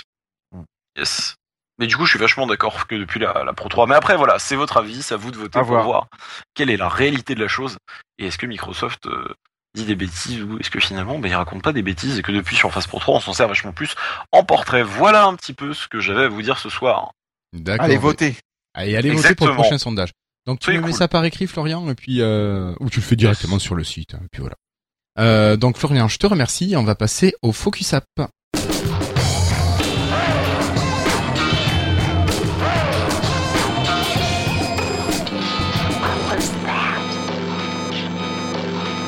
oui.
Yes. Mais du coup, je suis vachement d'accord que depuis la, la Pro 3. Mais après, voilà, c'est votre avis, c'est à vous de voter
À
pour
voir.
voir. quelle est la réalité de la chose. Et est-ce que Microsoft euh, dit des bêtises ou est-ce que finalement, ben, il raconte pas des bêtises et que depuis Surface Pro 3, on s'en sert vachement plus en portrait. Voilà un petit peu ce que j'avais à vous dire ce soir.
D'accord.
Allez, votez
Allez, allez voter pour le prochain sondage. Donc tu me mets
cool.
ça par écrit, Florian, et puis euh, ou tu le fais directement sur le site, hein, et puis voilà. Euh, donc Florian, je te remercie. On va passer au Focus App.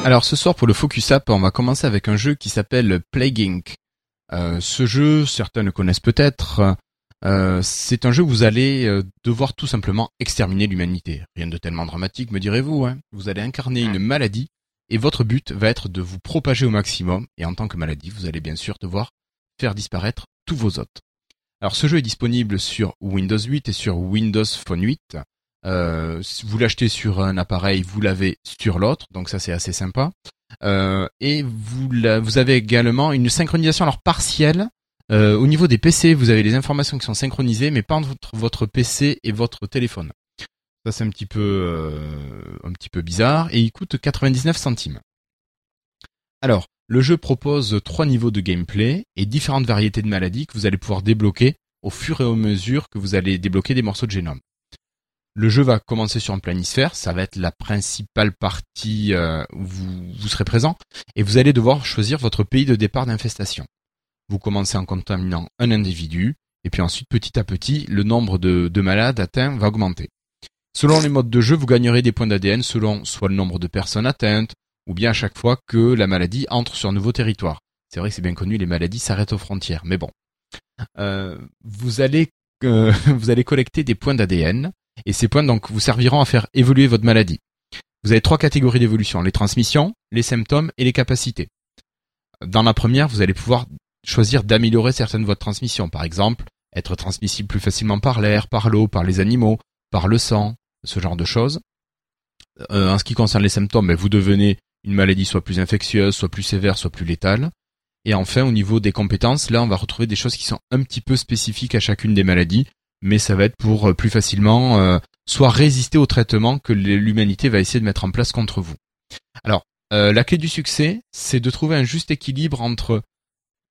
Alors ce soir pour le Focus App, on va commencer avec un jeu qui s'appelle Plague Inc. Euh, ce jeu, certains le connaissent peut-être. Euh, c'est un jeu où vous allez devoir tout simplement exterminer l'humanité. Rien de tellement dramatique, me direz-vous. Hein vous allez incarner une maladie et votre but va être de vous propager au maximum. Et en tant que maladie, vous allez bien sûr devoir faire disparaître tous vos hôtes. Alors ce jeu est disponible sur Windows 8 et sur Windows Phone 8. Euh, vous l'achetez sur un appareil, vous l'avez sur l'autre, donc ça c'est assez sympa. Euh, et vous, avez également une synchronisation alors partielle. Euh, au niveau des PC, vous avez les informations qui sont synchronisées, mais pas entre votre PC et votre téléphone. Ça c'est un petit peu euh, un petit peu bizarre et il coûte 99 centimes. Alors, le jeu propose trois niveaux de gameplay et différentes variétés de maladies que vous allez pouvoir débloquer au fur et à mesure que vous allez débloquer des morceaux de génome. Le jeu va commencer sur un planisphère, ça va être la principale partie euh, où vous, serez présent, et vous allez devoir choisir votre pays de départ d'infestation. Vous commencez en contaminant un individu, et puis ensuite petit à petit, le nombre de malades atteints va augmenter. Selon les modes de jeu, vous gagnerez des points d'ADN selon soit le nombre de personnes atteintes, ou bien à chaque fois que la maladie entre sur un nouveau territoire. C'est vrai que c'est bien connu, les maladies s'arrêtent aux frontières, mais bon. Euh, vous allez euh, (laughs) vous allez collecter des points d'ADN et ces points donc vous serviront à faire évoluer votre maladie. vous avez trois catégories d'évolution les transmissions, les symptômes et les capacités. Dans la première, vous allez pouvoir choisir d'améliorer certaines de transmission. Par exemple, être transmissible plus facilement par l'air, par l'eau, par les animaux, par le sang, ce genre de choses. Euh, en ce qui concerne les symptômes, ben, vous devenez une maladie soit plus infectieuse, soit plus sévère, soit plus létale. Et enfin, au niveau des compétences, là, on va retrouver des choses qui sont un petit peu spécifiques à chacune des maladies, mais ça va être pour euh, plus facilement euh, soit résister au traitement que l'humanité va essayer de mettre en place contre vous. Alors, la clé du succès, c'est de trouver un juste équilibre entre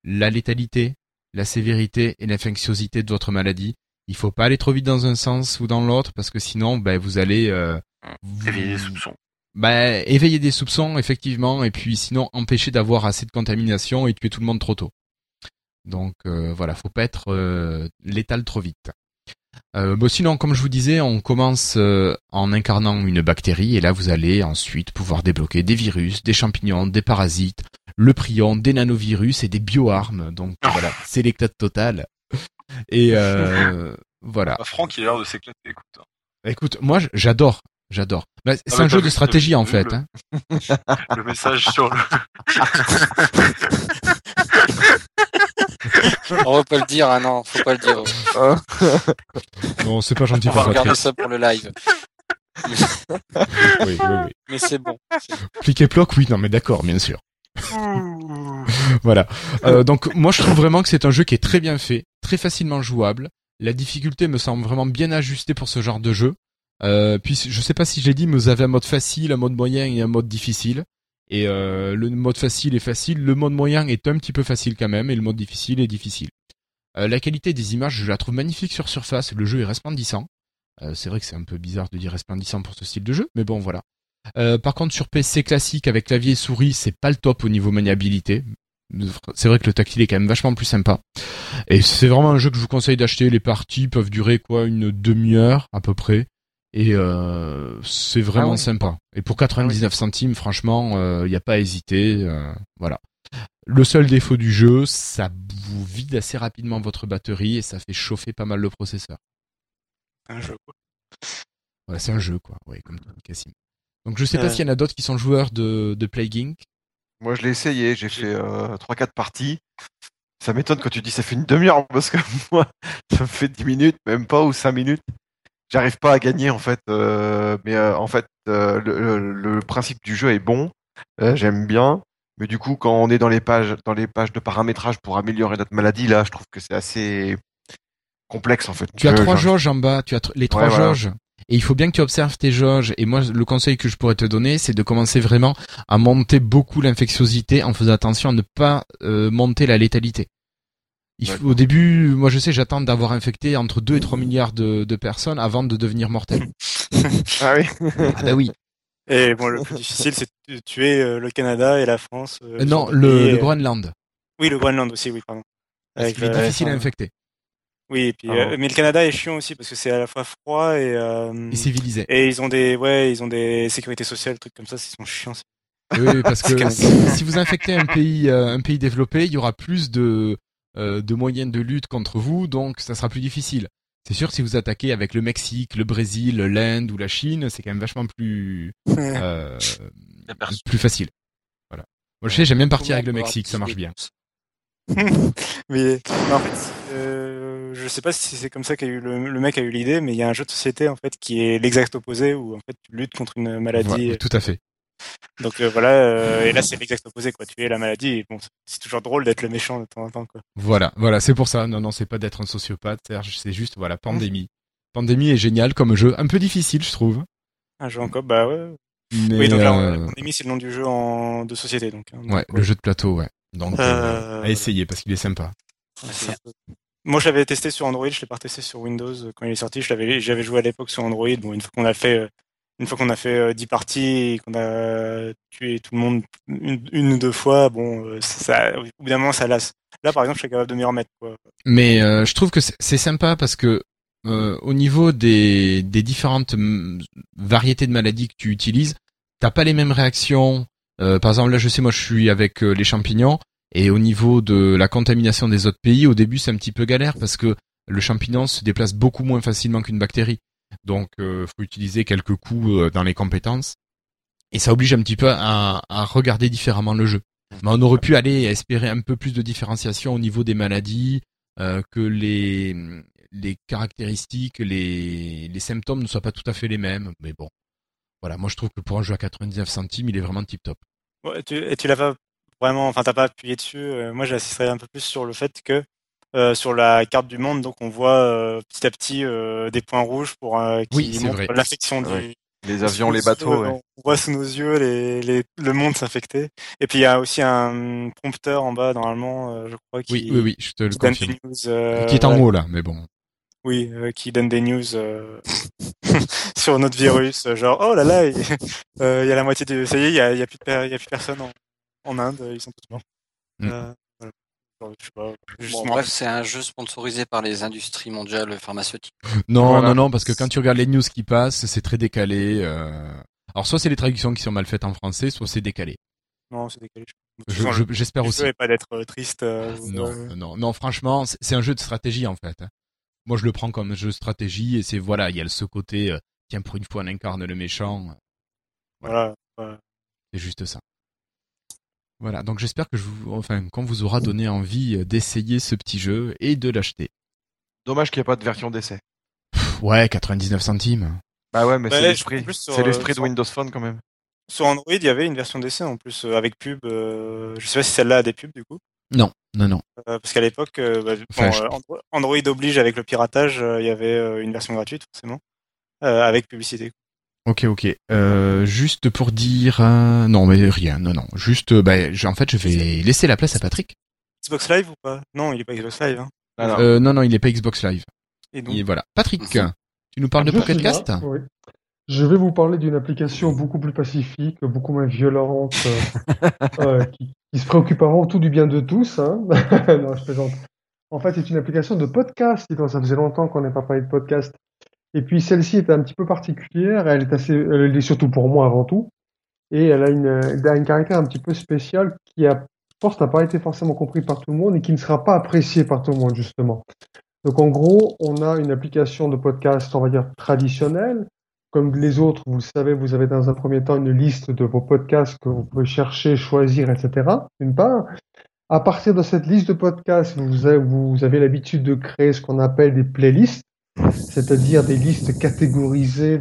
la létalité, la sévérité et l'infectiosité de votre maladie. Il faut pas aller trop vite dans un sens ou dans l'autre parce que sinon, ben, vous allez euh,
Éveiller des soupçons.
ben, éveiller des soupçons effectivement et puis sinon empêcher d'avoir assez de contamination et tuer tout le monde trop tôt. Donc euh, voilà, faut pas être euh, létal trop vite. Euh, bon, sinon, comme je vous disais, on commence euh, en incarnant une bactérie et là vous allez ensuite pouvoir débloquer des virus, des champignons, des parasites, le prion, des nanovirus et des bioarmes. Donc voilà, c'est l'éclat total. (laughs) Et euh, (laughs) voilà.
Bah, Franck, il a l'air de s'éclater, écoute. hein.
Écoute, moi j'adore, j'adore. Bah, c'est
mais
un jeu
t'as
de stratégie en fait.
le-
hein. (laughs)
Le message sur le.
On va pas le dire, ah non, faut pas le dire.
Non, c'est pas gentil
On va regarder ça pour le live.
Oui, oui, oui.
Mais c'est bon.
Click et bloc, oui, non mais d'accord, bien sûr. voilà. Euh, donc moi je trouve vraiment que c'est un jeu qui est très bien fait, très facilement jouable. La difficulté me semble vraiment bien ajustée pour ce genre de jeu. Euh, puis je sais pas si je l'ai dit, mais vous avez un mode facile, un mode moyen et un mode difficile. Et euh, le mode facile est facile, le mode moyen est un petit peu facile quand même, et le mode difficile est difficile. Euh, la qualité des images, je la trouve magnifique sur surface. Le jeu est resplendissant. C'est vrai que c'est un peu bizarre de dire resplendissant pour ce style de jeu, mais bon voilà. Par contre, sur PC classique avec clavier et souris, c'est pas le top au niveau maniabilité. C'est vrai que le tactile est quand même vachement plus sympa. Et c'est vraiment un jeu que je vous conseille d'acheter. Les parties peuvent durer quoi une demi-heure à peu près. Et euh, c'est vraiment
Ah oui.
sympa. Et pour 99 centimes, franchement, il n'y a pas à hésiter. euh, voilà. Le seul défaut du jeu, ça vous vide assez rapidement votre batterie et ça fait chauffer pas mal le processeur.
Un jeu, quoi.
Ouais, c'est un jeu, quoi. Ouais, comme Cassim. Donc je sais pas
Euh.
s'il y en a d'autres qui sont joueurs de, de Plague Inc.
Moi, je l'ai essayé, j'ai fait euh, 3-4 parties. Ça m'étonne quand tu dis ça fait une demi-heure, (laughs) parce que moi, ça me fait 10 minutes, même pas, ou 5 minutes. J'arrive pas à gagner, en fait. euh, mais euh, en fait, euh, le, le- le principe du jeu est bon. euh, J'aime bien. Mais du coup, quand on est dans les pages, dans les pages de paramétrage pour améliorer notre maladie, là, je trouve que c'est assez complexe, en fait.
Tu as trois jauges en bas, tu as tr- les trois
Ouais, voilà.
Et il faut bien que tu observes tes jauges. Et moi, le conseil que je pourrais te donner, c'est de commencer vraiment à monter beaucoup l'infectiosité en faisant attention à ne pas euh, monter la létalité. Il faut- au début, moi je sais, j'attends d'avoir infecté entre 2 et 3 milliards de, de personnes avant de devenir mortel. (laughs)
Ah oui.
ah bah oui. (laughs)
Et bon, le plus difficile, c'est de tuer euh, le Canada et la France. euh,
Euh, non, le,
et,
le
euh,
Groenland.
Oui, le Groenland aussi, oui, pardon. Avec
qu'il est difficile à infecter.
Oui, et puis,
Ah
euh, mais le Canada est chiant aussi parce que c'est à la fois froid et euh,
Et civilisé.
et ils ont des ouais, ils ont des sécurités sociales, trucs comme ça, ils sont chiants.
Oui, oui, parce (laughs) que si, vous infectez un pays, euh, un pays développé, il y aura plus de, euh, de moyens de lutte contre vous, donc ça sera plus difficile. C'est sûr, si vous attaquez avec le Mexique, le Brésil, l'Inde ou la Chine, c'est quand même vachement plus, euh, plus facile. Voilà. Moi, je sais, j'aime bien partir avec le Mexique, ça marche bien. (laughs)
mais, mais en fait, euh, je sais pas si c'est comme ça qu'a eu le, le mec a eu l'idée, mais il y a un jeu de société en fait qui est l'exact opposé où en fait tu luttes contre une maladie.
Ouais, tout à fait.
Donc euh, voilà, euh, et là c'est l'exact opposé quoi. Tu es la maladie. Et bon, c'est toujours drôle d'être le méchant de temps en temps quoi.
Voilà, voilà, c'est pour ça. Non, non, c'est pas d'être un sociopathe, Serge, c'est juste, voilà, Pandémie. Pandémie est génial comme jeu, un peu difficile, je trouve.
Un jeu en coop, bah ouais.
Mais,
oui, donc là,
euh,
pandémie c'est le nom du jeu en de société donc. hein.
ouais, le jeu de plateau, ouais. Donc, à essayer parce qu'il est sympa.
Ouais, Moi, je l'avais testé sur Android, je l'ai pas testé sur Windows euh, quand il est sorti. Je l'avais, j'avais joué à l'époque sur Android. Bon, une fois qu'on a fait, euh, une fois qu'on a fait euh, 10 parties et qu'on a tué tout le monde une, ou deux fois, bon, euh, ça, moment, ça lasse. Là, par exemple, je suis capable de m'y remettre, quoi.
Mais euh, je trouve que c'est sympa parce que euh, au niveau des, des différentes mm, variétés de maladies que tu utilises, t'as pas les mêmes réactions. Euh, par exemple, là, je sais, moi, je suis avec euh, les champignons et au niveau de la contamination des autres pays, au début, c'est un petit peu galère parce que le champignon se déplace beaucoup moins facilement qu'une bactérie. Donc, euh, faut utiliser quelques coups euh, dans les compétences. et ça oblige un petit peu à, à regarder différemment le jeu. Mais on aurait pu aller espérer un peu plus de différenciation au niveau des maladies, euh, que les les caractéristiques, les les symptômes ne soient pas tout à fait les mêmes. Mais bon, voilà, moi je trouve que pour un jeu à 99 centimes, il est vraiment tip top.
Ouais, tu, et tu l'as vraiment, enfin t'as pas appuyé dessus. Euh, moi j'insisterais un peu plus sur le fait que euh, sur la carte du monde, donc on voit euh, petit à petit euh, des points rouges pour euh, qui
Oui,
montrent l'infection du.
Ouais. Les avions, les bateaux,
yeux,
ouais.
On voit sous nos yeux les, les, le monde s'infecter. Et puis il y a aussi un prompteur en bas normalement, euh, je crois, qui,
Oui, oui, oui, je te le
qui donne
confirme.
des news. euh,
Qui est en haut là, mais bon.
Oui, euh, qui donne des news euh, (laughs) sur notre virus, genre oh là là, il (laughs) euh, il y a la moitié de, ça y est, il y a, il y a plus de, y a plus personne en, en Inde, ils sont tous morts.
Mm.
Euh, voilà. Genre, je sais pas, juste
Bon,
me
bref, c'est un jeu sponsorisé par les industries mondiales pharmaceutiques.
Non,
Voilà.
non, non, parce que quand tu regardes les news qui passent, c'est très décalé. euh. Alors soit c'est les traductions qui sont mal faites en français, soit c'est décalé.
Non, c'est décalé.
Je-
Enfin,
je- J'espère
le
aussi.
pas d'être euh, triste. euh, ou,
Non,
euh,
non, non, franchement, c'est un jeu de stratégie en fait. Moi, je le prends comme un jeu de stratégie et c'est voilà, il y a ce côté, euh, tiens, pour une fois, on incarne le méchant.
voilà. voilà.
C'est juste ça. Voilà, donc j'espère que je vous, enfin, qu'on vous aura donné envie euh, d'essayer ce petit jeu et de l'acheter.
Dommage qu'il n'y ait pas de version d'essai.
Ouais, 99 centimes.
Bah ouais, mais c'est l'esprit. C'est
euh,
l'esprit de Windows Phone quand même.
Sur Android, il y avait une version d'essai en plus euh, avec pub. euh, je sais pas si celle-là a des pubs du coup,
Non, non, non.
Euh, parce qu'à l'époque, euh, bah, bon,
je-
Android oblige avec le piratage, euh, il y avait euh, une version gratuite forcément, euh, avec publicité.
Ok, ok. Euh, juste pour dire, euh, non, mais rien, non, non. Juste, euh, bah, je- en fait, je vais laisser la place à Patrick.
Xbox Live ou pas? Non, il est pas Xbox Live. Hein.
Ah, non.
Euh, non, non, il n'est pas Xbox Live.
Et donc,
Et voilà. Patrick, tu nous parles de
Je là,
Pocketcast
oui. Je vais vous parler d'une application beaucoup plus pacifique, beaucoup moins violente, euh, (laughs) euh, qui, qui se préoccupe avant tout du bien de tous. Hein. (laughs) non, je plaisante. En fait, c'est une application de podcast. Dis donc, Ça faisait longtemps qu'on n'a pas parlé de podcast. Et puis celle-ci est un petit peu particulière. Elle est assez, elle est surtout pour moi avant tout. Et elle a une, elle a un caractère un petit peu spécial qui je pense, n'a pas été forcément compris par tout le monde et qui ne sera pas apprécié par tout le monde justement. Donc en gros, on a une application de podcast, on va dire traditionnelle. Comme les autres, vous le savez, vous avez dans un premier temps une liste de vos podcasts que vous pouvez chercher, choisir, etc. D'une part. À partir de cette liste de podcasts, vous avez, vous avez l'habitude de créer ce qu'on appelle des playlists, c'est-à-dire des listes catégorisées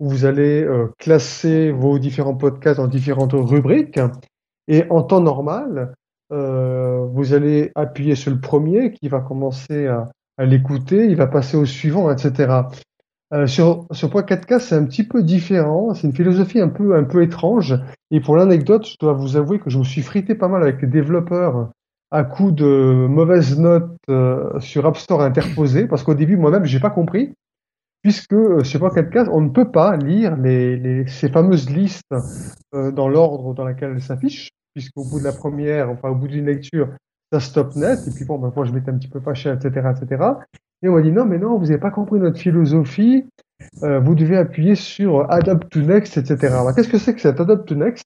où vous allez euh, classer vos différents podcasts dans différentes rubriques. Et en temps normal, euh, vous allez appuyer sur le premier qui va commencer à, l'écouter, il va passer au suivant, etc. Euh, sur, Pocket Cast, c'est un petit peu différent. C'est une philosophie un peu, un peu étrange. Et pour l'anecdote, je dois vous avouer que je me suis frité pas mal avec les développeurs à coup de mauvaises notes euh, sur App Store interposées, parce qu'au début, moi-même, j'ai pas compris, puisque euh, sur Pocket Cast, on ne peut pas lire les, ces fameuses listes euh, dans l'ordre dans lequel elles s'affichent, puisqu'au bout de la première, enfin au bout d'une lecture, ça stop net. Et puis bon, ben, moi, je m'étais un petit peu fâché, etc., etc. Et on m'a dit non, mais non, vous n'avez pas compris notre philosophie. Euh, vous devez appuyer sur Adopt to Next, etc. Alors, qu'est-ce que c'est que cet Adopt to Next?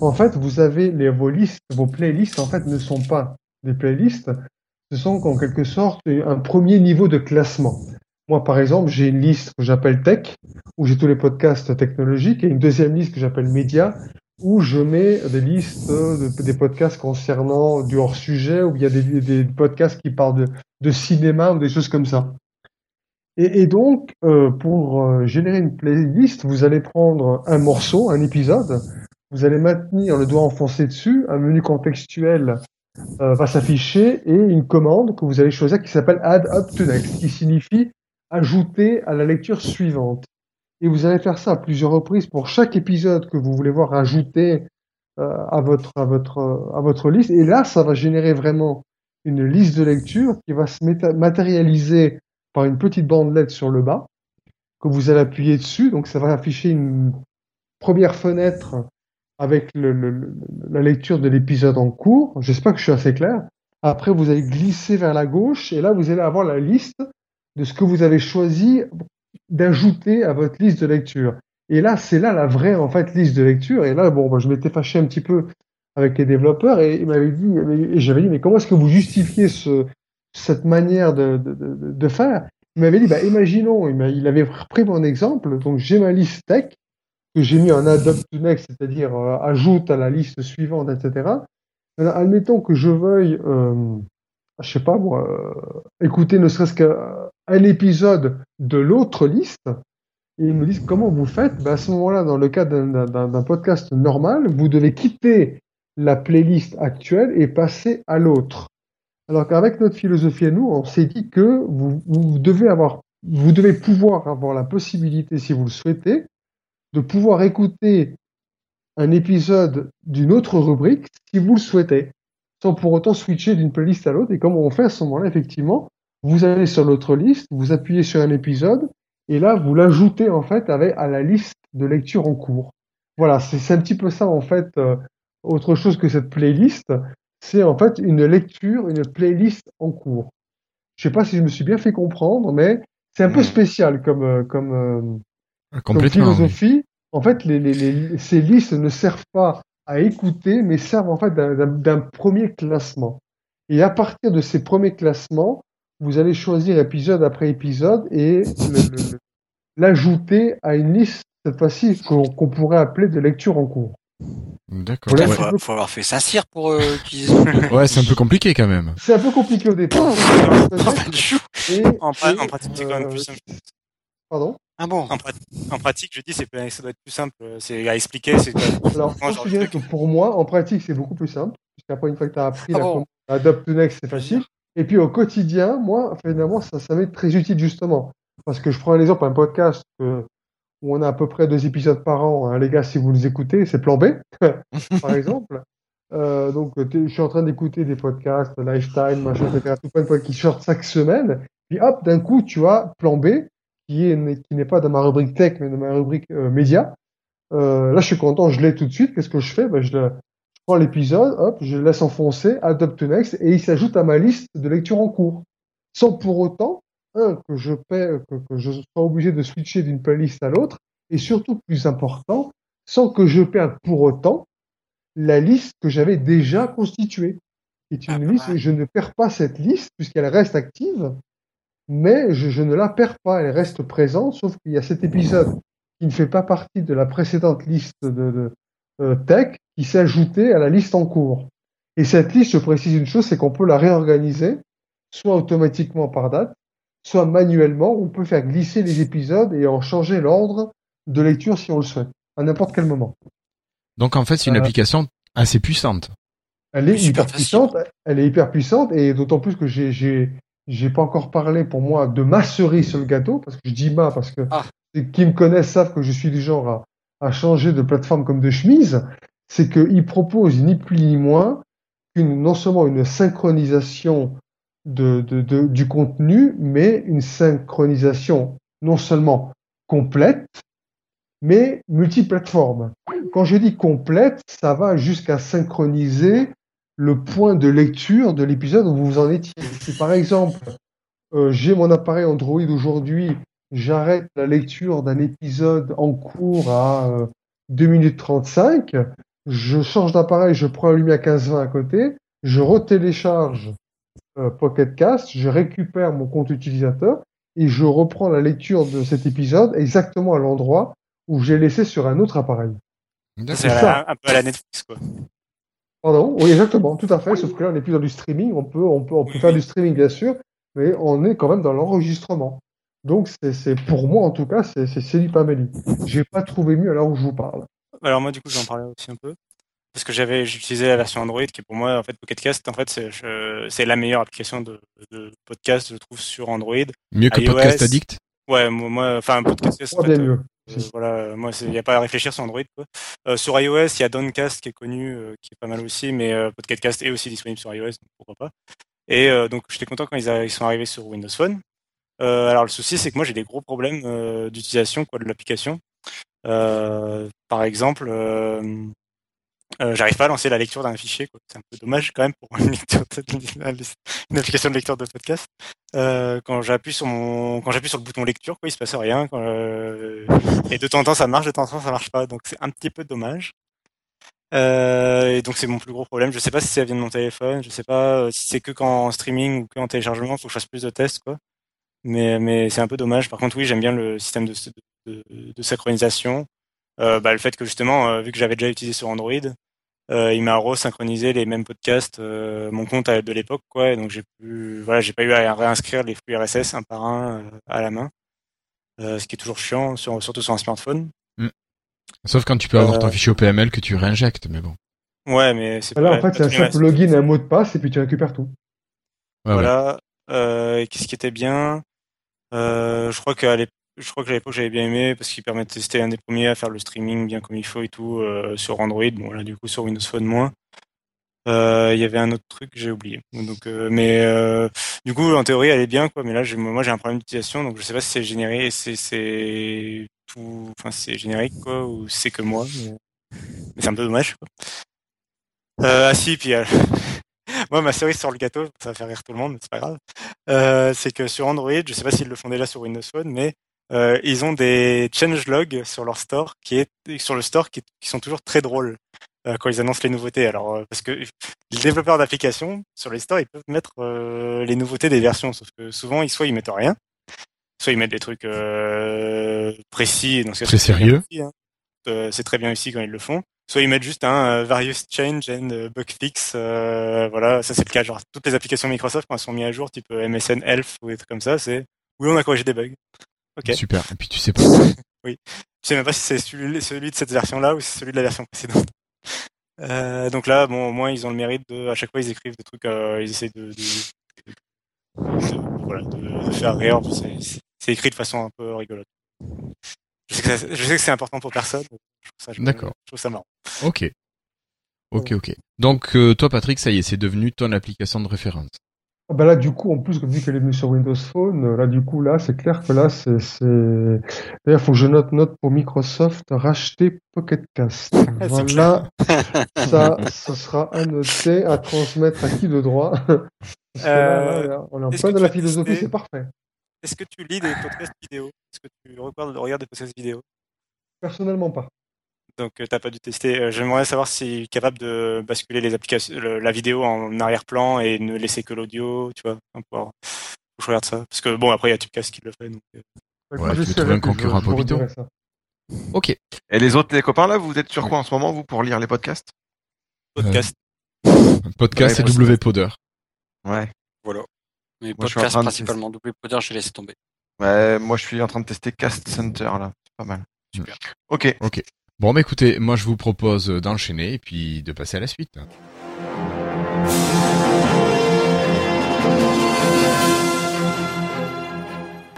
En fait, vous avez les, vos listes, vos playlists, en fait, ne sont pas des playlists. Ce sont en quelque sorte un premier niveau de classement. Moi, par exemple, j'ai une liste que j'appelle Tech, où j'ai tous les podcasts technologiques, et une deuxième liste que j'appelle Média, où je mets des listes de, des podcasts concernant du hors-sujet, où il y a des, des podcasts qui parlent de, de cinéma ou des choses comme ça. Et, et donc, euh, pour euh, générer une playlist, vous allez prendre un morceau, un épisode, vous allez maintenir le doigt enfoncé dessus, un menu contextuel euh, va s'afficher et une commande que vous allez choisir qui s'appelle Add Up to Next, qui signifie ajouter à la lecture suivante. Et vous allez faire ça à plusieurs reprises pour chaque épisode que vous voulez voir ajouté euh, à votre à votre à votre liste. Et là, ça va générer vraiment une liste de lecture qui va se matérialiser par une petite bandelette sur le bas que vous allez appuyer dessus. Donc ça va afficher une première fenêtre avec la lecture de l'épisode en cours. J'espère que je suis assez clair. Après, vous allez glisser vers la gauche et là, vous allez avoir la liste de ce que vous avez choisi d'ajouter à votre liste de lecture. Et là, c'est là la vraie en fait liste de lecture. Et là, bon, bah, je m'étais fâché un petit peu avec les développeurs et ils m'avaient dit, j'avais dit, mais comment est-ce que vous justifiez ce, cette manière de, faire? Il m'avait dit, bah, imaginons, il avait repris mon exemple, donc j'ai ma liste tech, que j'ai mis en adopt to next, c'est-à-dire euh, ajoute à la liste suivante, etc. Alors, admettons que je veuille, euh, je sais pas moi, euh, écouter ne serait-ce qu'un épisode de l'autre liste, et ils me disent comment vous faites? Ben, À ce moment-là, dans le cas d'un- podcast normal, vous devez quitter la playlist actuelle et passer à l'autre. Alors qu'avec notre philosophie à nous, on s'est dit que vous devez avoir, vous devez pouvoir avoir la possibilité, si vous le souhaitez, de pouvoir écouter un épisode d'une autre rubrique si vous le souhaitez, sans pour autant switcher d'une playlist à l'autre. Et comme on fait à ce moment-là, effectivement, vous allez sur l'autre liste, vous appuyez sur un épisode, et là, vous l'ajoutez en fait avec, à la liste de lecture en cours. Voilà, c'est un petit peu ça en fait. euh, autre chose que cette playlist, c'est en fait une lecture, une playlist en cours. Je sais pas si je me suis bien fait comprendre, mais c'est un peu
Mhm.
spécial comme euh, comme, comme
Complètement. oui.
philosophie. En fait, les, les, les- ces listes ne servent pas à écouter, mais servent en fait d'un- premier classement. Et à partir de ces premiers classements, vous allez choisir épisode après épisode et l'ajouter à une liste cette fois-ci qu'on pourrait appeler de lecture en cours.
D'accord.
Il
Ouais.
faut, faut avoir fait Saint-Cyr pour euh, utiliser. (laughs)
Ouais, c'est un peu compliqué quand même.
C'est un peu compliqué au départ. (laughs) Et- et,
en pratique, c'est quand même
euh,
plus simple.
Pardon?
Ah bon
En, prat- en pratique, je dis, c'est ça doit être plus simple. C'est à expliquer. C'est
Alors,
Moi,
je dirais que pour moi, en pratique, c'est beaucoup plus simple. Puisqu'après, une fois que tu as appris
Ah
la
bon
Adopt to Next, c'est facile. Et puis au quotidien, moi, finalement, ça, ça m'est très utile justement. Parce que je prends un exemple, un podcast euh, où on a à peu près deux épisodes par an. hein. Les gars, si vous les écoutez, c'est plan B, (laughs) par exemple. Euh, donc, je suis en train d'écouter des podcasts, Lifetime, machin, etc., tout plein de podcasts qui sortent chaque semaine. Puis hop, d'un coup, tu as plan B, qui est qui n'est pas dans ma rubrique tech, mais dans ma rubrique euh, média. Euh, là, je suis content, je l'ai tout de suite. Qu'est-ce que je fais? Ben, je, le- je prends l'épisode, hop, je le laisse enfoncer, adopt to next, et il s'ajoute à ma liste de lecture en cours. Sans pour autant, un, que je paie, que, que je sois obligé de switcher d'une playlist à l'autre, et surtout, plus important, sans que je perde pour autant la liste que j'avais déjà constituée. Qui est une
Ah,
liste, et je ne perds pas cette liste puisqu'elle reste active, mais je, je ne la perds pas, elle reste présente, sauf qu'il y a cet épisode qui ne fait pas partie de la précédente liste de, de euh, tech qui s'est ajouté à la liste en cours. Et cette liste, je précise une chose, c'est qu'on peut la réorganiser, soit automatiquement par date, soit manuellement. On peut faire glisser les épisodes et en changer l'ordre de lecture si on le souhaite, à n'importe quel moment.
Donc en fait, c'est une
Euh,
application assez puissante.
Elle est hyper puissante, elle est hyper puissante et d'autant plus que j'ai j'ai pas encore parlé pour moi de ma cerise sur le gâteau parce que je dis ma parce que
Ah.
ceux qui me connaissent savent que je suis du genre à, à changer de plateforme comme de chemise. C'est qu'il propose ni plus ni moins qu'une non seulement une synchronisation de, de, de- du contenu, mais une synchronisation non seulement complète, mais multiplateforme. Quand je dis complète, ça va jusqu'à synchroniser le point de lecture de l'épisode où vous en étiez. Si par exemple, euh, j'ai mon appareil Android aujourd'hui, j'arrête la lecture d'un épisode en cours à euh, 2 minutes 35, je change d'appareil, je prends un Lumia 1520 à côté, je retélécharge euh, Pocket Cast, je récupère mon compte utilisateur et je reprends la lecture de cet épisode exactement à l'endroit où j'ai laissé sur un autre appareil.
C'est la- un peu à la Netflix, quoi.
Pardon? Oui, exactement, tout à fait. Sauf que là, on n'est plus dans du streaming. On peut, on peut, on peut
Oui,
faire
oui.
du streaming, bien sûr, mais on est quand même dans l'enregistrement. Donc, c'est, c'est, pour moi, en tout cas, c'est, Céline Pameli. J'ai pas trouvé mieux à l'heure où je vous parle.
Alors moi, du coup, j'en parlais aussi un peu. Parce que j'avais, j'utilisais la version Android qui pour moi, en fait, Pocket Cast, en fait, c'est, la meilleure application de, de podcast, je trouve, sur Android.
Mieux que
iOS.
Podcast Addict?
Ouais, moi, moi- enfin, Podcast Cast, en fait,
bien
euh,
mieux.
Euh, voilà, moi, il n'y a pas à réfléchir sur Android. Quoi. Euh, sur iOS, il y a Downcast qui est connu, euh, qui est pas mal aussi, mais euh, Podcastcast est aussi disponible sur iOS, donc pourquoi pas. Et euh, donc, j'étais content quand ils, a- ils sont arrivés sur Windows Phone. Euh, alors, le souci, c'est que moi, j'ai des gros problèmes euh, d'utilisation quoi, de l'application. Euh, par exemple, euh, j'arrive pas à lancer la lecture d'un fichier. C'est un peu dommage quand même pour une, (laughs) lecture de- une application de lecteur de podcast. Euh, quand j'appuie sur mon, quand j'appuie sur le bouton lecture, quoi, il se passe rien. Quand, euh, et de temps en temps ça marche, de temps en temps ça marche pas. Donc c'est un petit peu dommage. Euh, et donc c'est mon plus gros problème. Je sais pas si ça vient de mon téléphone. Je sais pas euh, si c'est que quand en streaming ou que en téléchargement, faut que je fasse plus de tests, quoi. Mais, mais c'est un peu dommage. Par contre, oui, j'aime bien le système de, de, de synchronisation. Euh, bah, le fait que justement, euh, vu que j'avais déjà utilisé sur Android, euh, il m'a re-synchronisé les mêmes podcasts, euh, mon compte de l'époque, quoi. Et donc j'ai pu, voilà, j'ai pas eu à réinscrire les flux RSS un par un euh, à la main, Euh, ce qui est toujours chiant, sur- surtout sur un smartphone.
Sauf quand tu peux avoir ton fichier au PML que tu réinjectes, mais bon.
Ouais, mais c'est
Là,
pas-
en fait, c'est un simple login et un mot de passe, et puis tu récupères tout.
Ouais, ouais.
voilà. Euh, et qu'est-ce qui était bien? Euh, Je crois qu'à l'ép- je crois que à l'époque j'avais bien aimé parce qu'il permet de tester un des premiers à faire le streaming bien comme il faut et tout euh, sur Android. Bon là du coup sur Windows Phone moins. Euh, Il y avait un autre truc que j'ai oublié. Donc euh, mais du coup en théorie elle est bien quoi. Mais là moi j'ai un problème d'utilisation donc je sais pas si c'est généré, c'est tout, enfin c'est générique quoi ou c'est que moi. Mais, c'est un peu dommage ah si puis (laughs) moi ma cerise sur le gâteau, ça va faire rire tout le monde, mais c'est pas grave. C'est que sur Android, je sais pas s'ils le font déjà sur Windows Phone, mais euh, ils ont des changelogs sur leur store qui est sur le store qui, qui sont toujours très drôles euh, quand ils annoncent les nouveautés. Alors euh, parce que les développeurs d'applications sur les stores, ils peuvent mettre euh, les nouveautés des versions, sauf que souvent ils soit ils mettent rien, soit ils mettent des trucs euh, précis. Donc c'est
Très sérieux.
hein. Euh, c'est très bien aussi quand ils le font. Soit ils mettent juste un various change and bug fix. euh, voilà, ça c'est le cas. Genre toutes les applications Microsoft quand elles sont mises à jour, type MSN Elf ou des trucs comme ça, c'est oui on a corrigé des bugs. Ok.
Super. Et puis tu sais pas.
Je (laughs) sais même pas si c'est celui, de cette version-là ou si c'est celui de la version précédente. (laughs) Euh, donc là, bon, au moins ils ont le mérite de, à chaque fois ils écrivent des trucs, euh, ils essaient de, de, de- voilà, de, faire rire. C'est- écrit de façon un peu rigolote. Je sais que, ça- je sais que c'est important pour personne.
D'accord.
Je trouve ça marrant.
Ok. Ok, ok. Donc euh, toi, Patrick, ça y est, c'est devenu ton application de référence.
Ah bah là, du coup, en plus, vu qu'elle est venue sur Windows Phone, euh, là, du coup, là, c'est clair que là, c'est, c'est... D'ailleurs, faut que je note, note pour Microsoft, racheter Pocket Cast. (laughs) Voilà. Ça, ce sera annoté à transmettre à qui de droit? (laughs) Parce que là, là, là, on est en plein de la philosophie, c'est parfait.
Est-ce que tu lis des podcasts vidéo? Est-ce que tu regardes, regardes des podcasts vidéo
Personnellement, pas.
Donc euh, t'as pas dû tester. Euh, J'aimerais savoir s'il est capable de basculer les applications, le- la vidéo en arrière-plan et ne laisser que l'audio, tu vois. un peu. Faut que je regarde ça. Parce que bon, après il y a Tubecast qui le fait. Donc, euh,
Ouais, tu trouver un
je-
concurrent
je
pour Vito.
redirai ça.
Ok.
Et les autres les copains là, vous êtes sur quoi en ce moment vous pour lire les podcasts?
Podcast.
Podcast
Ouais,
et WPoder.
Ouais.
Voilà. Mais
Moi, je
podcast
de-
principalement, double poder, j'ai laissé tomber.
Ouais, moi je suis en train de tester Cast Center là, c'est pas mal.
Super.
Ok.
Bon, bah écoutez, moi je vous propose d'enchaîner et puis de passer à la suite.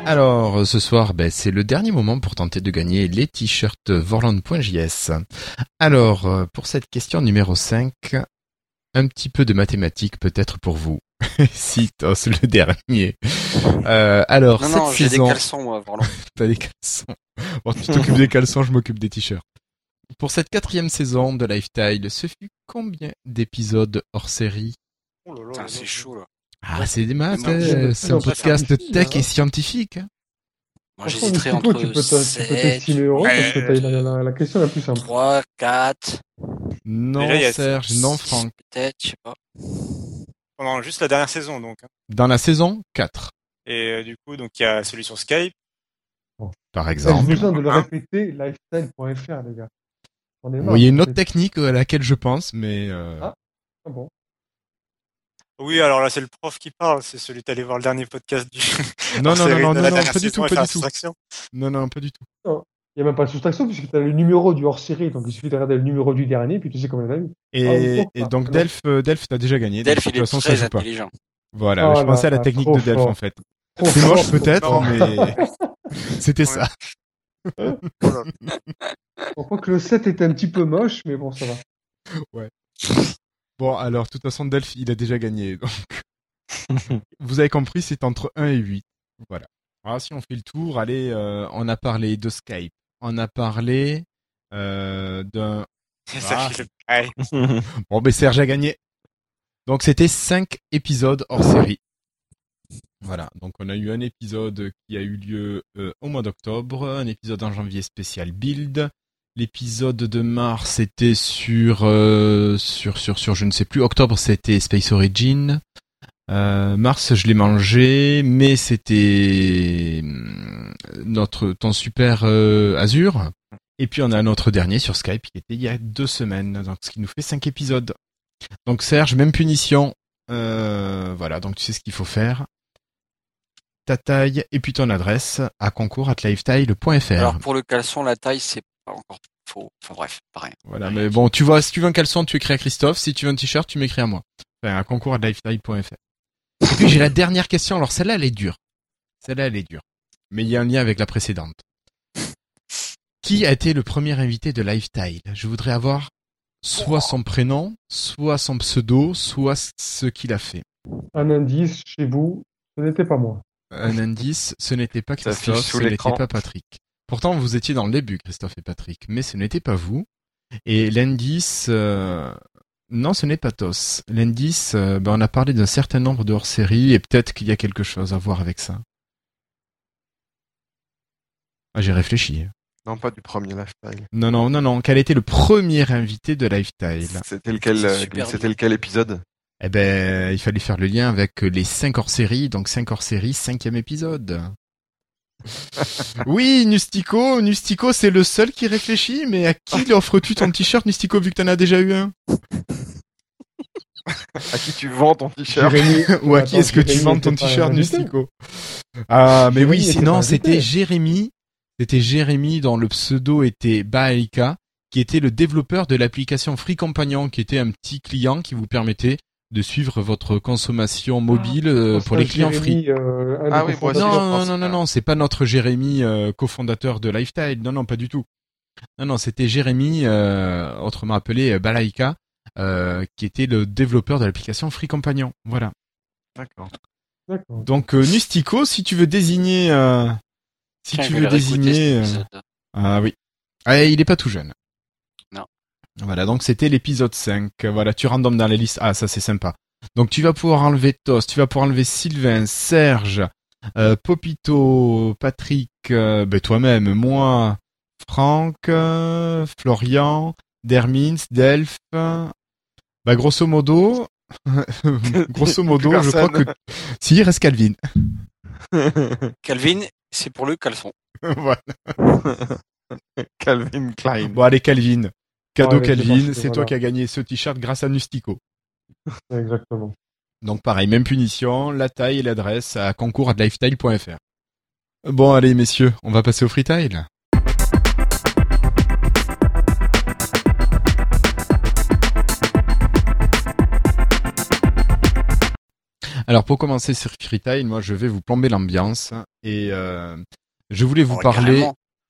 Alors, ce soir, ben, c'est le dernier moment pour tenter de gagner les t-shirts Vorland.js. Alors, euh, pour cette question numéro 5, un petit peu de mathématiques peut-être pour vous. (laughs) si, tos, le dernier. Euh, alors,
Non,
cette
non, j'ai des caleçons, moi, Vorland. (laughs)
T'as des caleçons. Bon, tu t'occupes des caleçons, je m'occupe des t-shirts. Pour cette quatrième saison de Lifetile, ce fut combien d'épisodes hors série
Oh là là
Putain,
là
c'est
là.
chaud, là.
Ah, c'est des maths, hein, c'est un podcast
difficile,
tech
hein.
et scientifique. hein.
Moi, j'hésiterais entre
tu peux t'a- tu peux
7,
t'estimer heureux parce que t'as eu la, la- la question la plus simple.
3, 4,
Non,
a-
Serge, non, Franck.
peut-être, je sais pas.
Pendant juste la dernière saison donc. hein.
Dans la saison 4,
Et euh, du coup donc il y a celui sur Skype.
par
J'ai
exemple.
besoin de le
Hein
répéter, lifestyle.fr, les gars.
Bon, il y a une autre technique à laquelle je pense, mais... euh,
Ah. Ah bon.
Oui alors là c'est le prof qui parle, c'est celui d'aller voir le dernier podcast du. (laughs)
Non, non, non, non, pas du tout, pas du tout. Non, non, pas du tout.
Il n'y a même pas de soustraction puisque tu as le numéro du hors-série, donc il suffit de regarder le numéro du dernier, puis tu sais combien a eu.
Et,
Ah,
et
pourquoi
donc. Delph, euh, Delph, t'as déjà gagné.
Delph,
de
il
toute
est très intelligent.
Voilà,
Oh
je pensais à la technique de Delph en fait. C'est moche peut-être, mais (laughs) (laughs) c'était ça.
On croit que le 7 était un petit peu moche, mais bon, ça va.
Bon, alors, de toute façon, Delph, il a déjà gagné. Donc, (laughs) vous avez compris, c'est entre 1 et 8. Voilà. Alors, si on fait le tour, allez, euh, on a parlé de Skype. On a parlé euh, d'un... (laughs)
Ça
Ah.
fait le- ouais. (laughs)
Bon, ben Serge a gagné. Donc, c'était 5 épisodes hors série. Voilà, donc on a eu un épisode qui a eu lieu euh, au mois d'octobre, un épisode en janvier spécial build. L'épisode de mars était sur, euh, sur sur sur je ne sais plus. Octobre c'était Space Origin. Euh, mars je l'ai mangé, mais c'était hum, notre ton super euh, Azure. Et puis on a notre dernier sur Skype qui était il y a deux semaines, donc ce qui nous fait cinq épisodes. Donc Serge, même punition. Euh, voilà, donc tu sais ce qu'il faut faire. Ta taille et puis ton adresse à concours at.
Alors pour le caleçon, la taille, c'est pas encore faux. Enfin bref, pareil.
Voilà, mais bon, tu vois, si tu veux un caleçon, tu écris à Christophe. Si tu veux un t-shirt, tu m'écris à moi. Enfin, à concours at lifetile.fr. Et puis j'ai la dernière question. Alors celle-là, elle est dure. Celle-là, elle est dure. Mais il y a un lien avec la précédente. Qui a été le premier invité de Lifetile Je voudrais avoir soit son prénom, soit son pseudo, soit ce qu'il a fait.
Un indice chez vous, ce n'était pas moi.
Un indice, ce n'était pas Christophe, ce n'était pas Patrick. Pourtant, vous étiez dans le début, Christophe et Patrick, mais ce n'était pas vous. Et l'indice, euh, non, ce n'est pas Tos. L'indice, euh, ben, on a parlé d'un certain nombre de hors-séries et peut-être qu'il y a quelque chose à voir avec ça. Ah, j'ai réfléchi.
Non, pas du premier lifestyle.
Non, non, non, non. Quel été le premier invité de Lifetile
C'était lequel, euh, c'était lequel épisode?
Eh ben, il fallait faire le lien avec les cinq hors-séries, donc cinq hors-séries, cinquième épisode. Oui, Nustico, Nustico, c'est le seul qui réfléchit, mais à qui (laughs) offres-tu ton t-shirt, Nustico, vu que t'en as déjà eu un?
À qui tu vends ton t-shirt?
Jérémy- (laughs)
Ou à qui est-ce que tu vends ton t-shirt. Nustico? Ah, mais
Jérémy
oui, sinon, c'était Jérémy, c'était Jérémy dont le pseudo était Baelka, qui était le développeur de l'application Free Companion, qui était un petit client qui vous permettait de suivre votre consommation mobile euh,
Pense
pour les clients
Jérémy,
free.
euh,
Ah oui, moi aussi,
cofondateurs.
Non, non, non, non, non, c'est pas notre Jérémy, euh, cofondateur de Lifestyle. Non, non, pas du tout. Non, non, c'était Jérémy, euh, autrement appelé euh, Balaika, euh, qui était le développeur de l'application Free Companion. Voilà.
D'accord.
Donc euh, Nustico, si tu veux désigner, euh, si
Tiens,
tu veux désigner, euh, ah oui, ah, il est pas tout jeune. Voilà, donc c'était l'épisode 5. Voilà, tu random dans les listes. Ah, ça c'est sympa. Donc tu vas pouvoir enlever Tos, tu vas pouvoir enlever Sylvain, Serge, euh, Popito, Patrick, euh, ben, toi-même, moi, Franck, euh, Florian, Dermins, Delph. euh, Bah grosso modo, (laughs) grosso modo, je crois que (laughs) si il reste Calvin. (laughs)
Calvin, c'est pour le caleçon.
voilà.
Calvin Klein.
Bon allez Calvin, cadeau
Ouais,
Calvin, c'est toi qui as gagné ce t-shirt grâce à Nustico.
Exactement.
Donc pareil, même punition, la taille et l'adresse à concours lifestyle.fr. Bon allez messieurs, on va passer au freetile. Alors pour commencer sur freetile, moi je vais vous plomber l'ambiance et euh, je voulais vous
Oh,
parler.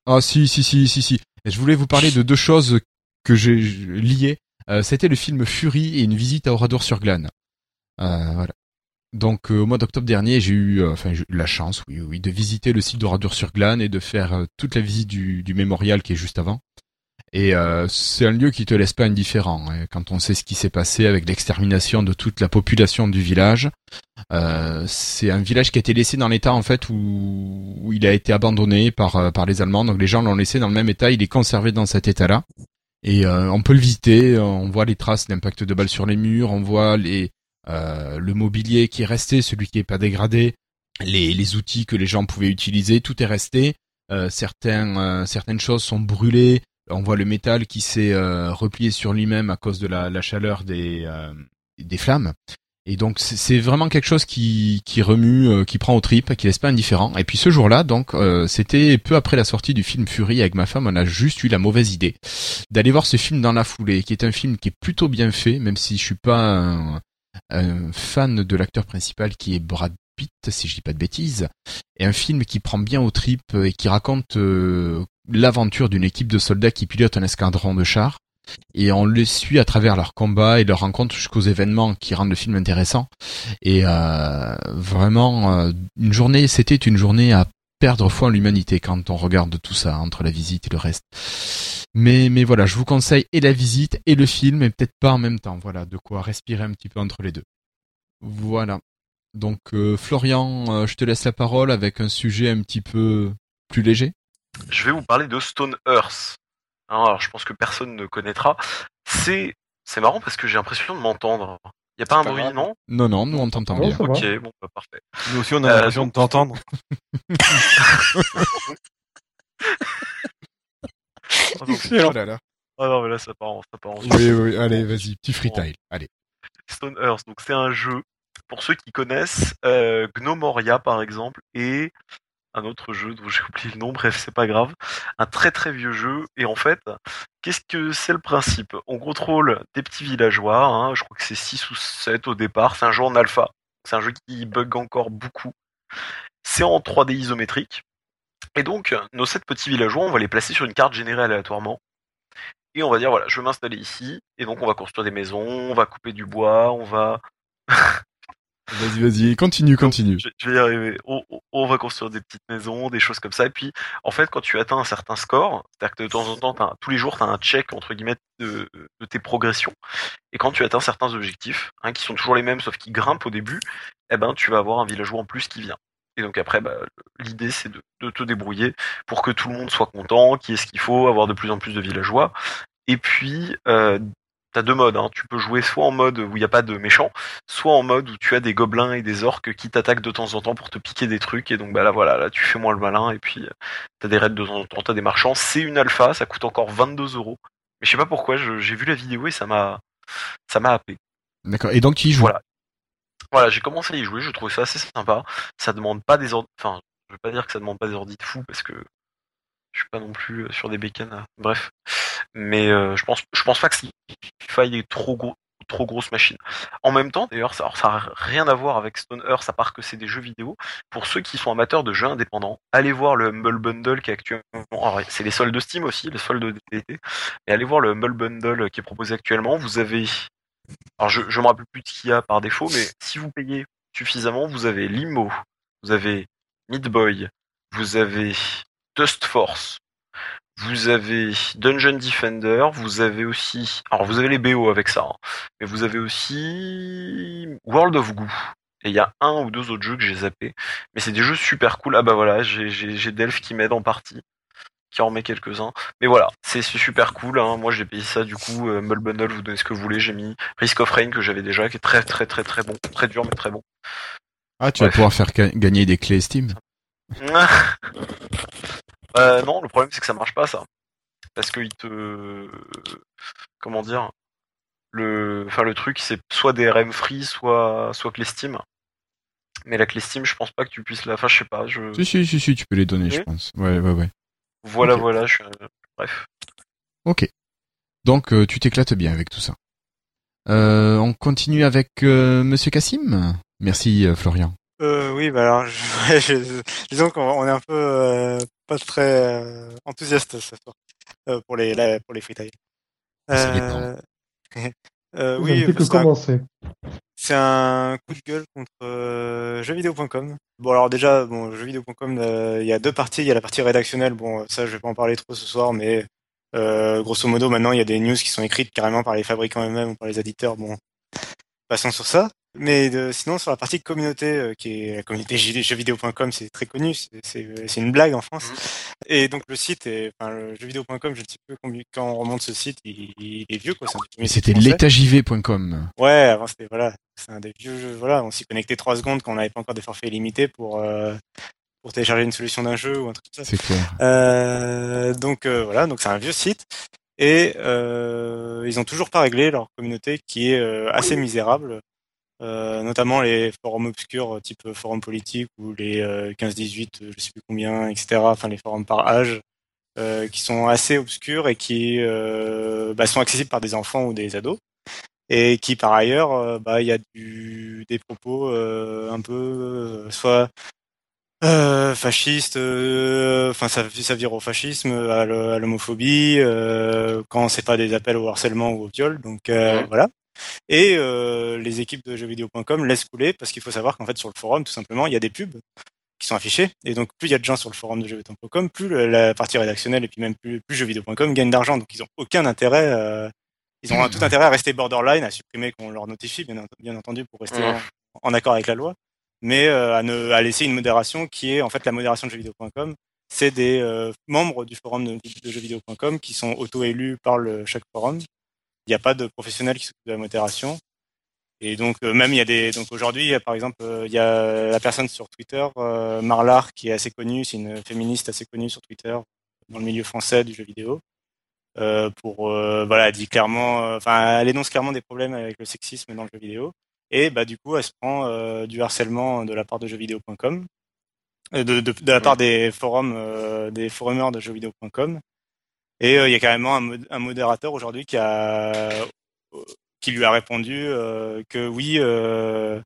Ah si si si si si. Et je voulais vous parler de deux choses que j'ai liées. Euh, C'était le film Fury et une visite à Oradour-sur-Glane. Euh, voilà. Donc euh, au mois d'octobre dernier, j'ai eu, euh, enfin eu la chance, oui, oui, de visiter le site d'Oradour-sur-Glane et de faire euh, toute la visite du, du mémorial qui est juste avant. Et c'est un lieu qui te laisse pas indifférent hein, quand on sait ce qui s'est passé avec l'extermination de toute la population du village. C'est un village qui a été laissé dans l'état en fait où, où il a été abandonné par par les Allemands. Donc les gens l'ont laissé dans le même état. Il est conservé dans cet état-là. Et euh, on peut le visiter. On voit les traces d'impact de balles sur les murs. On voit les euh, le mobilier qui est resté, celui qui est pas dégradé, les, outils que les gens pouvaient utiliser, tout est resté. Euh, certaines choses sont brûlées. On voit le métal qui s'est replié sur lui-même à cause de la, chaleur des flammes. Et donc c'est- vraiment quelque chose qui, remue, euh, qui prend aux tripes, qui laisse pas indifférent. Et puis ce jour-là, donc euh, c'était peu après la sortie du film Fury avec ma femme, on a juste eu la mauvaise idée d'aller voir ce film dans la foulée, qui est un film qui est plutôt bien fait, même si je suis pas un, fan de l'acteur principal qui est Brad Pitt, si je dis pas de bêtises, et un film qui prend bien aux tripes et qui raconte euh, l'aventure d'une équipe de soldats qui pilotent un escadron de chars. Et on les suit à travers leurs combats et leurs rencontres jusqu'aux événements qui rendent le film intéressant. Et euh, vraiment, euh, une journée, c'était une journée à perdre foi en l'humanité quand on regarde tout ça entre la visite et le reste. Mais, mais voilà, je vous conseille et la visite et le film, et peut-être pas en même temps. Voilà, de quoi respirer un petit peu entre les deux. Voilà. Donc, euh, Florian, euh, je te laisse la parole avec un sujet un petit peu plus léger.
Je vais vous parler de Stone Earth. Hein, alors je pense que personne ne connaîtra. C'est c'est marrant parce que j'ai l'impression de m'entendre. Y a pas un
pas
bruit,
grave.
non?
Non, non, nous on t'entend bien.
va.
Ok, bon, bah, parfait.
Nous aussi, on a
Euh,
l'impression de t'entendre. (laughs)
Ah
Excellent.
Oh là là.
ah non, mais là, ça part en, ça part en
Oui, oui, allez, vas-y, petit freestyle. Allez.
Stone Earth, donc c'est un jeu, pour ceux qui connaissent, euh, Gnomoria par exemple, et un autre jeu dont (laughs) j'ai oublié le nom, bref, c'est pas grave. Un très très vieux jeu, et en fait, qu'est-ce que c'est le principe? On contrôle des petits villageois, hein, je crois que c'est 6 ou 7 au départ, c'est un jeu en alpha, c'est un jeu qui bug encore beaucoup. C'est en 3D isométrique, et donc nos 7 petits villageois, on va les placer sur une carte générée aléatoirement. Et on va dire voilà, je vais m'installer ici, et donc on va construire des maisons, on va couper du bois, on va
Vas-y, vas-y, continue, continue.
Je, je vais y arriver. On, on- va construire des petites maisons, des choses comme ça. Et puis, en fait, quand tu atteins un certain score, c'est-à-dire que de temps en temps, un- tous les jours, tu as un check, entre guillemets, de, de tes progressions. Et quand tu atteins certains objectifs, hein, qui sont toujours les mêmes, sauf qu'ils grimpent au début, eh ben, tu vas avoir un villageois en plus qui vient. Et donc après, bah, l'idée, c'est de, de te débrouiller pour que tout le monde soit content, qu'il y ait ce qu'il faut, avoir de plus en plus de villageois. Et puis, euh, T'as deux modes, hein. tu peux jouer soit en mode où il n'y a pas de méchants, soit en mode où tu as des gobelins et des orques qui t'attaquent de temps en temps pour te piquer des trucs, et donc bah là voilà, là tu fais moins le malin, et puis euh, t'as des raids de temps en temps, t'as des marchands, c'est une alpha, ça coûte encore 22 euros. Mais je sais pas pourquoi, j'ai vu la vidéo et ça m'a ça m'a happé.
D'accord. Et donc tu y joues.
Voilà. Voilà, j'ai commencé à y jouer, je trouvais ça assez sympa. Ça demande pas des ordres, enfin, je veux pas dire que ça demande pas des ordres de fou parce que je suis pas non plus euh, sur des bécanes. euh, Bref, mais euh, je pense, je pense pas que qu'il faille des trop gros, trop grosses machines. En même temps, d'ailleurs, ça, alors, ça a rien à voir avec Stone Earth, à part que c'est des jeux vidéo. Pour ceux qui sont amateurs de jeux indépendants, allez voir le Humble Bundle qui est actuellement, c'est les soldes de Steam aussi, les soldes d'été, et allez voir le Humble Bundle qui est proposé actuellement. Vous avez alors je, je me rappelle plus de ce qu'il y a par défaut, mais si vous payez suffisamment, vous avez Limo, vous avez Meat Boy, vous avez Dust Force, vous avez Dungeon Defender, vous avez aussi, alors vous avez les BO avec ça, hein, mais vous avez aussi World of Goo. Et il y a un ou deux autres jeux que j'ai zappé, mais c'est des jeux super cool. Ah bah voilà, j'ai Delph qui m'aide en partie, qui en remet quelques-uns. Mais voilà, c'est super cool. Hein. Moi, j'ai payé ça du coup. Euh, Humble Bundle, vous donnez ce que vous voulez. J'ai mis Risk of Rain que j'avais déjà, qui est très très très très bon, très dur mais très bon.
Ah, tu vas pouvoir faire ga- gagner des clés Steam. (laughs)
euh, non, le problème c'est que ça marche pas ça, parce que il te, comment dire, le, enfin le truc c'est soit des RM free, soit soit clé Steam. Mais la clé Steam, je pense pas que tu puisses la. Enfin, je sais pas. Je...
Si, si, si, si, tu peux les donner, je pense. Ouais, ouais, ouais.
Voilà,
Ok.
voilà. Je... Bref.
Ok. Donc, euh, tu t'éclates bien avec tout ça. Euh, on continue avec euh, Monsieur Cassim. Merci, euh, Florian.
Euh, oui, bah alors, (laughs) je, ouais, je- disons qu'on on est un peu euh, pas très euh, enthousiaste ce soir euh, pour les la- pour les freetiles.
Ça dépend.
euh, (laughs)
Vous
oui, c'est un coup de gueule contre euh, jeuxvideo.com. Bon alors déjà, bon jeuxvideo.com, euh, il y a deux parties. Il y a la partie rédactionnelle. Bon, ça je vais pas en parler trop ce soir, mais euh, grosso modo maintenant il y a des news qui sont écrites carrément par les fabricants eux-mêmes ou par les éditeurs. Bon, passons sur ça. Mais de- sinon sur la partie communauté, euh, qui est la communauté jeuxvideo.com, c'est très connu. c'est- C'est une blague en France. Et donc le site, est, enfin le jeuxvideo.com, je ne sais plus combien, quand on remonte ce site, il, il est vieux quoi.
c'était
français.
l'étagivt.com.
Ouais, avant c'était voilà, c'est un des vieux jeux. Voilà, on s'y connectait trois secondes quand on n'avait pas encore des forfaits illimités pour euh, pour télécharger une solution d'un jeu ou un truc comme ça.
C'est clair.
Euh, donc euh, voilà, donc c'est un vieux site et euh, ils ont toujours pas réglé leur communauté qui est euh, assez misérable. Euh, notamment les forums obscurs euh, type forum politique ou les euh, 15-18, euh, je sais plus combien, etc. Enfin les forums par âge euh, qui sont assez obscurs et qui euh, bah, sont accessibles par des enfants ou des ados et qui par ailleurs euh, bah il y a du des propos euh, un peu euh, soit euh, fasciste euh, enfin ça ça vire au fascisme à l'homophobie euh, quand c'est pas des appels au harcèlement ou au viol donc euh, voilà et euh, les équipes de jeuxvideo.com laissent couler parce qu'il faut savoir qu'en fait sur le forum tout simplement il y a des pubs qui sont affichés et donc plus il y a de gens sur le forum de jeuxvideo.com plus la partie rédactionnelle et puis même plus, plus jeuxvideo.com gagne d'argent. Donc ils ont aucun intérêt euh, ils ont tout intérêt à rester borderline à supprimer qu'on leur notifie bien, ent- bien entendu pour rester en, en accord avec la loi. Mais euh, à, ne, à laisser une modération qui est en fait la modération de jeuxvideo.com c'est des euh, membres du forum de, de jeuxvideo.com qui sont auto-élus par le, chaque forum il n'y a pas de professionnel qui s'occupe de la modération et donc euh, même il y a des donc aujourd'hui par exemple euh, il y a la personne sur Twitter euh, Marlar qui est assez connue c'est une féministe assez connue sur Twitter dans le milieu français du jeu vidéo euh, pour euh, voilà, elle dit clairement, euh, enfin, elle énonce clairement des problèmes avec le sexisme dans le jeu vidéo. Et bah du coup, elle se prend euh, du harcèlement de la part de jeuxvideo.com, euh, de, de, de la part des forums, euh, des forumers de jeuxvideo.com. Et euh, il y a carrément un, un modérateur aujourd'hui qui a, qui lui a répondu euh, que oui, euh,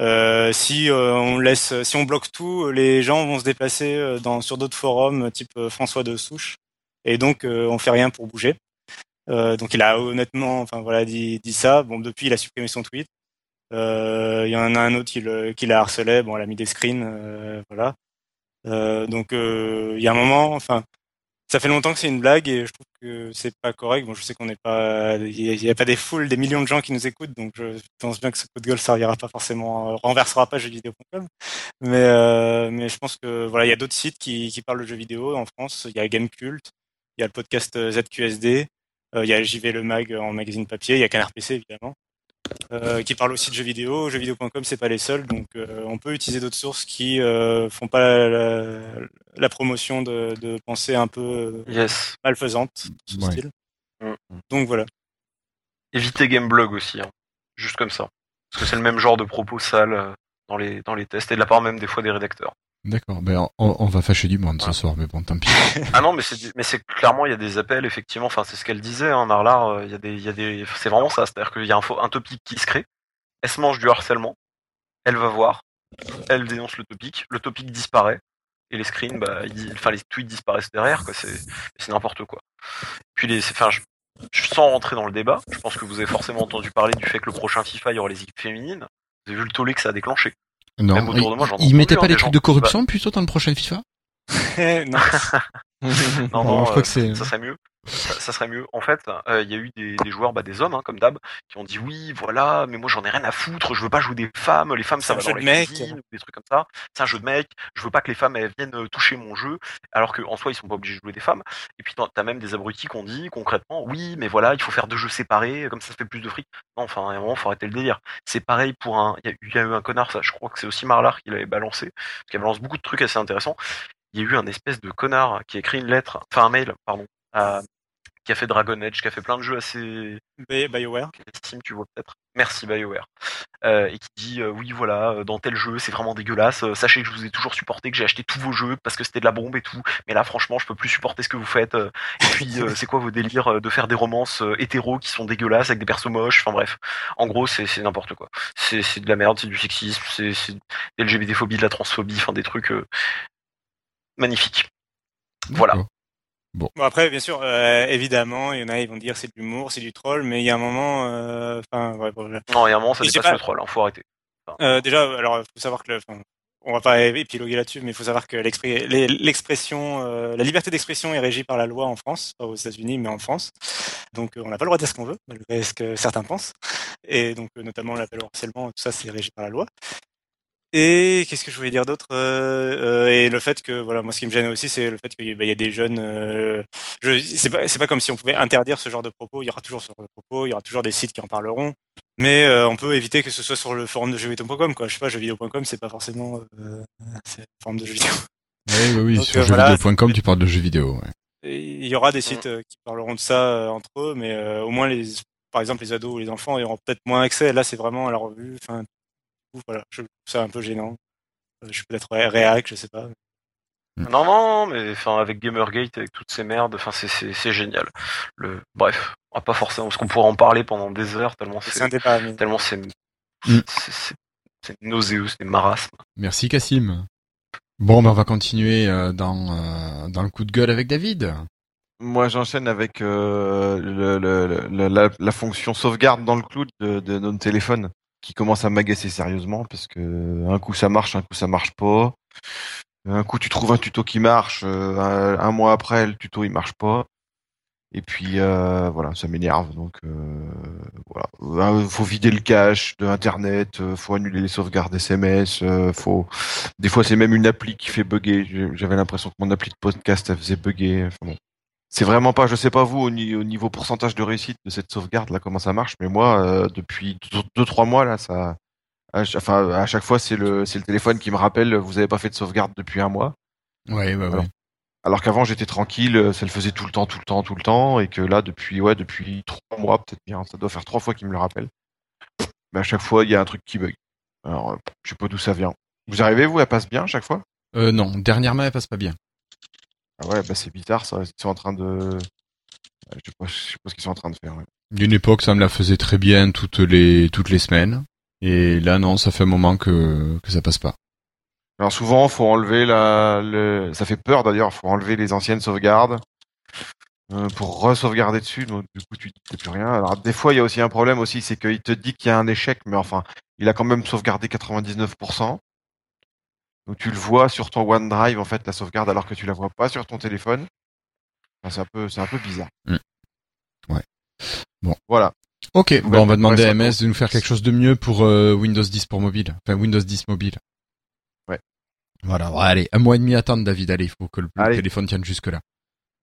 euh, si euh, on laisse, si on bloque tout, les gens vont se déplacer dans sur d'autres forums, type François de Souche, et donc euh, on fait rien pour bouger. Donc il a honnêtement, enfin voilà, dit, dit ça. Bon, depuis il a supprimé son tweet. Il y en a un autre qui le, qui l'a harcelé. Bon, elle a mis des screens, voilà. Donc il y a un moment, enfin, ça fait longtemps que c'est une blague et je trouve que c'est pas correct. Bon, je sais qu'on n'est pas, il y, a- pas des foules, des millions de gens qui nous écoutent, donc je pense bien que ce coup de gueule servira pas forcément, euh, renversera pas jeuxvideo.com. Mais euh, mais je pense que voilà, il y a d'autres sites qui, qui parlent de jeux vidéo en France. Il y a Gamecult, il y a le podcast euh, ZQSD, euh, il y a JV le mag en magazine papier, il y a Canard PC évidemment. Euh, qui parlent aussi de jeux vidéo. Jeuxvideo.com, c'est pas les seuls, donc euh, on peut utiliser d'autres sources qui euh, font pas la, la, la promotion de, de pensées un peu euh,
Yes.
malfaisantes, de ce
Ouais.
style.
Mm.
Donc voilà.
Évitez Gameblog aussi, hein. juste comme ça. Parce que c'est le même genre de propos sales dans les, dans les tests, et de la part même des fois des rédacteurs.
D'accord. Ben, on, on va fâcher du monde ce soir, mais bon, tant pis.
Ah non, mais c'est mais c'est clairement il y a des appels effectivement. Enfin c'est ce qu'elle disait, hein, Marlar. euh, Il y a des il y a des c'est vraiment ça. C'est-à-dire qu'il y a un, un topic qui se crée. Elle se mange du harcèlement. Elle va voir. Elle dénonce le topic. Le topic disparaît et les screens, bah, ils- enfin les tweets disparaissent derrière. Quoi. C'est c'est n'importe quoi. Puis les enfin je, je- sans rentrer dans le débat, je pense que vous avez forcément entendu parler du fait que le prochain FIFA il y aura les équipes féminines. Vous avez vu le tollé que ça a déclenché.
Non.
Même j'en
mettait
plus,
pas des
des
trucs
gens.
de corruption plutôt dans le prochain FIFA? (laughs)
Non.
Non, (laughs)
Bon,
non,
je crois
euh,
que c'est.
ça serait mieux. Ça, ça serait mieux. En fait, euh, il y a eu des, des joueurs, bah, des hommes, hein, comme d'hab, qui ont dit oui, voilà, mais moi j'en ai rien à foutre, je veux pas jouer des femmes, les femmes ça va dans la
mec.
ou des trucs comme ça. C'est un jeu de mec, je veux pas que les femmes elles viennent euh, toucher mon jeu, alors que en soi ils sont pas obligés de jouer des femmes. Et puis t'as même des abrutis qui ont dit concrètement, oui, mais voilà, il faut faire deux jeux séparés, comme ça ça fait plus de fric. Non, enfin, à un moment faut arrêter le délire. C'est pareil pour un, il y, a eu- il y a eu un connard, ça, je crois que c'est aussi Marlar qui l'avait balancé, parce qu'il balance beaucoup de trucs assez intéressants. Il y a eu un espèce de connard qui a écrit une lettre, enfin un mail, pardon, à- qui a fait Dragon Age, qui a fait plein de jeux assez
Bi- BioWare.
Steam, tu vois peut-être. Merci BioWare. Euh, et qui dit euh, oui voilà, euh, dans tel jeu c'est vraiment dégueulasse. Euh, sachez que je vous ai toujours supporté, que j'ai acheté tous vos jeux parce que c'était de la bombe et tout. Mais là franchement je peux plus supporter ce que vous faites. Euh, Et puis euh, (laughs) c'est quoi vos délires de faire des romances hétéros qui sont dégueulasses avec des persos moches? Enfin bref, en gros c'est c'est n'importe quoi. C'est c'est de la merde, c'est du sexisme, c'est c'est de LGBT phobie, de la transphobie, enfin des trucs euh, magnifiques. Voilà.
Bon après, bien sûr, euh, évidemment, il y en a, ils vont dire c'est de l'humour, c'est du troll, mais il y a un moment, euh, enfin, ouais, bon,
Non, il y a un moment ça dépasse
pas-
le troll, hein, faut arrêter.
Euh, déjà, alors, faut savoir que, le- enfin, on va pas épiloguer là-dessus, mais il faut savoir que l'expression, euh, la liberté d'expression est régie par la loi en France, pas aux États-Unis, mais en France. Donc, euh, on n'a pas le droit de dire ce qu'on veut, malgré ce que certains pensent. Et donc, euh, notamment l'appel au harcèlement, tout ça, c'est régi par la loi. Et qu'est-ce que je voulais dire d'autre euh, euh, Et le fait que, voilà, moi, ce qui me gêne aussi, c'est le fait qu'il y a des jeunes. Euh, je, c'est pas, c'est pas comme si on pouvait interdire ce genre de propos. Il y aura toujours ce genre de propos, il y aura toujours des sites qui en parleront. Mais euh, on peut éviter que ce soit sur le forum de jeuxvideo.com, quoi. Je sais pas, jeuxvideo.com, c'est pas forcément euh, c'est le forum de jeux vidéo.
Oui, oui, oui.
Donc,
sur
euh, voilà,
jeuxvideo.com, tu parles de jeux vidéo. Ouais.
Il y aura des sites euh, qui parleront de ça euh, entre eux, mais euh, au moins les, par exemple, les ados ou les enfants ils auront peut-être moins accès. Là, c'est vraiment à la revue. Enfin, coup, voilà, je trouve ça un peu gênant. Euh, Je suis peut-être ré- réac, je sais pas.
Non, non, mais enfin avec Gamergate, avec toutes ces merdes, enfin c'est c'est c'est génial. Le bref, on va pas forcément parce qu'on pourrait en parler pendant des heures tellement
C'est
c'est
un débat, mais
tellement c'est
Mm.
c'est- c'est c'est nauséeux, c'est marasme.
Merci Cassim. Bon, ben on va continuer euh, dans, euh, dans le coup de gueule avec David.
Moi, j'enchaîne avec euh, le, le- le- la, la fonction sauvegarde dans le cloud de, de notre téléphone qui commence à m'agacer sérieusement parce que un coup ça marche, un coup ça marche pas. Un coup tu trouves un tuto qui marche, euh, un, mois après le tuto il marche pas. Et puis euh, voilà, ça m'énerve. Donc euh, voilà, Euh, faut vider le cache de internet, faut annuler les sauvegardes SMS, faut. Des fois c'est même une appli qui fait bugger. J'avais l'impression que mon appli de podcast elle faisait bugger. C'est vraiment pas, je sais pas vous au, ni- au niveau pourcentage de réussite de cette sauvegarde là comment ça marche, mais moi euh, depuis deux, deux, trois mois là ça, à, enfin à chaque fois c'est le c'est le téléphone qui me rappelle vous avez pas fait de sauvegarde depuis un mois.
Ouais, ouais, ouais.
Alors, Alors qu'avant j'étais tranquille, euh, ça le faisait tout le temps, tout le temps, tout le temps, et que là depuis ouais depuis trois mois peut-être bien, ça doit faire trois fois qu'il me le rappelle. Mais à chaque fois il y a un truc qui bug. Alors euh, je sais pas d'où ça vient. Vous arrivez vous, elle passe bien à chaque fois?
Euh, non, dernièrement, elle passe pas bien.
Ah ouais, bah c'est bizarre ça. Ils sont en train de, euh, je sais pas, je sais pas ce qu'ils sont en train de faire. ouais.
D'une époque, ça me la faisait très bien toutes les toutes les semaines. Et là, non, ça fait un moment que que ça passe pas.
Alors souvent, faut enlever la, le, ça fait peur d'ailleurs, faut enlever les anciennes sauvegardes euh, pour re-sauvegarder dessus. Donc du coup, tu sais plus rien. Alors des fois, il y a aussi un problème aussi, c'est qu'il te dit qu'il y a un échec, mais enfin, il a quand même sauvegardé 99%. Donc tu le vois sur ton OneDrive en fait la sauvegarde, alors que tu la vois pas sur ton téléphone. Enfin, c'est un peu, c'est un peu bizarre.
Mm. Ouais. Bon.
Voilà.
Ok,
Ouais,
bon, on va demander à MS de nous faire quelque chose de mieux pour euh, Windows 10 pour mobile. Enfin, Windows 10 mobile.
Ouais.
Voilà, bon, allez, un mois et demi à attendre, David. Allez, il faut que le,
Allez.
téléphone tienne jusque-là.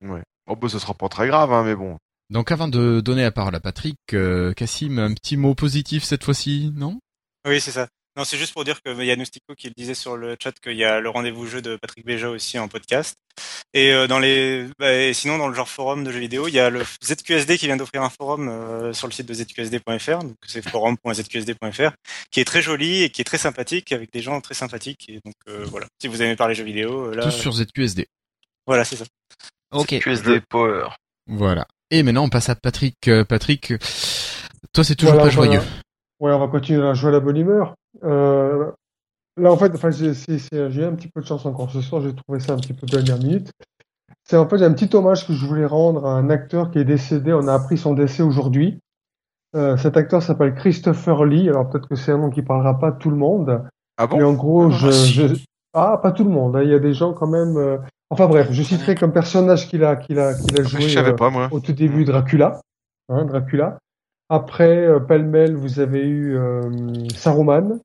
Ouais. Oh bah ce sera pas très grave, hein, mais bon.
Donc, avant de donner la parole à Patrick, euh, Cassim, un petit mot positif cette fois-ci, non?
Oui, c'est ça. Non, c'est juste pour dire qu'il y a Noustico qui le disait sur le chat qu'il y a le rendez-vous jeu de Patrick Béja aussi en podcast. Et euh, dans les, bah, et sinon dans le genre forum de jeux vidéo, il y a le ZQSD qui vient d'offrir un forum euh, sur le site de zqsd.fr, donc c'est forum.zqsd.fr, qui est très joli et qui est très sympathique avec des gens très sympathiques. Et donc euh, voilà, si vous aimez parler jeux vidéo, euh, là,
Tous sur ZQSD.
voilà, c'est ça.
Ok.
QSD Power.
Voilà. Et maintenant, on passe à Patrick. Euh, Patrick, toi, c'est toujours
Voilà,
pas
voilà.
joyeux.
Ouais, on va continuer à jouer à la bonne humeur. Euh, là, en fait, enfin, j'ai eu un petit peu de chance encore ce soir. J'ai trouvé ça un petit peu de dernière minute. C'est en fait un petit hommage que je voulais rendre à un acteur qui est décédé. On a appris son décès aujourd'hui. Euh, cet acteur s'appelle Christopher Lee. Alors peut-être que c'est un nom qui parlera pas à tout le monde.
Ah
Mais
bon
en gros,
Ah,
je,
si.
je... ah, pas tout le monde. hein. Il y a des gens quand même. euh, Enfin bref, je citerai comme personnage qu'il a, qu'il a, qu'il a joué.
Je savais
euh,
pas moi.
au tout début Dracula, hein, Dracula. Après, euh, pêle-mêle, vous avez eu euh, Saruman,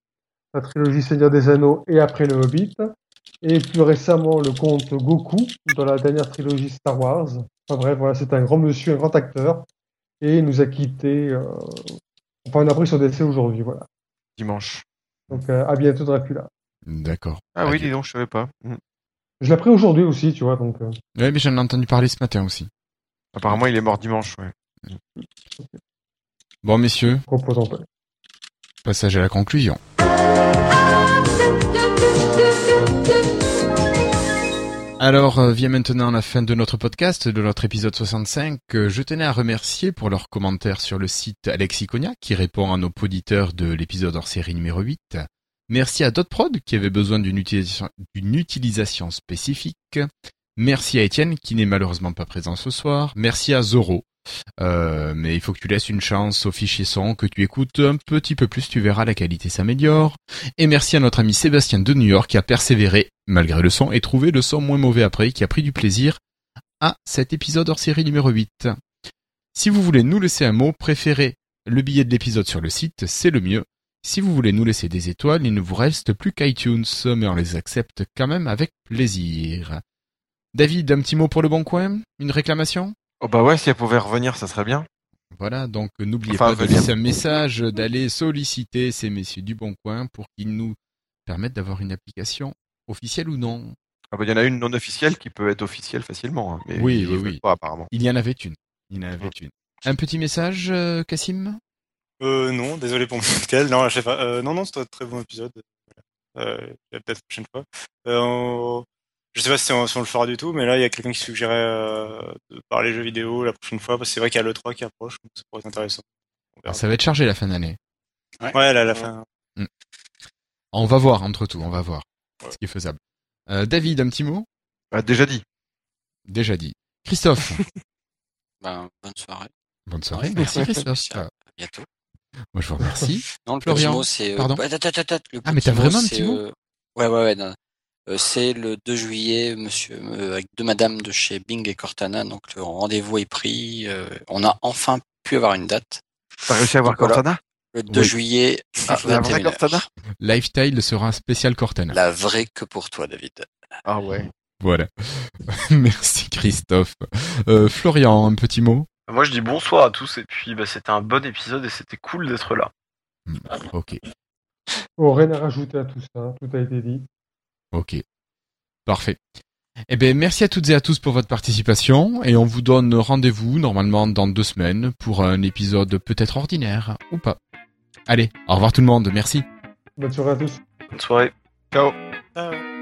la trilogie Seigneur des Anneaux, et après le Hobbit. Et plus récemment, le comte Goku, dans la dernière trilogie Star Wars. Enfin bref, voilà, c'est un grand monsieur, un grand acteur. Et il nous a quittés. euh, Enfin, on a appris son décès aujourd'hui, voilà.
Dimanche.
Donc, euh, à bientôt Dracula.
D'accord.
Ah oui, dis donc, je savais pas. Mhm.
Je l'ai appris aujourd'hui aussi, tu vois, donc euh,
Ouais, mais j'en ai entendu parler ce matin aussi.
Apparemment, il est mort dimanche, ouais.
Bon, messieurs, passage à la conclusion. Alors, euh, vient maintenant la fin de notre podcast, de notre épisode 65. Euh, Je tenais à remercier pour leurs commentaires sur le site Alexis Cognac, qui répond à nos auditeurs de l'épisode hors série numéro 8. Merci à Dotprod, qui avait besoin d'une utilisation, d'une utilisation spécifique. Merci à Étienne, qui n'est malheureusement pas présent ce soir. Merci à Zoro. Euh, mais il faut que tu laisses une chance au fichier son, que tu écoutes un petit peu plus, tu verras, la qualité s'améliore. Et merci à notre ami Sébastien de New York qui a persévéré malgré le son et trouvé le son moins mauvais après, qui a pris du plaisir à cet épisode hors série numéro 8. Si vous voulez nous laisser un mot, préférez le billet de l'épisode sur le site, c'est le mieux. Si vous voulez nous laisser des étoiles, il ne vous reste plus qu'iTunes, mais on les accepte quand même avec plaisir. David, un petit mot pour le bon coin? Une réclamation?
Oh bah ouais, si elle pouvait revenir, ça serait bien.
voilà, donc euh, n'oubliez
Enfin,
pas de
venir.
laisser un message, d'aller solliciter ces messieurs du Bon Coin pour qu'ils nous permettent d'avoir une application officielle ou non.
Ah bah il y en a une non officielle qui peut être officielle facilement. hein, mais
Oui, oui, oui.
Pas, apparemment.
Il y en avait une. Il y en avait une. Un petit message, euh, Cassim
Euh, non, désolé pour mon (laughs) cocktail. Non, je sais pas. Euh, non, non, c'était un très bon épisode. Voilà. Euh, peut-être la prochaine fois. Euh, Je sais pas si on, si on le fera du tout, mais là, il y a quelqu'un qui suggérait euh, de parler jeux vidéo la prochaine fois, parce que c'est vrai qu'il y a l'E3 qui approche, donc ça pourrait être intéressant. Verra.
Ça va être chargé la fin d'année.
Ouais, là, à la fin.
On va voir entre tout, on va voir ce qui est faisable. Euh, David, un petit mot?
Ah, déjà dit.
Déjà dit. Christophe, (laughs)
Ben, bonne soirée.
bonne soirée. Merci Christophe.
À bientôt.
Moi je vous remercie.
Non, le
Florian,
petit mot, c'est. euh, bah,
Ah, mais t'as vraiment un petit mot?
euh, Ouais, ouais, ouais. non. Euh, c'est le 2 juillet, monsieur, euh, avec deux madames de chez Bing et Cortana. Donc, le rendez-vous est pris. euh, on a enfin pu avoir une date.
T'as réussi à voir
voilà.
Cortana?
Le 2
Oui.
juillet à
La vraie
21h.
Cortana?
Lifestyle sera un spécial Cortana.
La vraie que pour toi, David.
Ah ouais.
Voilà. (laughs) Merci Christophe. Euh, Florian, un petit mot?
Moi, je dis bonsoir à tous, et puis bah, c'était un bon épisode, et c'était cool d'être là.
Ok.
Bon, rien à rajouter à tout ça, tout a été dit.
Ok. Parfait. Eh ben, merci à toutes et à tous pour votre participation et on vous donne rendez-vous normalement dans deux semaines pour un épisode peut-être ordinaire ou pas. Allez, au revoir tout le monde, merci.
Bonne soirée à tous.
Bonne soirée.
Ciao.
Ciao.